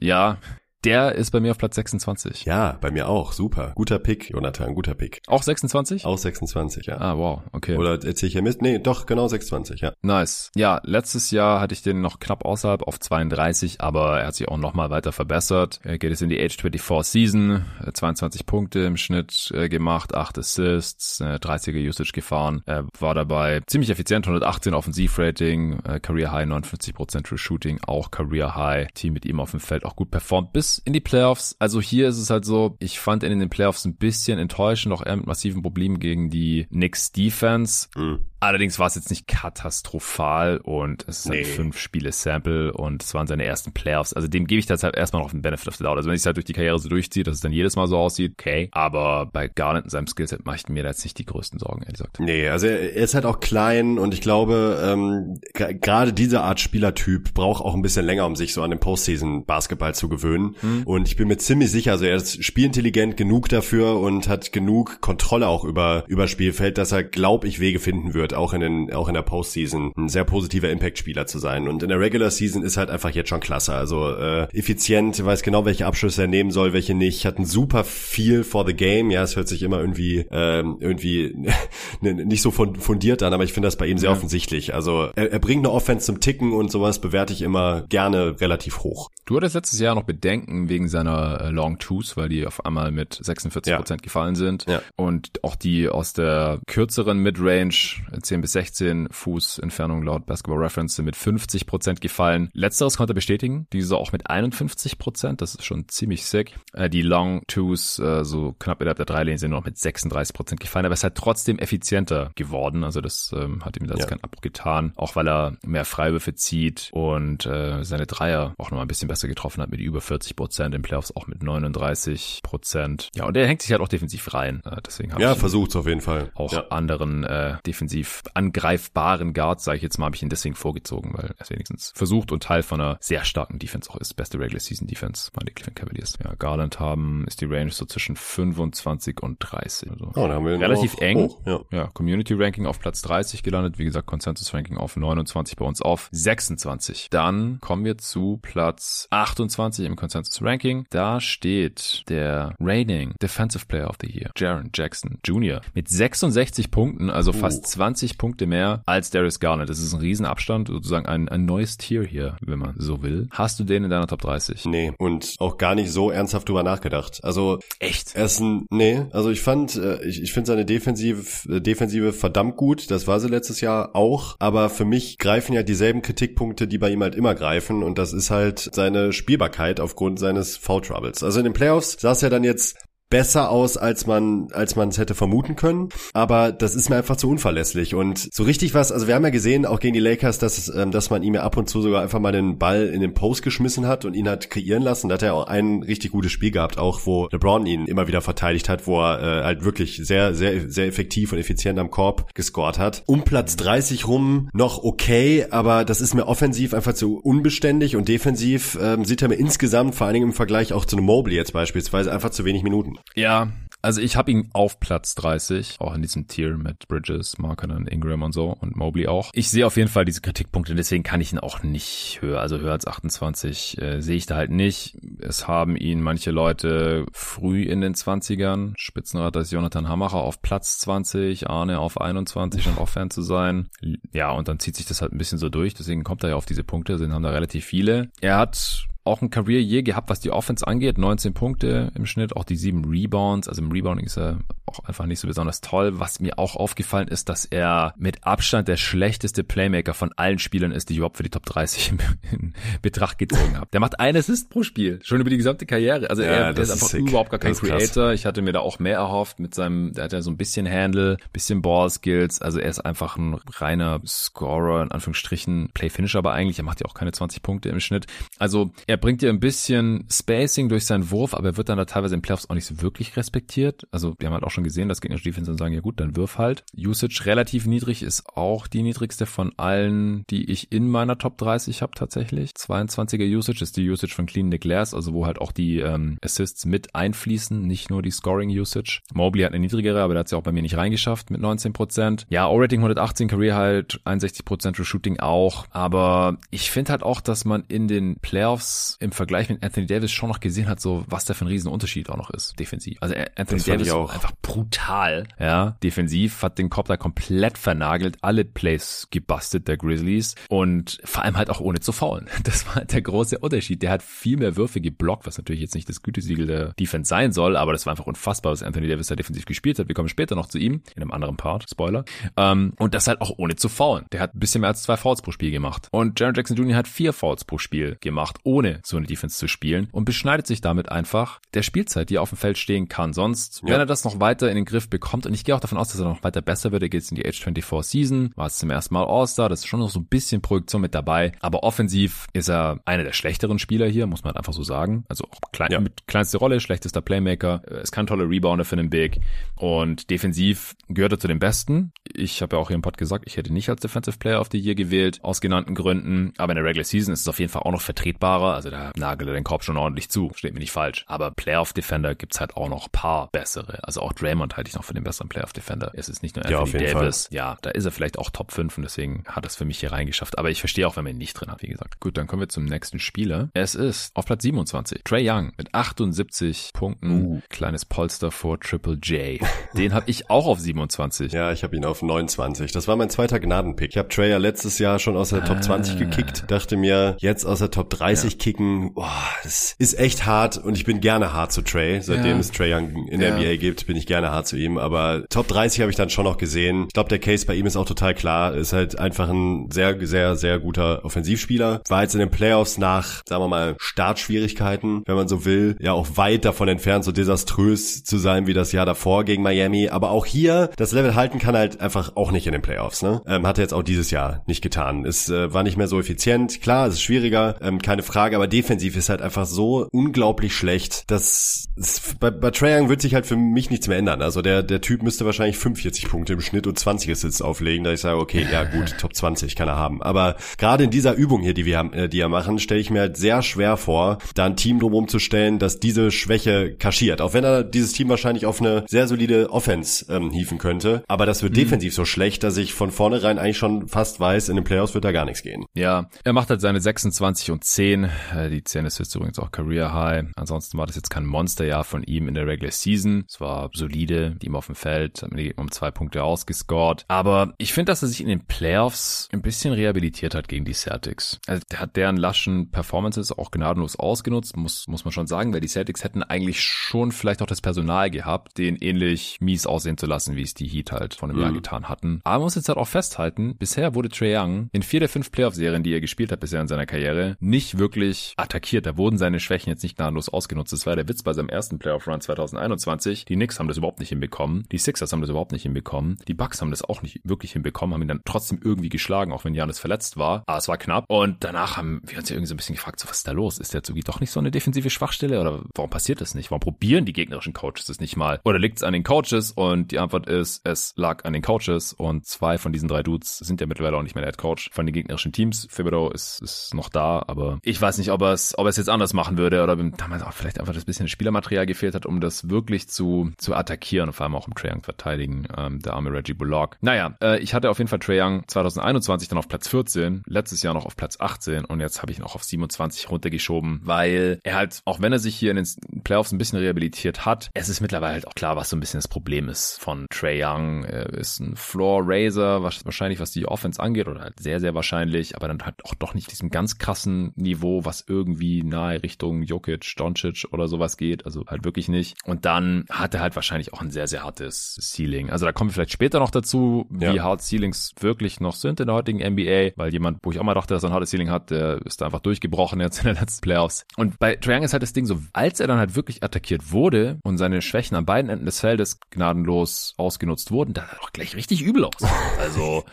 ja, der ist bei mir auf Platz 26.
Ja, bei mir auch. Super. Guter Pick, Jonathan. Guter Pick.
Auch 26?
Auch 26, ja.
Ah, wow. Okay.
Oder erzähl ich hier Mist? Nee, doch, genau 26, ja.
Nice. Ja, letztes Jahr hatte ich den noch knapp außerhalb auf 32, aber er hat sich auch nochmal weiter verbessert. Er geht jetzt in die Age 24 Season. 22 äh, Punkte im Schnitt äh, gemacht, 8 Assists, 30er Usage gefahren. Er war dabei ziemlich effizient, 118 Offensivrating, äh, Career High 59% True Shooting, auch Career High. Team mit ihm auf dem Feld auch gut performt bis in die Playoffs. Also hier ist es halt so, ich fand ihn in den Playoffs ein bisschen enttäuschend, auch eher mit massiven Problemen gegen die Knicks Defense. Mhm. Allerdings war es jetzt nicht katastrophal und es ist halt nee. halt fünf Spiele Sample und es waren seine ersten Playoffs. Also dem gebe ich das halt erstmal noch einen Benefit of the Doubt. Also wenn ich es halt durch die Karriere so durchziehe, dass es dann jedes Mal so aussieht, okay. Aber bei Garland und seinem Skillset mache ich mir da jetzt nicht die größten Sorgen, ehrlich gesagt.
Nee, also er ist halt auch klein und ich glaube, ähm, gerade diese Art Spielertyp braucht auch ein bisschen länger, um sich so an den Postseason-Basketball zu gewöhnen. Mhm. Und ich bin mir ziemlich sicher, also er ist spielintelligent genug dafür und hat genug Kontrolle auch über, über Spielfeld, dass er, glaube ich, Wege finden wird, auch in, den, auch in der Postseason ein sehr positiver Impact-Spieler zu sein. Und in der Regular Season ist halt einfach jetzt schon klasse. Also äh, effizient, weiß genau, welche Abschlüsse er nehmen soll, welche nicht. Hat ein super viel for the game. Ja, es hört sich immer irgendwie ähm, irgendwie (laughs) nicht so fundiert an, aber ich finde das bei ihm sehr ja. offensichtlich. Also er, er bringt eine Offense zum Ticken und sowas bewerte ich immer gerne relativ hoch.
Du hattest letztes Jahr noch Bedenken wegen seiner äh, Long Twos, weil die auf einmal mit 46 Prozent ja. gefallen sind. Ja. Und auch die aus der kürzeren Midrange 10 bis 16 Fuß Entfernung laut Basketball Reference sind mit 50 Prozent gefallen. Letzteres konnte er bestätigen, diese auch mit 51 Prozent, das ist schon ziemlich sick. Äh, die Long Twos, äh, so knapp innerhalb der Dreilinie, sind noch mit 36 Prozent gefallen, aber es ist halt trotzdem effizienter geworden, also das ähm, hat ihm da ja. keinen Abbruch getan, auch weil er mehr Freiwürfe zieht und äh, seine Dreier auch noch ein bisschen besser getroffen hat mit über 40 Prozent, im Playoffs auch mit 39 Prozent. Ja, und er hängt sich halt auch defensiv rein, äh, deswegen habe
ja,
ich
versucht's auf jeden Fall.
auch
ja.
anderen äh, defensiv angreifbaren Guards, sage ich jetzt mal, habe ich ihn deswegen vorgezogen, weil er wenigstens versucht und Teil von einer sehr starken Defense auch ist. Beste Regular Season Defense waren die Cleveland Cavaliers. Ja, Garland haben, ist die Range so zwischen 25 und 30. Also
oh, haben wir
relativ eng. Hoch, ja. ja, Community Ranking auf Platz 30 gelandet. Wie gesagt, Consensus Ranking auf 29, bei uns auf 26. Dann kommen wir zu Platz 28 im Consensus Ranking. Da steht der reigning Defensive Player of the Year, Jaron Jackson Jr. mit 66 Punkten, also uh. fast 20 Punkte mehr als Darius Garnett. Das ist ein Riesenabstand, sozusagen ein, ein neues Tier hier, wenn man so will. Hast du den in deiner Top 30?
Nee, und auch gar nicht so ernsthaft drüber nachgedacht. Also
echt?
Er ist ein, nee, also ich fand, äh, ich, ich finde seine Defensive, äh, Defensive verdammt gut. Das war sie letztes Jahr auch. Aber für mich greifen ja dieselben Kritikpunkte, die bei ihm halt immer greifen. Und das ist halt seine Spielbarkeit aufgrund seines Foul Troubles. Also in den Playoffs saß er dann jetzt besser aus, als man als man es hätte vermuten können. Aber das ist mir einfach zu unverlässlich und so richtig was. Also wir haben ja gesehen auch gegen die Lakers, dass ähm, dass man ihm ja ab und zu sogar einfach mal den Ball in den Post geschmissen hat und ihn hat kreieren lassen. Da hat er auch ein richtig gutes Spiel gehabt, auch wo LeBron ihn immer wieder verteidigt hat, wo er äh, halt wirklich sehr sehr sehr effektiv und effizient am Korb gescored hat. Um Platz 30 rum noch okay, aber das ist mir offensiv einfach zu unbeständig und defensiv ähm, sieht er mir insgesamt vor allen Dingen im Vergleich auch zu einem Mobley jetzt beispielsweise einfach zu wenig Minuten.
Ja, also ich habe ihn auf Platz 30, auch in diesem Tier mit Bridges, Markkanen, Ingram und so und Mobley auch. Ich sehe auf jeden Fall diese Kritikpunkte, deswegen kann ich ihn auch nicht höher, also höher als 28 äh, sehe ich da halt nicht. Es haben ihn manche Leute früh in den 20ern, Spitzenreiter ist Jonathan Hamacher auf Platz 20, Arne auf 21 und auch Fan zu sein. Ja, und dann zieht sich das halt ein bisschen so durch, deswegen kommt er ja auf diese Punkte, sind haben da relativ viele. Er hat auch ein Career Year gehabt, was die Offense angeht. 19 Punkte im Schnitt, auch die sieben Rebounds. Also im Rebounding ist er auch einfach nicht so besonders toll. Was mir auch aufgefallen ist, dass er mit Abstand der schlechteste Playmaker von allen Spielern ist, die ich überhaupt für die Top 30 (laughs) in, Betracht gezogen habe. Der macht einen Assist pro Spiel, schon über die gesamte Karriere. Also ja, er, ist einfach sick. überhaupt gar kein Creator. Ich hatte mir da auch mehr erhofft mit seinem, der hat ja so ein bisschen Handle, bisschen Ball Skills. Also er ist einfach ein reiner Scorer, in Anführungsstrichen, Play Finisher, aber eigentlich, er macht ja auch keine 20 Punkte im Schnitt. Also er bringt dir ein bisschen Spacing durch seinen Wurf, aber er wird dann da teilweise in Playoffs auch nicht so wirklich respektiert. Also wir haben halt auch schon gesehen, dass gegnerische Defense dann sagen, ja gut, dann wirf halt. Usage relativ niedrig ist auch die niedrigste von allen, die ich in meiner Top 30 habe tatsächlich. 22er Usage ist die Usage von Clean Nick Glass, also wo halt auch die ähm, Assists mit einfließen, nicht nur die Scoring Usage. Mobley hat eine niedrigere, aber der hat sie auch bei mir nicht reingeschafft mit 19%. Ja, O-Rating 118, Career halt 61% True Shooting auch, aber ich finde halt auch, dass man in den Playoffs im Vergleich mit Anthony Davis schon noch gesehen hat, so was da für ein Riesenunterschied auch noch ist, defensiv. Also Anthony Davis auch einfach brutal, ja, defensiv hat den Kopf da komplett vernagelt, alle Plays gebastelt der Grizzlies und vor allem halt auch ohne zu faulen. (laughs) Das war halt der große Unterschied. Der hat viel mehr Würfe geblockt, was natürlich jetzt nicht das Gütesiegel der Defense sein soll, aber das war einfach unfassbar, was Anthony Davis da defensiv gespielt hat. Wir kommen später noch zu ihm, in einem anderen Part, Spoiler. Ähm, und das halt auch ohne zu faulen. Der hat ein bisschen mehr als zwei Fouls pro Spiel gemacht. Und Jaron Jackson Jr. hat vier Fouls pro Spiel gemacht, ohne so eine Defense zu spielen und beschneidet sich damit einfach der Spielzeit, die er auf dem Feld stehen kann. Sonst, ja. wenn er das noch weiter in den Griff bekommt, und ich gehe auch davon aus, dass er noch weiter besser wird, er geht in die Age 24 Season, war es zum ersten Mal All-Star, das ist schon noch so ein bisschen Projektion mit dabei, aber offensiv ist er einer der schlechteren Spieler hier, muss man halt einfach so sagen. Also klein, ja. mit kleinste Rolle, schlechtester Playmaker, ist kein toller Rebounder für einen Big und defensiv gehört er zu den Besten. Ich habe ja auch hier im Pod gesagt, ich hätte nicht als Defensive Player of the Year gewählt, aus genannten Gründen, aber in der Regular Season ist es auf jeden Fall auch noch vertretbarer, also da nagelt er den Korb schon ordentlich zu, steht mir nicht falsch. Aber Playoff Defender gibt's halt auch noch paar bessere. Also auch Draymond halte ich noch für den besseren Playoff Defender. Es ist nicht nur Anthony ja, Davis. Fall. Ja, da ist er vielleicht auch Top 5 und deswegen hat es für mich hier reingeschafft. Aber ich verstehe auch, wenn man ihn nicht drin hat, wie gesagt. Gut, dann kommen wir zum nächsten Spieler. Es ist auf Platz 27 Trey Young mit 78 Punkten. Uh. Kleines Polster vor Triple J. Den habe ich auch auf 27.
Ja, ich habe ihn auf 29. Das war mein zweiter Gnadenpick. Ich habe Trey ja letztes Jahr schon aus der Top 20 ah. gekickt. Dachte mir, jetzt aus der Top 30 ja. kicken, boah, das ist echt hart und ich bin gerne hart zu Trey. Seitdem ja. es Trey Young in der ja. NBA gibt, bin ich gerne hart zu ihm. Aber Top 30 habe ich dann schon noch gesehen. Ich glaube, der Case bei ihm ist auch total klar. Ist halt einfach ein sehr, sehr, sehr guter Offensivspieler. War jetzt in den Playoffs nach, sagen wir mal, Startschwierigkeiten, wenn man so will, ja auch weit davon entfernt, so desaströs zu sein wie das Jahr davor gegen Miami. Aber auch hier, das Level halten kann halt einfach auch nicht in den Playoffs. Ne? Ähm, hat er jetzt auch dieses Jahr nicht getan. Es äh, war nicht mehr so effizient. Klar, es ist schwieriger, ähm, keine Frage, aber defensiv ist halt einfach so unglaublich schlecht, dass es, bei, bei Trae Young wird sich halt für mich nichts mehr ändern. Also der, der Typ müsste wahrscheinlich 45 Punkte im Schnitt und 20 Assists auflegen, da ich sage, okay, ja gut, (laughs) Top 20 kann er haben. Aber gerade in dieser Übung hier, die wir haben, äh, die er machen, stelle ich mir halt sehr schwer vor, da ein Team drumherum zu stellen, das diese Schwäche kaschiert. Auch wenn er dieses Team wahrscheinlich auf eine sehr solide Offense ähm, hieven könnte. Aber das wird mhm. defensiv so schlecht, dass ich von vornherein eigentlich schon fast weiß, in den Playoffs wird da gar nichts gehen.
Ja, er macht halt seine 26 und 10. Äh, die 10 Assists übrigens auch Career High. Ansonsten war das jetzt kein Monsterjahr von ihm in der Regular Season. Es war solide die ihm auf dem Feld, hat mir um zwei Punkte ausgescored. Aber ich finde, dass er sich in den Playoffs ein bisschen rehabilitiert hat gegen die Celtics. Also der hat deren laschen Performances auch gnadenlos ausgenutzt, muss, muss man schon sagen, weil die Celtics hätten eigentlich schon vielleicht auch das Personal gehabt, den ähnlich mies aussehen zu lassen, wie es die Heat halt von einem mhm. Jahr getan hatten. Aber man muss jetzt halt auch festhalten, bisher wurde Trae Young in vier der fünf Playoff-Serien, die er gespielt hat bisher in seiner Karriere, nicht wirklich attackiert. Da wurden seine Schwächen jetzt nicht gnadenlos ausgenutzt. Das war der Witz bei seinem ersten Playoff-Run 2021. Die Knicks haben das überhaupt nicht hinbekommen. Die Sixers haben das überhaupt nicht hinbekommen. Die Bucks haben das auch nicht wirklich hinbekommen, haben ihn dann trotzdem irgendwie geschlagen, auch wenn Janis verletzt war. Aber es war knapp. Und danach haben wir uns ja irgendwie so ein bisschen gefragt, so was ist da los? Ist der Zugi doch nicht so eine defensive Schwachstelle? Oder warum passiert das nicht? Warum probieren die gegnerischen Coaches das nicht mal? Oder liegt es an den Coaches? Und die Antwort ist, es lag an den Coaches. Und zwei von diesen drei Dudes sind ja mittlerweile auch nicht mehr der Head Coach von den gegnerischen Teams. Thibodeau ist, ist noch da, aber ich weiß nicht, ob er es, ob jetzt anders machen würde oder damals auch vielleicht einfach das bisschen Spielermaterial gefehlt hat, um das wirklich zu, zu attackieren und vor allem auch im Trae Young verteidigen, ähm, der arme Reggie Bullock. Naja, äh, ich hatte auf jeden Fall Trae Young 2021 dann auf Platz 14, letztes Jahr noch auf Platz 18 und jetzt habe ich ihn auch auf 27 runtergeschoben, weil er halt, auch wenn er sich hier in den Playoffs ein bisschen rehabilitiert hat, es ist mittlerweile halt auch klar, was so ein bisschen das Problem ist von Trae Young. Er ist ein Floor Raiser, wahrscheinlich was die Offense angeht oder halt sehr, sehr wahrscheinlich, aber dann halt auch doch nicht diesem ganz krassen Niveau, was irgendwie nahe Richtung Jokic, Doncic oder sowas geht, also halt wirklich nicht. Und dann hat er halt wahrscheinlich auch ein sehr, sehr hartes Ceiling. Also da kommen wir vielleicht später noch dazu, wie ja. hart Ceilings wirklich noch sind in der heutigen NBA, weil jemand, wo ich auch mal dachte, dass er ein hartes Ceiling hat, der ist da einfach durchgebrochen jetzt in den letzten Playoffs. Und bei Trae Young ist halt das Ding so, als er dann halt wirklich attackiert wurde und seine Schwächen an beiden Enden des Feldes gnadenlos ausgenutzt wurden, dann hat er auch gleich richtig übel aus. Also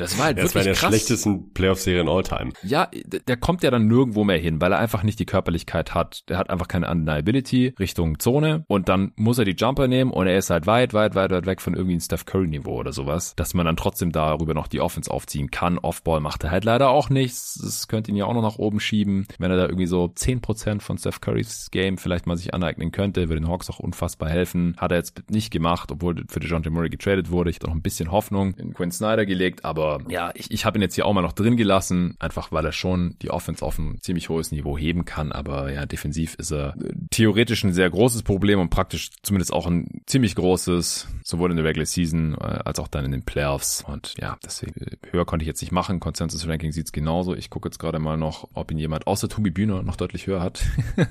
das war halt
das
wirklich
war der
krass.
schlechtesten Playoff-Serien all-time.
Ja, der kommt ja dann nirgendwo mehr hin, weil er einfach nicht die Körperlichkeit hat. Der hat einfach keine Undeniability Richtung Zone und dann muss er die Jumper nehmen und er ist halt weit, weit, weit, weit weg von irgendwie ein Steph Curry-Niveau oder sowas, dass man dann trotzdem darüber noch die Offense aufziehen kann. Offball macht er halt leider auch nichts. Das könnte ihn ja auch noch nach oben schieben. Wenn er da irgendwie so 10% von Steph Currys Game vielleicht mal sich aneignen könnte, würde den Hawks auch unfassbar helfen. Hat er jetzt nicht gemacht, obwohl für DeJounte Murray getradet wurde. Ich hatte noch ein bisschen Hoffnung in Quinn Snyder gelegt, aber ja, ich, ich habe ihn jetzt hier auch mal noch drin gelassen, einfach weil er schon die Offense auf ein ziemlich hohes Niveau heben kann. Aber ja, defensiv ist er theoretisch ein sehr großes Problem und praktisch zumindest auch ein ziemlich großes, sowohl in der Regular Season äh, als auch dann in den Playoffs. Und ja, deswegen äh, höher konnte ich jetzt nicht machen. Consensus Ranking sieht's genauso. Ich gucke jetzt gerade mal noch, ob ihn jemand außer Tobi Bühner noch deutlich höher hat.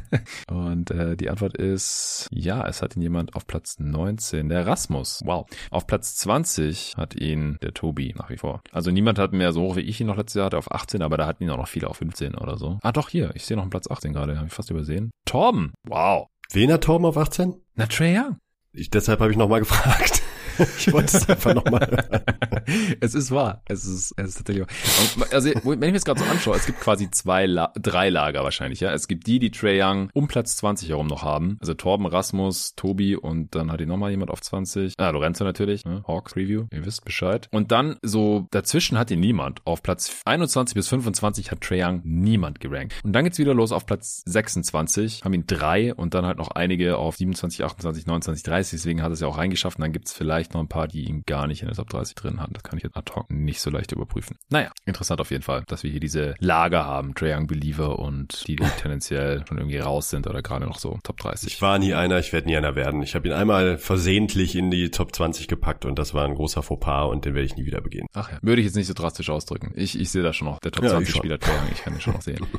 (laughs) und äh, die Antwort ist ja, es hat ihn jemand auf Platz 19, der Rasmus. Wow. Auf Platz 20 hat ihn der Tobi nach wie vor. Also niemand hat mehr so hoch wie ich ihn noch letztes Jahr hatte auf 18, aber da hatten ihn auch noch viele auf 15 oder so. Ah doch, hier, ich sehe noch einen Platz 18 gerade, habe ich fast übersehen. Torben, wow.
Wen hat Torben auf 18?
Na, Trey Young.
Ich, deshalb habe ich nochmal gefragt. Ich wollte es einfach nochmal. (laughs)
es ist wahr. Es ist, es ist tatsächlich wahr. Also, wenn ich mir das gerade so anschaue, es gibt quasi zwei, La drei Lager wahrscheinlich, ja. Es gibt die, die Trey Young um Platz 20 herum noch haben. Also Torben, Rasmus, Tobi und dann hat ihn nochmal jemand auf 20. Ah, Lorenzo natürlich, ne? Hawk Preview. Ihr wisst Bescheid. Und dann so dazwischen hat ihn niemand. Auf Platz 21 bis 25 hat Trey Young niemand gerankt. Und dann geht's wieder los auf Platz 26, haben ihn drei und dann halt noch einige auf 27, 28, 29, 30. Deswegen hat es ja auch reingeschafft. Und dann gibt's vielleicht noch ein paar, die ihn gar nicht in der Top 30 drin haben. Das kann ich jetzt ad hoc nicht so leicht überprüfen. Naja, interessant auf jeden Fall, dass wir hier diese Lager haben, Trae Young Believer und die, die (laughs) tendenziell schon irgendwie raus sind oder gerade noch so Top 30.
Ich war nie einer, ich werde nie einer werden. Ich habe ihn einmal versehentlich in die Top 20 gepackt und das war ein großer Fauxpas und den werde ich nie wieder begehen.
Ach ja, würde ich jetzt nicht so drastisch ausdrücken. Ich, ich sehe da schon noch, der Top ja, 20 Spieler Trae Young, ich kann den schon noch sehen. (laughs)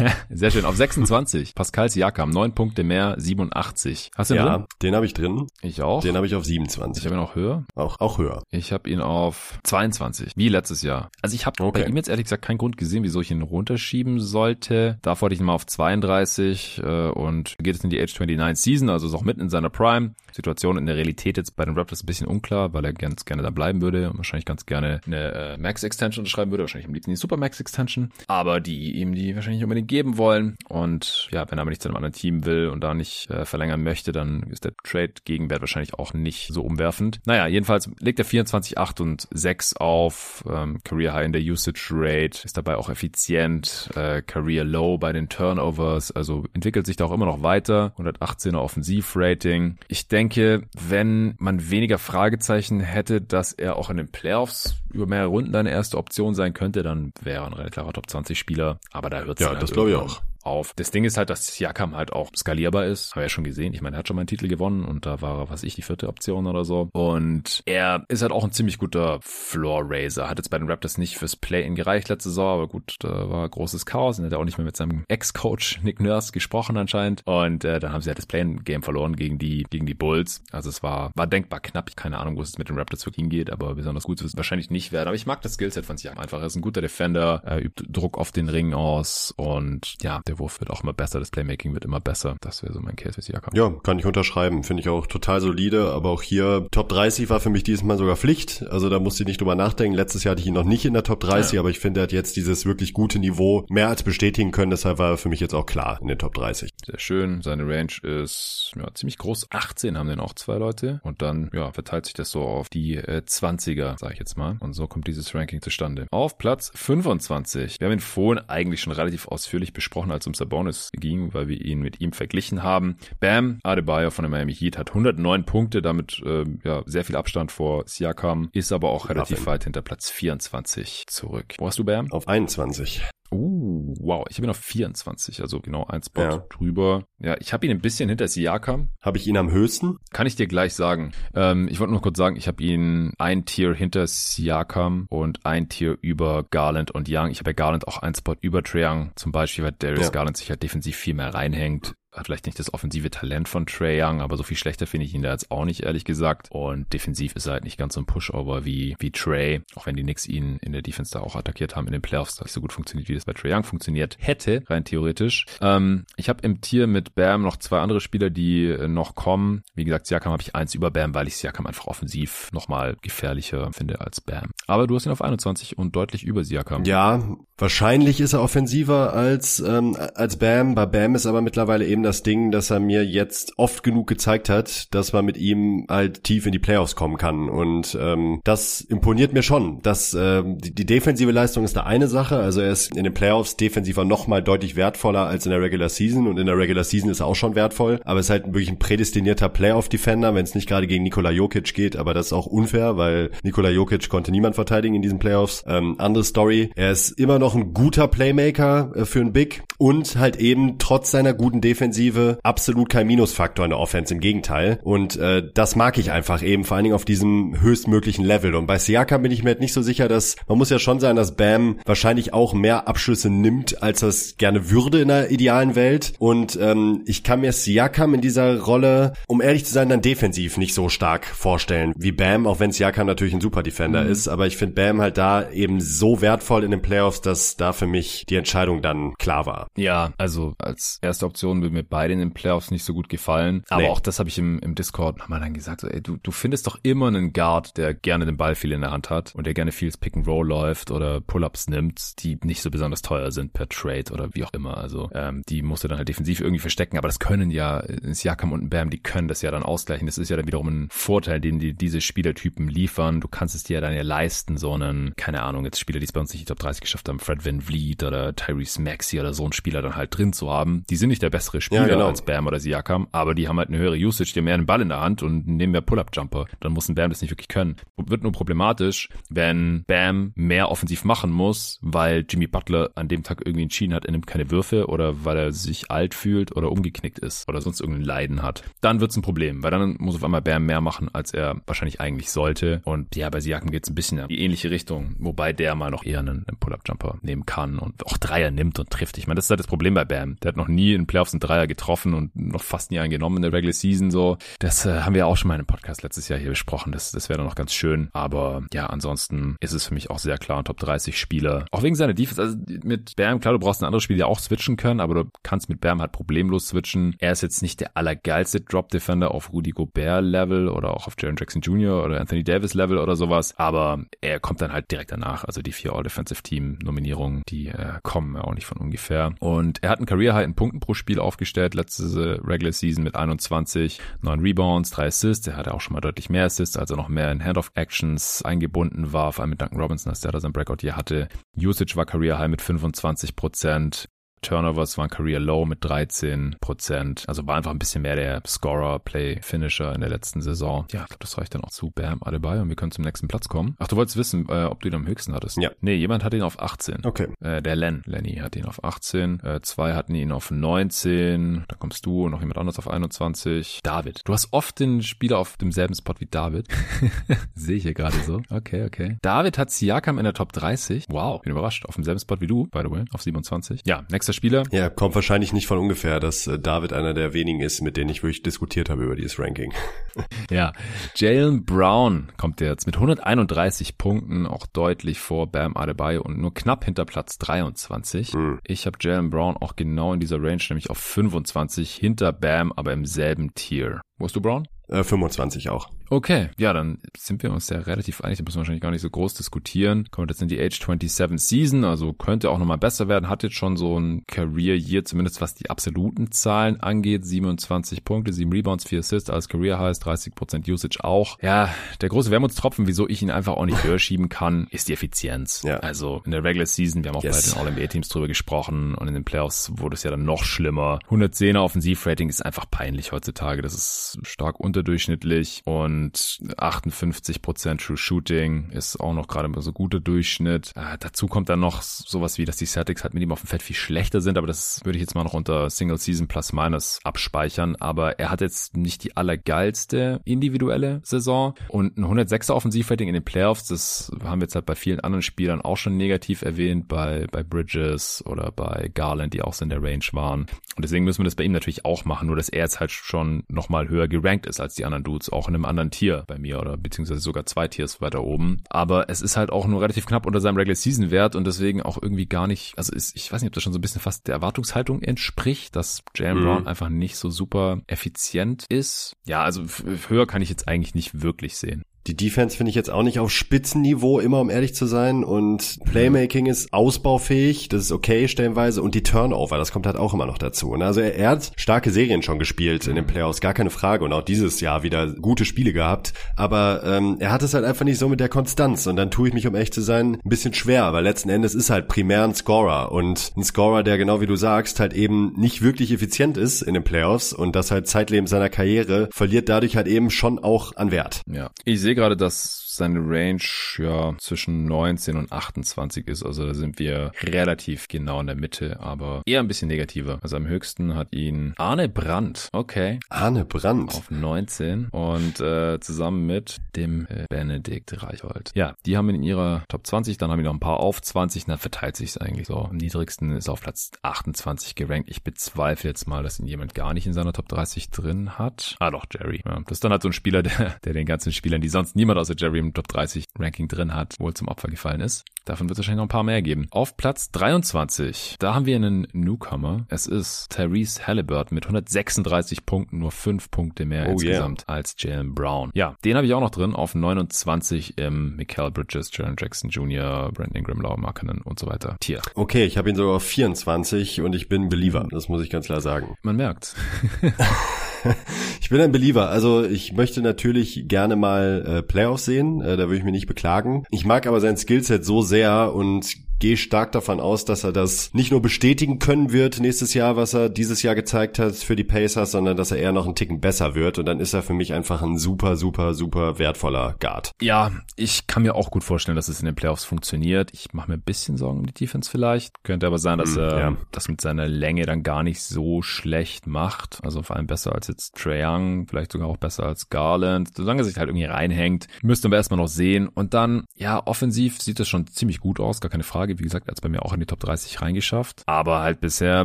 (laughs) Sehr schön. Auf 26, Pascal Siakam, neun Punkte mehr, 87. Hast du
den ja, drin? den habe ich drin.
Ich auch.
Den habe ich auf 27.
Ich habe ihn auch höher.
Auch, auch höher.
Ich habe ihn auf 22, wie letztes Jahr. Also ich habe okay. bei ihm jetzt ehrlich gesagt keinen Grund gesehen, wieso ich ihn runterschieben sollte. Davor hatte ich ihn mal auf 32 äh, und geht es in die Age 29 Season, also ist auch mitten in seiner Prime. Situation in der Realität jetzt bei den Raptors ein bisschen unklar, weil er ganz gerne da bleiben würde und wahrscheinlich ganz gerne eine äh, Max Extension unterschreiben würde, wahrscheinlich am liebsten die Super Max Extension, aber die ihm die wahrscheinlich nicht unbedingt geben wollen und ja, wenn er aber nicht zu einem anderen Team will und da nicht äh, verlängern möchte, dann ist der Trade Gegenwert wahrscheinlich auch nicht so umwerfend. Naja, jedenfalls legt er 24, 8 und 6 auf, ähm, Career High in der Usage Rate, ist dabei auch effizient, äh, Career Low bei den Turnovers, also entwickelt sich da auch immer noch weiter, 118er Offensivrating. Ich denke, wenn man weniger Fragezeichen hätte, dass er auch in den Playoffs über mehrere Runden eine erste Option sein könnte, dann wäre er ein relativ klarer Top 20 Spieler, aber da hört es
Ja, das glaube ich auch.
Auf. Das Ding ist halt, dass Siakam halt auch skalierbar ist. Haben wir ja schon gesehen. Ich meine, er hat schon mal einen Titel gewonnen und da war er, was ich, die vierte Option oder so. Und er ist halt auch ein ziemlich guter Floor-Raiser. Hat jetzt bei den Raptors nicht fürs Play-In gereicht letzte Saison, aber gut, da war großes Chaos und hat er auch nicht mehr mit seinem Ex-Coach (laughs) Nick Nurse gesprochen anscheinend. Und äh, dann haben sie halt das Play-In-Game verloren gegen die, gegen die Bulls. Also es war, war denkbar knapp. Keine Ahnung, wo es mit den Raptors wirklich hingeht, aber besonders gut wird es wahrscheinlich nicht werden. Aber ich mag das Skillset von Siakam einfach. Er ist ein guter Defender, er übt Druck auf den Ring aus und ja, der Wurf wird auch immer besser, das Playmaking wird immer besser. Das wäre so mein Case für Siakam.
Ja, kann ich unterschreiben. Finde ich auch total solide, aber auch hier Top 30 war für mich dieses Mal sogar Pflicht. Also da musste ich nicht drüber nachdenken. Letztes Jahr hatte ich ihn noch nicht in der Top 30, ja. aber ich finde, er hat jetzt dieses wirklich gute Niveau mehr als bestätigen können. Deshalb war er für mich jetzt auch klar in den Top 30.
Sehr schön. Seine Range ist ja, ziemlich groß. 18 haben den auch zwei Leute. Und dann ja, verteilt sich das so auf die äh, 20er, sage ich jetzt mal. Und so kommt dieses Ranking zustande. Auf Platz 25. Wir haben ihn vorhin eigentlich schon relativ ausführlich besprochen, als es um Sabonis ging, weil wir ihn mit ihm verglichen haben. Bam Adebayo von der Miami Heat hat 109 Punkte, damit äh, ja sehr viel Abstand vor Siakam, ist aber auch relativ weit hinter Platz 24 zurück. Wo hast du Bam?
Auf 21.
Uh, wow, ich habe ihn auf 24, also genau ein Spot ja. drüber. Ja, ich habe ihn ein bisschen hinter Siakam.
Habe ich ihn am höchsten?
Kann ich dir gleich sagen. Ähm, ich wollte nur kurz sagen, ich habe ihn ein Tier hinter Siakam und ein Tier über Garland und Young. Ich habe ja Garland auch ein Spot über Trae Young, zum Beispiel, weil Darius ja. Garland sich halt defensiv viel mehr reinhängt hat vielleicht nicht das offensive Talent von Trey Young, aber so viel schlechter finde ich ihn da jetzt auch nicht, ehrlich gesagt. Und defensiv ist er halt nicht ganz so ein Pushover wie, wie Trey, auch wenn die Knicks ihn in der Defense da auch attackiert haben in den Playoffs, das nicht so gut funktioniert, wie das bei Trey Young funktioniert hätte, rein theoretisch. Ähm, ich habe im Tier mit Bam noch zwei andere Spieler, die äh, noch kommen. Wie gesagt, Siakam habe ich eins über Bam, weil ich Siakam einfach offensiv nochmal gefährlicher finde als Bam. Aber du hast ihn auf 21 und deutlich über Siakam.
Ja, wahrscheinlich ist er offensiver als, ähm, als Bam. Bei Bam ist aber mittlerweile eben das Ding, dass er mir jetzt oft genug gezeigt hat, dass man mit ihm halt tief in die Playoffs kommen kann. Und ähm, das imponiert mir schon. Dass ähm, die, die defensive Leistung ist da eine Sache. Also er ist in den Playoffs defensiver noch mal deutlich wertvoller als in der Regular Season. Und in der Regular Season ist er auch schon wertvoll. Aber er ist halt wirklich ein prädestinierter Playoff-Defender, wenn es nicht gerade gegen Nikola Jokic geht. Aber das ist auch unfair, weil Nikola Jokic konnte niemand verteidigen in diesen Playoffs. Ähm, andere Story. Er ist immer noch ein guter Playmaker äh, für ein Big und halt eben trotz seiner guten Defensive absolut kein Minusfaktor in der Offense, im Gegenteil. Und äh, das mag ich einfach eben, vor allen Dingen auf diesem höchstmöglichen Level. Und bei Siakam bin ich mir halt nicht so sicher, dass man muss ja schon sein, dass Bam wahrscheinlich auch mehr Abschlüsse nimmt, als es gerne würde in der idealen Welt. Und ähm, ich kann mir Siakam in dieser Rolle, um ehrlich zu sein, dann defensiv nicht so stark vorstellen wie Bam, auch wenn Siakam natürlich ein super Defender mhm. ist. Aber ich finde Bam halt da eben so wertvoll in den Playoffs, dass da für mich die Entscheidung dann klar war.
Ja, also als erste Option würden mir beide in den Playoffs nicht so gut gefallen. Aber nee. auch das habe ich im, im Discord nochmal dann gesagt, so, ey, du, du findest doch immer einen Guard, der gerne den Ball viel in der Hand hat und der gerne viel Pick and Roll läuft oder Pull-ups nimmt, die nicht so besonders teuer sind per Trade oder wie auch immer. Also ähm, die musst du dann halt defensiv irgendwie verstecken. Aber das können ja, Siakam und Bam, die können das ja dann ausgleichen. Das ist ja dann wiederum ein Vorteil, den die diese Spielertypen liefern. Du kannst es dir ja dann ja leisten, so einen, keine Ahnung, jetzt Spieler, die es bei uns nicht die Top 30 geschafft haben, Fred Van Vliet oder Tyrese Maxey oder so ein Spieler dann halt drin zu haben. Die sind nicht der bessere Spieler ja, genau. als Bam oder Siakam, aber die haben halt eine höhere Usage, die haben mehr einen Ball in der Hand und nehmen mehr Pull-Up-Jumper. Dann muss ein Bam das nicht wirklich können. Wird nur problematisch, wenn Bam mehr offensiv machen muss, weil Jimmy Butler an dem Tag irgendwie entschieden hat, er nimmt keine Würfe oder weil er sich alt fühlt oder umgeknickt ist oder sonst irgendein Leiden hat. Dann wird's ein Problem, weil dann muss auf einmal Bam mehr machen, als er wahrscheinlich eigentlich sollte. Und ja, bei Siakam geht's ein bisschen in die ähnliche Richtung, wobei der mal noch eher einen, einen Pull-Up-Jumper nehmen kann und auch Dreier nimmt und trifft. Ich meine, das ist halt das Problem bei Bam. Der hat noch nie in Playoffs einen Dreier getroffen und noch fast nie einen genommen in der Regular Season so. Das äh, haben wir auch schon mal in einem Podcast letztes Jahr hier besprochen. Das, das wäre dann noch ganz schön. Aber ja, ansonsten ist es für mich auch sehr klar Top 30 Spieler. Auch wegen seiner Defense. Also mit Bam, klar, du brauchst ein anderes Spiel, die auch switchen können, aber du kannst mit Bam halt problemlos switchen. Er ist jetzt nicht der allergeilste Drop Defender auf Rudy Gobert Level oder auch auf Jaron Jackson Jr. oder Anthony Davis Level oder sowas. Aber er kommt dann halt direkt danach. Also die vier All-Defensive Team Nominierungen, die äh, kommen auch nicht von ungefähr. Und er hat ein Career High in Punkten pro Spiel aufgestellt, letzte Regular Season mit 21, 9 Rebounds, 3 Assists. Er hatte auch schon mal deutlich mehr Assists, also noch mehr in Handoff-Actions eingebunden war, vor allem mit Duncan Robinson, als der da sein Breakout hier hatte. Usage war Career High mit 25 Prozent. Turnovers waren Career Low mit 13 Prozent. Also war einfach ein bisschen mehr der Scorer, Play, Finisher in der letzten Saison. Ja, ich glaube, das reicht dann auch zu Bam Adebayo und wir können zum nächsten Platz kommen. Ach, du wolltest wissen, äh, ob du ihn am höchsten hattest?
Ja.
Nee, jemand hat ihn auf 18.
Okay.
Äh, der Len, Lenny hat ihn auf 18. Äh, zwei hatten ihn auf 19. Da kommst du und noch jemand anderes auf 21. David. Du hast oft den Spieler auf demselben Spot wie David. (laughs) Sehe ich hier gerade so. Okay, okay. David hat Siakam in der Top 30. Wow, bin überrascht. Auf demselben Spot wie du, by the way, auf 27. Ja, nächster Spieler.
Ja, kommt wahrscheinlich nicht von ungefähr, dass äh, David einer der wenigen ist, mit denen ich wirklich diskutiert habe über dieses Ranking. (laughs)
ja, Jalen Brown kommt jetzt mit 131 Punkten, auch deutlich vor Bam Adebayo und nur knapp hinter Platz 23. Mhm. Ich habe Jalen Brown auch genau in dieser Range, nämlich auf 25, hinter Bam, aber im selben Tier. Wo hast du Brown?
Äh, 25 auch.
Okay, ja, dann sind wir uns ja relativ einig, da müssen wir wahrscheinlich gar nicht so groß diskutieren. Kommt jetzt in die Age 27 Season, also könnte auch nochmal besser werden, hat jetzt schon so ein Career Year, zumindest was die absoluten Zahlen angeht. 27 Punkte, 7 Rebounds, 4 Assists als Career Highs, 30% Usage auch. Ja, der große Wermutstropfen, wieso ich ihn einfach auch nicht (laughs) höher schieben kann, ist die Effizienz. Ja. Also in der Regular Season, wir haben auch yes. bei den All-NBA-Teams drüber gesprochen und in den Playoffs wurde es ja dann noch schlimmer. 110er Offensivrating ist einfach peinlich heutzutage, das ist stark unterdurchschnittlich und 58% True Shooting ist auch noch gerade mal so guter Durchschnitt. Äh, dazu kommt dann noch sowas wie, dass die Celtics halt mit ihm auf dem Feld viel schlechter sind, aber das würde ich jetzt mal noch unter Single Season Plus Minus abspeichern. Aber er hat jetzt nicht die allergeilste individuelle Saison und ein 106er Offensivrating in den Playoffs, das haben wir jetzt halt bei vielen anderen Spielern auch schon negativ erwähnt, bei, bei Bridges oder bei Garland, die auch so in der Range waren. Und deswegen müssen wir das bei ihm natürlich auch machen, nur dass er jetzt halt schon nochmal höher gerankt ist als die anderen Dudes, auch in einem anderen Tier bei mir oder beziehungsweise sogar zwei Tiers weiter oben. Aber es ist halt auch nur relativ knapp unter seinem Regular Season Wert und deswegen auch irgendwie gar nicht, also ist, ich weiß nicht, ob das schon so ein bisschen fast der Erwartungshaltung entspricht, dass Jalen mhm. Brown einfach nicht so super effizient ist. Ja, also höher kann ich jetzt eigentlich nicht wirklich sehen.
Die Defense finde ich jetzt auch nicht auf Spitzenniveau, immer um ehrlich zu sein. Und Playmaking ist ausbaufähig, das ist okay stellenweise. Und die Turnover, das kommt halt auch immer noch dazu. Und also er, er, hat starke Serien schon gespielt in den Playoffs, gar keine Frage. Und auch dieses Jahr wieder gute Spiele gehabt. Aber ähm, er hat es halt einfach nicht so mit der Konstanz. Und dann tue ich mich, um echt zu sein, ein bisschen schwer. Weil letzten Endes ist halt primär ein Scorer. Und ein Scorer, der genau wie du sagst, halt eben nicht wirklich effizient ist in den Playoffs. Und das halt zeitlebens seiner Karriere verliert dadurch halt eben schon auch an Wert.
Ja, ich sehe gerade, dass seine Range ja zwischen 19 und 28 ist. Also da sind wir relativ genau in der Mitte, aber eher ein bisschen negativer. Also am höchsten hat ihn Arne Brandt. Okay.
Arne Brandt.
Auf 19 und äh, zusammen mit dem äh, Benedikt Reichhold. Ja, die haben ihn in ihrer Top 20, dann haben wir noch ein paar auf 20, dann verteilt sich es eigentlich so. Am niedrigsten ist auf Platz 28 gerankt. Ich bezweifle jetzt mal, dass ihn jemand gar nicht in seiner Top 30 drin hat. Ah doch, Jerry. Ja, das ist dann halt so ein Spieler, (laughs) der, der den ganzen Spielern, die sonst niemand außer Jerry im Top 30 Ranking drin hat, wohl zum Opfer gefallen ist. Davon wird es wahrscheinlich noch ein paar mehr geben. Auf Platz 23, da haben wir einen Newcomer. Es ist Therese Halliburton mit 136 Punkten, nur 5 Punkte mehr oh, insgesamt yeah. als Jalen Brown. Ja, den habe ich auch noch drin auf 29 im Michael Bridges, Jalen Jackson Jr., Brandon Ingram, Laura Markinen und so weiter. Tier.
Okay, ich habe ihn sogar auf 24 und ich bin Believer. Das muss ich ganz klar sagen.
Man merkt. (laughs) (laughs)
ich bin ein Believer. Also ich möchte natürlich gerne mal äh, Playoffs sehen. Äh, da würde ich mich nicht beklagen. Ich mag aber sein Skillset so sehr und gehe stark davon aus, dass er das nicht nur bestätigen können wird nächstes Jahr, was er dieses Jahr gezeigt hat für die Pacers, sondern dass er eher noch einen Ticken besser wird und dann ist er für mich einfach ein super, super, super wertvoller Guard.
Ja, ich kann mir auch gut vorstellen, dass es in den Playoffs funktioniert. Ich mache mir ein bisschen Sorgen um die Defense vielleicht. Könnte aber sein, dass mm, er ja. das mit seiner Länge dann gar nicht so schlecht macht. Also vor allem besser als jetzt Trae Young, vielleicht sogar auch besser als Garland. Solange er sich halt irgendwie reinhängt, müsste man erstmal noch sehen. Und dann, ja, offensiv sieht das schon ziemlich gut aus, gar keine Frage. Frage. Wie gesagt, er hat es bei mir auch in die Top 30 reingeschafft. Aber halt bisher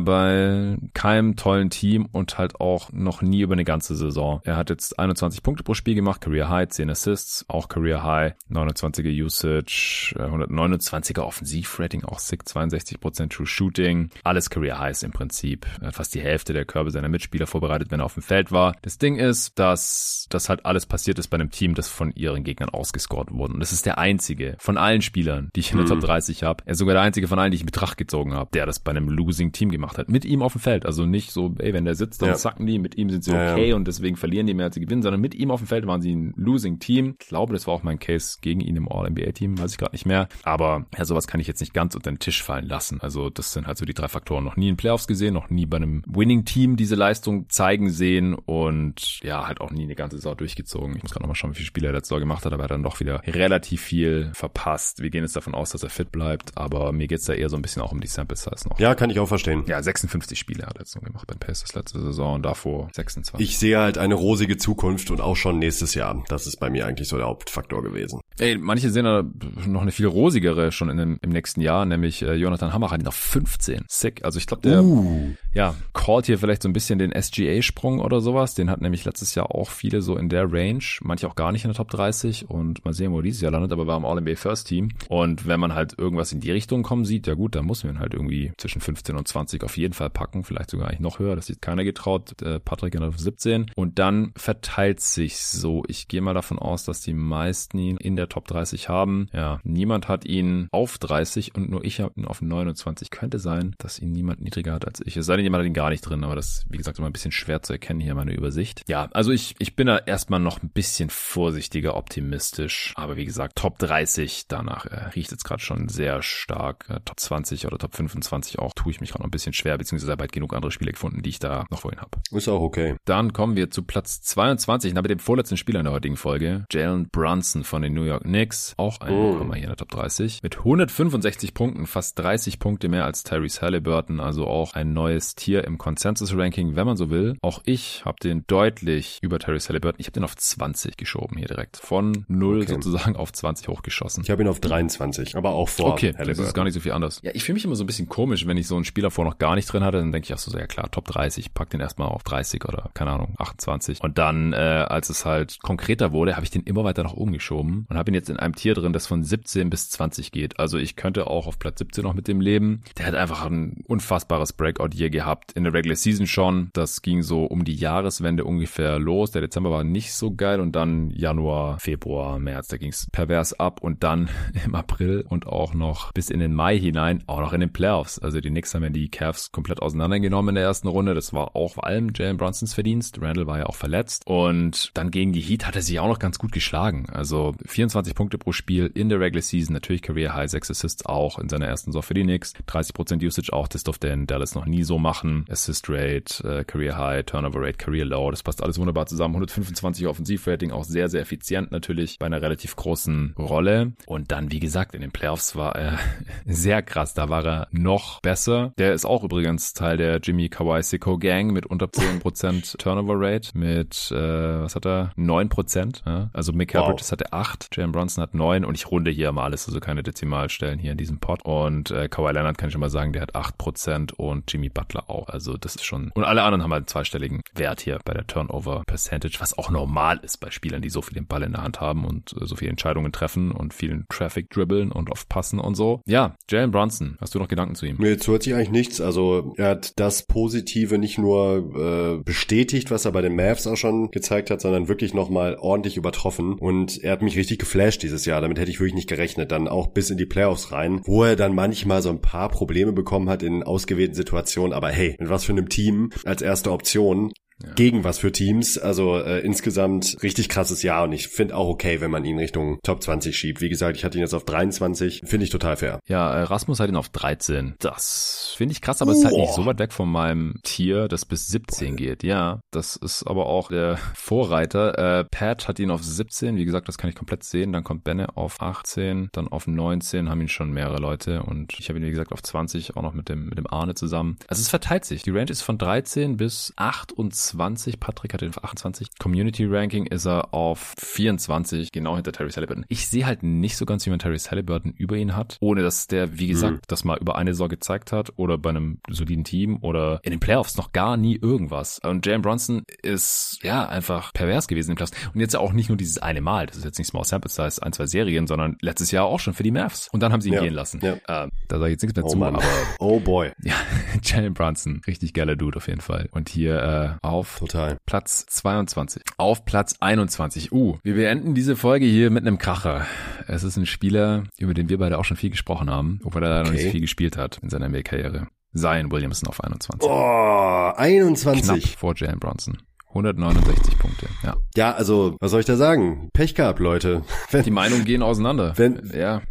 bei keinem tollen Team und halt auch noch nie über eine ganze Saison. Er hat jetzt 21 Punkte pro Spiel gemacht, Career High, 10 Assists, auch Career High, 29er Usage, 129er Offensivrating, auch sick, 62% True Shooting. Alles Career Highs im Prinzip. Er hat fast die Hälfte der Körbe seiner Mitspieler vorbereitet, wenn er auf dem Feld war. Das Ding ist, dass das halt alles passiert ist bei einem Team, das von ihren Gegnern ausgescored wurde. Und das ist der einzige von allen Spielern, die ich in der mhm. Top 30 habe. Er ist sogar der einzige von allen, die ich in Betracht gezogen habe, der das bei einem Losing Team gemacht hat. Mit ihm auf dem Feld. Also nicht so, ey, wenn der sitzt, dann ja. zacken die, mit ihm sind sie okay ja, und deswegen verlieren die mehr als sie gewinnen, sondern mit ihm auf dem Feld waren sie ein Losing Team. Ich glaube, das war auch mein Case gegen ihn im All-NBA-Team, weiß ich gerade nicht mehr. Aber ja, sowas kann ich jetzt nicht ganz unter den Tisch fallen lassen. Also das sind halt so die drei Faktoren. Noch nie in Playoffs gesehen, noch nie bei einem Winning-Team diese Leistung zeigen sehen und ja, halt auch nie eine ganze Saison durchgezogen. Ich muss gerade nochmal schauen, wie viele Spiele er letzte Saison gemacht hat, aber er hat dann doch wieder relativ viel verpasst. Wir gehen jetzt davon aus, dass er fit bleibt, aber mir geht's da eher so ein bisschen auch um die Sample Size noch.
Ja, kann ich auch verstehen.
Ja, 56 Spiele hat er jetzt so gemacht bei Pacers letzte Saison und davor 26.
Ich sehe halt eine rosige Zukunft und auch schon nächstes Jahr. Das ist bei mir eigentlich so der Hauptfaktor gewesen.
Ey, manche sehen da noch eine viel rosigere schon in dem, im nächsten Jahr, nämlich äh, Jonathan Hammer hat ihn auf 15. Sick. Also ich glaube, der uh. ja, callt hier vielleicht so ein bisschen den SGA-Sprung oder sowas. Den hat nämlich letztes Jahr auch viele so in der Range, manche auch gar nicht in der Top 30 und mal sehen, wo dieses Jahr landet, aber war im All-NBA First Team. Und wenn man halt irgendwas in die Richtung kommen sieht, ja gut, dann muss man halt irgendwie zwischen 15 und 20 auf jeden Fall packen, vielleicht sogar eigentlich noch höher, das sieht keiner getraut. Äh, Patrick auf 17 und dann verteilt sich so. Ich gehe mal davon aus, dass die meisten ihn in der Top 30 haben. Ja, niemand hat ihn auf 30 und nur ich habe ihn auf 29. Könnte sein, dass ihn niemand niedriger hat als ich. Es sei denn, jemand hat ihn gar nicht drin, aber das, wie gesagt, immer ein bisschen schwer zu erkennen hier meine Übersicht. Ja, also ich, ich bin da erstmal noch ein bisschen vorsichtiger optimistisch. Aber wie gesagt, Top 30, danach äh, riecht jetzt gerade schon sehr stark. Top 20 oder Top 25 auch, tue ich mich gerade noch ein bisschen schwer, beziehungsweise habe halt genug andere Spiele gefunden, die ich da noch vorhin habe.
Ist auch okay.
Dann kommen wir zu Platz 22, na, mit dem vorletzten Spieler in der heutigen Folge, Jalen Brunson von den New York Knicks. Auch ein oh. hier in der Top 30. Mit 165 Punkten, fast 30 Punkte mehr als Tyrese Halliburton, also auch ein neues Tier im Consensus-Ranking, wenn man so will. Auch ich habe den deutlich über Tyrese Halliburton. Ich habe den auf 20 geschoben hier direkt. Von 0 okay. sozusagen auf 20 hochgeschossen.
Ich habe ihn auf 23, aber auch vor
Okay, Halliburton. das ist gar nicht so viel anders. Ja, ich fühle mich immer so ein bisschen komisch, wenn ich so einen Spieler vor noch gar nicht drin hatte, dann denke ich auch so, ja klar, Top 30, pack den erstmal auf 30 oder keine Ahnung, 28. Und dann, äh, als es halt konkreter wurde, habe ich den immer weiter nach oben geschoben und habe ihn jetzt in einem Tier drin, das von 17 bis 20 geht. Also ich könnte auch auf Platz 17 noch mit dem leben. Der hat einfach ein unfassbares Breakout hier gehabt. In der Regular Season schon. Das ging so um die Jahreswende ungefähr los. Der Dezember war nicht so geil und dann Januar, Februar, März, da ging es pervers ab und dann (laughs) im April und auch noch bis in den Mai hinein, auch noch in den Playoffs. Also die Knicks haben ja die Cavs komplett auseinandergenommen in der ersten Runde. Das war auch vor allem Jalen Brunsons Verdienst. Randall war ja auch verletzt. Und dann gegen die Heat hat er sich auch noch ganz gut geschlagen. Also 24 Punkte pro Spiel in der Regular Season. Natürlich Career High, 6 Assists auch in seiner ersten Saison für die Knicks. 30% Usage auch. Das durfte in Dallas noch nie so machen. Assist Rate, äh, Career High, Turnover Rate, Career Low. Das passt alles wunderbar zusammen. 125 Offensivrating, auch sehr, sehr effizient natürlich bei einer relativ großen Rolle. Und dann, wie gesagt, in den Playoffs war er sehr krass. Da war er noch besser. Der ist auch übrigens Teil der Jimmy Kawhi Sicko Gang mit unter 10% (laughs) Turnover Rate mit, äh, was hat er? 9%. Ja? Also Mick wow. Bridges hatte 8, Jalen Bronson hat 9 und ich runde hier mal alles, also keine Dezimalstellen hier in diesem Pod. Und äh, Kawhi Leonard kann ich schon mal sagen, der hat 8% und Jimmy Butler auch. Also das ist schon, und alle anderen haben halt einen zweistelligen Wert hier bei der Turnover Percentage, was auch normal ist bei Spielern, die so viel den Ball in der Hand haben und äh, so viele Entscheidungen treffen und vielen Traffic dribbeln und oft passen und so. Ja, Jalen Brunson, hast du noch Gedanken zu ihm?
Nee, jetzt hört sich eigentlich nichts. Also er hat das Positive nicht nur äh, bestätigt, was er bei den Mavs auch schon gezeigt hat, sondern wirklich nochmal ordentlich übertroffen. Und er hat mich richtig geflasht dieses Jahr. Damit hätte ich wirklich nicht gerechnet. Dann auch bis in die Playoffs rein, wo er dann manchmal so ein paar Probleme bekommen hat in ausgewählten Situationen. Aber hey, mit was für einem Team als erste Option ja. gegen was für Teams. Also äh, insgesamt richtig krasses Jahr und ich finde auch okay, wenn man ihn Richtung Top 20 schiebt. Wie gesagt, ich hatte ihn jetzt auf 23, finde ich total fair.
Ja, äh, Rasmus hat ihn auf 13. Das finde ich krass, aber es ist halt nicht so weit weg von meinem Tier, das bis 17 Boah. geht. Ja, das ist aber auch der (laughs) Vorreiter. Äh, Pat hat ihn auf 17, wie gesagt, das kann ich komplett sehen. Dann kommt Benne auf 18, dann auf 19 haben ihn schon mehrere Leute und ich habe ihn, wie gesagt, auf 20 auch noch mit dem, mit dem Arne zusammen. Also es verteilt sich. Die Range ist von 13 bis 28 20. Patrick hat den auf 28. Community Ranking ist er auf 24, genau hinter Terry Halliburton. Ich sehe halt nicht so ganz, wie man Terry Halliburton über ihn hat, ohne dass der, wie gesagt, mhm. das mal über eine Saison gezeigt hat oder bei einem soliden Team oder in den Playoffs noch gar nie irgendwas. Und Jalen Bronson ist, ja, einfach pervers gewesen im Playoffs. Und jetzt auch nicht nur dieses eine Mal, das ist jetzt nicht Small Sample Size, ein, zwei Serien, sondern letztes Jahr auch schon für die Mavs. Und dann haben sie ihn ja. gehen lassen. Ja. Ähm, da sage ich jetzt nichts mehr
oh
zu,
Mann. aber oh boy. (laughs)
Ja, Jalen Brunson, richtig geiler Dude auf jeden Fall. Und hier äh, auch auf
Total.
Platz 22. Auf Platz 21. Uh, wir beenden diese Folge hier mit einem Kracher. Es ist ein Spieler, über den wir beide auch schon viel gesprochen haben, obwohl er leider okay. noch nicht so viel gespielt hat in seiner NBA-Karriere. Zion Williamson auf 21.
Oh, 21.
Knapp vor Jalen Bronson. 169 Punkte, ja.
Ja, also, was soll ich da sagen? Pech gehabt, Leute. (laughs)
Wenn, Die Meinungen gehen auseinander.
Wenn, ja.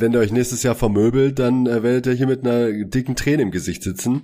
Wenn ihr euch nächstes Jahr vermöbelt, dann äh, werdet ihr hier mit einer dicken Träne im Gesicht sitzen.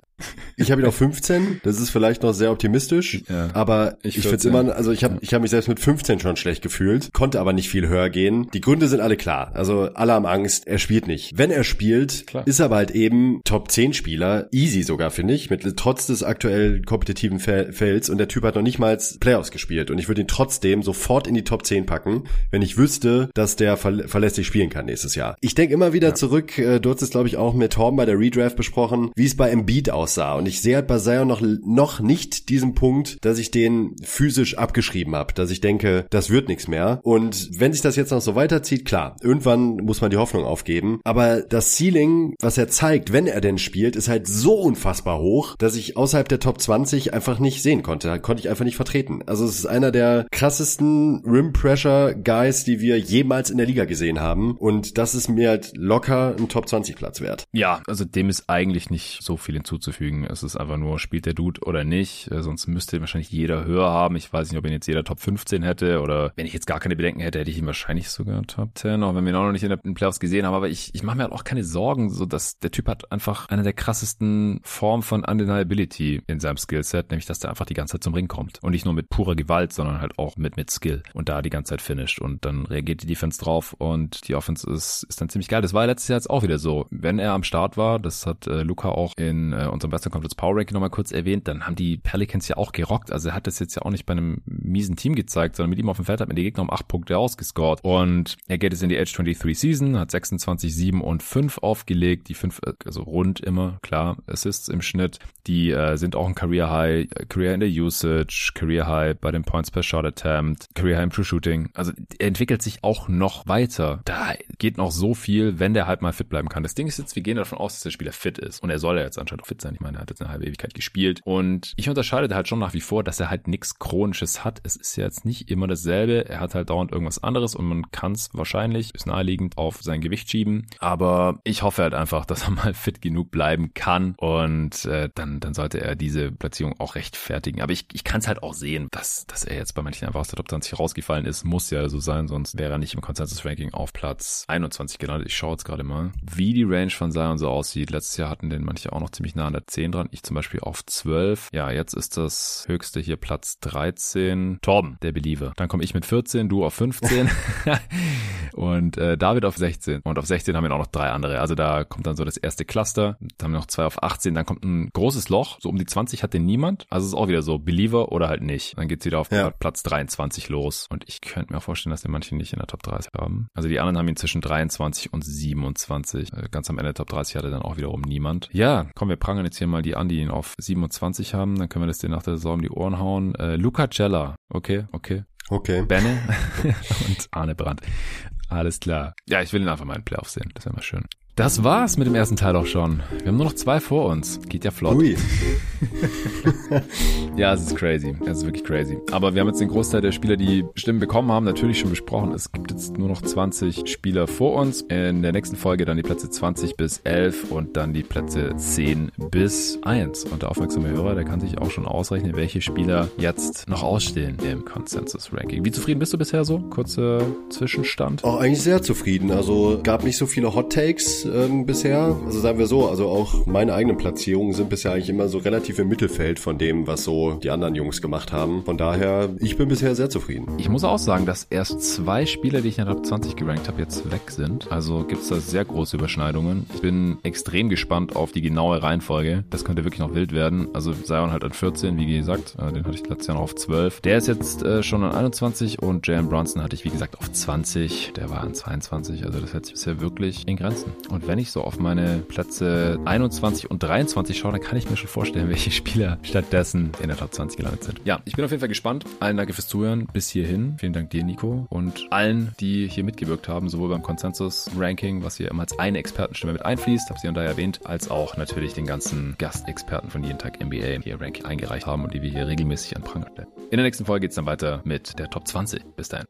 Ich habe ihn auf 15, das ist vielleicht noch sehr optimistisch, ja, aber ich, ich finde immer, also ich habe ich hab mich selbst mit 15 schon schlecht gefühlt, konnte aber nicht viel höher gehen. Die Gründe sind alle klar, also alle haben Angst, er spielt nicht. Wenn er spielt, klar. ist er aber halt eben Top 10 Spieler, easy sogar, finde ich, mit trotz des aktuell kompetitiven Felds und der Typ hat noch nicht mal Playoffs gespielt und ich würde ihn trotzdem sofort in die Top 10 packen, wenn ich wüsste, dass der ver verlässlich spielen kann nächstes Jahr. Ich denke immer wieder ja. zurück, äh, du hast es glaube ich auch mit Torben bei der Redraft besprochen, wie es bei Embiid aussah. Und ich sehe halt bei Zion noch, noch nicht diesen Punkt, dass ich den physisch abgeschrieben habe, dass ich denke, das wird nichts mehr. Und wenn sich das jetzt noch so weiterzieht, klar, irgendwann muss man die Hoffnung aufgeben. Aber das Ceiling, was er zeigt, wenn er denn spielt, ist halt so unfassbar hoch, dass ich außerhalb der Top 20 einfach nicht sehen konnte. Konnte ich einfach nicht vertreten. Also es ist einer der krassesten Rim Pressure Guys, die wir jemals in der Liga gesehen haben. Und das ist mir halt locker ein Top 20 Platz wert.
Ja, also dem ist eigentlich nicht so viel hinzuzufügen. Es ist einfach nur, spielt der Dude oder nicht. Äh, sonst müsste wahrscheinlich jeder höher haben. Ich weiß nicht, ob ihn jetzt jeder Top 15 hätte oder wenn ich jetzt gar keine Bedenken hätte, hätte ich ihn wahrscheinlich sogar Top 10, auch wenn wir ihn auch noch nicht in den Playoffs gesehen haben. Aber ich, ich mache mir halt auch keine Sorgen, so dass der Typ hat einfach eine der krassesten Formen von Undeniability in seinem Skillset, nämlich dass der einfach die ganze Zeit zum Ring kommt. Und nicht nur mit purer Gewalt, sondern halt auch mit, mit Skill. Und da die ganze Zeit finisht. Und dann reagiert die Defense drauf und die Offense ist, ist dann ziemlich geil. Das war letztes Jahr jetzt auch wieder so. Wenn er am Start war, das hat äh, Luca auch in äh, unserem Western Conference Power Ranking nochmal kurz erwähnt, dann haben die Pelicans ja auch gerockt. Also er hat das jetzt ja auch nicht bei einem miesen Team gezeigt, sondern mit ihm auf dem Feld hat man die Gegner um acht Punkte ausgescored. Und er geht jetzt in die Edge 23 Season, hat 26, 7 und 5 aufgelegt. Die 5, also rund immer, klar, Assists im Schnitt. Die äh, sind auch ein Career High, Career in der Usage, Career High bei den Points per Shot Attempt, Career High im True Shooting. Also er entwickelt sich auch noch weiter. Da geht noch so viel, wenn der halt mal fit bleiben kann. Das Ding ist jetzt, wir gehen davon aus, dass der Spieler fit ist. Und er soll ja jetzt anscheinend auch fit sein. Ich meine, er hat jetzt eine halbe Ewigkeit gespielt. Und ich unterscheide halt schon nach wie vor, dass er halt nichts Chronisches hat. Es ist ja jetzt nicht immer dasselbe. Er hat halt dauernd irgendwas anderes und man kann es wahrscheinlich, ist naheliegend, auf sein Gewicht schieben. Aber ich hoffe halt einfach, dass er (laughs) mal fit genug bleiben kann und äh, dann, dann sollte er diese Platzierung auch rechtfertigen. Aber ich, ich kann es halt auch sehen, dass, dass er jetzt bei manchen einfach aus der Top 20 rausgefallen ist. Muss ja so sein, sonst wäre er nicht im Consensus-Ranking auf Platz 21 gelandet. Ich schaue jetzt gerade mal, wie die Range von Zion so aussieht. Letztes Jahr hatten den manche auch noch ziemlich nah an der 10 dran. Ich zum Beispiel auf 12. Ja, jetzt ist das höchste hier Platz 13. Torben, der Believer. Dann komme ich mit 14, du auf 15 (laughs) und äh, David auf 16. Und auf 16 haben wir auch noch drei andere. Also da kommt dann so das erste Cluster. Dann haben wir noch zwei auf 18. Dann kommt ein großes Loch. So um die 20 hat den niemand. Also es ist auch wieder so Believer oder halt nicht. Dann geht's wieder auf ja. Platz 23 los. Und ich könnte mir auch vorstellen, dass den manche nicht in der Top 30 haben. Also die anderen haben ihn zwischen 23 und 27. Äh, ganz am Ende der Top 30 hatte dann auch wiederum niemand. Ja, komm, wir prangern jetzt hier mal die an, die ihn auf 27 haben. Dann können wir das dir nach der Saison um die Ohren hauen. Äh, Luca Cella. Okay, okay.
Okay.
Benne (laughs) (laughs) und Arne Brandt. Alles klar. Ja, ich will ihn einfach mal in Playoff sehen. Das wäre mal schön. Das war's mit dem ersten Teil auch schon. Wir haben nur noch zwei vor uns. Geht ja flott. Ui. (laughs) ja, es ist crazy. Es ist wirklich crazy. Aber wir haben jetzt den Großteil der Spieler, die Stimmen bekommen haben, natürlich schon besprochen. Es gibt jetzt nur noch 20 Spieler vor uns. In der nächsten Folge dann die Plätze 20 bis 11 und dann die Plätze 10 bis 1. Und der aufmerksame Hörer, der kann sich auch schon ausrechnen, welche Spieler jetzt noch ausstehen im Consensus Ranking. Wie zufrieden bist du bisher so? Kurzer Zwischenstand.
Auch eigentlich sehr zufrieden. Also gab nicht so viele Hot Takes ähm, bisher. Also sagen wir so, also auch meine eigenen Platzierungen sind bisher eigentlich immer so relativ im Mittelfeld von dem, was so die anderen Jungs gemacht haben. Von daher, ich bin bisher sehr zufrieden.
Ich muss auch sagen, dass erst zwei Spieler, die ich in der Top 20 gerankt habe, jetzt weg sind. Also gibt es da sehr große Überschneidungen. Ich bin extrem gespannt auf die genaue Reihenfolge. Das könnte wirklich noch wild werden. Also Zion halt an 14, wie gesagt. Äh, den hatte ich letztes Jahr noch auf 12. Der ist jetzt äh, schon an 21 und Jalen Brunson hatte ich, wie gesagt, auf 20. Der war an 22. Also das hält sich bisher wirklich in Grenzen. Und Und wenn ich so auf meine Plätze 21 und 23 schaue, dann kann ich mir schon vorstellen, (laughs) welche Spieler stattdessen in der Top 20 gelandet sind. Ja, ich bin auf jeden Fall gespannt. Allen danke fürs Zuhören bis hierhin. Vielen Dank dir, Nico. Und allen, die hier mitgewirkt haben, sowohl beim Konsensus-Ranking, was hier immer als eine Expertenstimme mit einfließt, habe sie da erwähnt, als auch natürlich den ganzen Gastexperten von jeden Tag NBA hier Ranking eingereicht haben und die wir hier regelmäßig an Pranger stellen. In der nächsten Folge geht es dann weiter mit der Top 20. Bis dahin.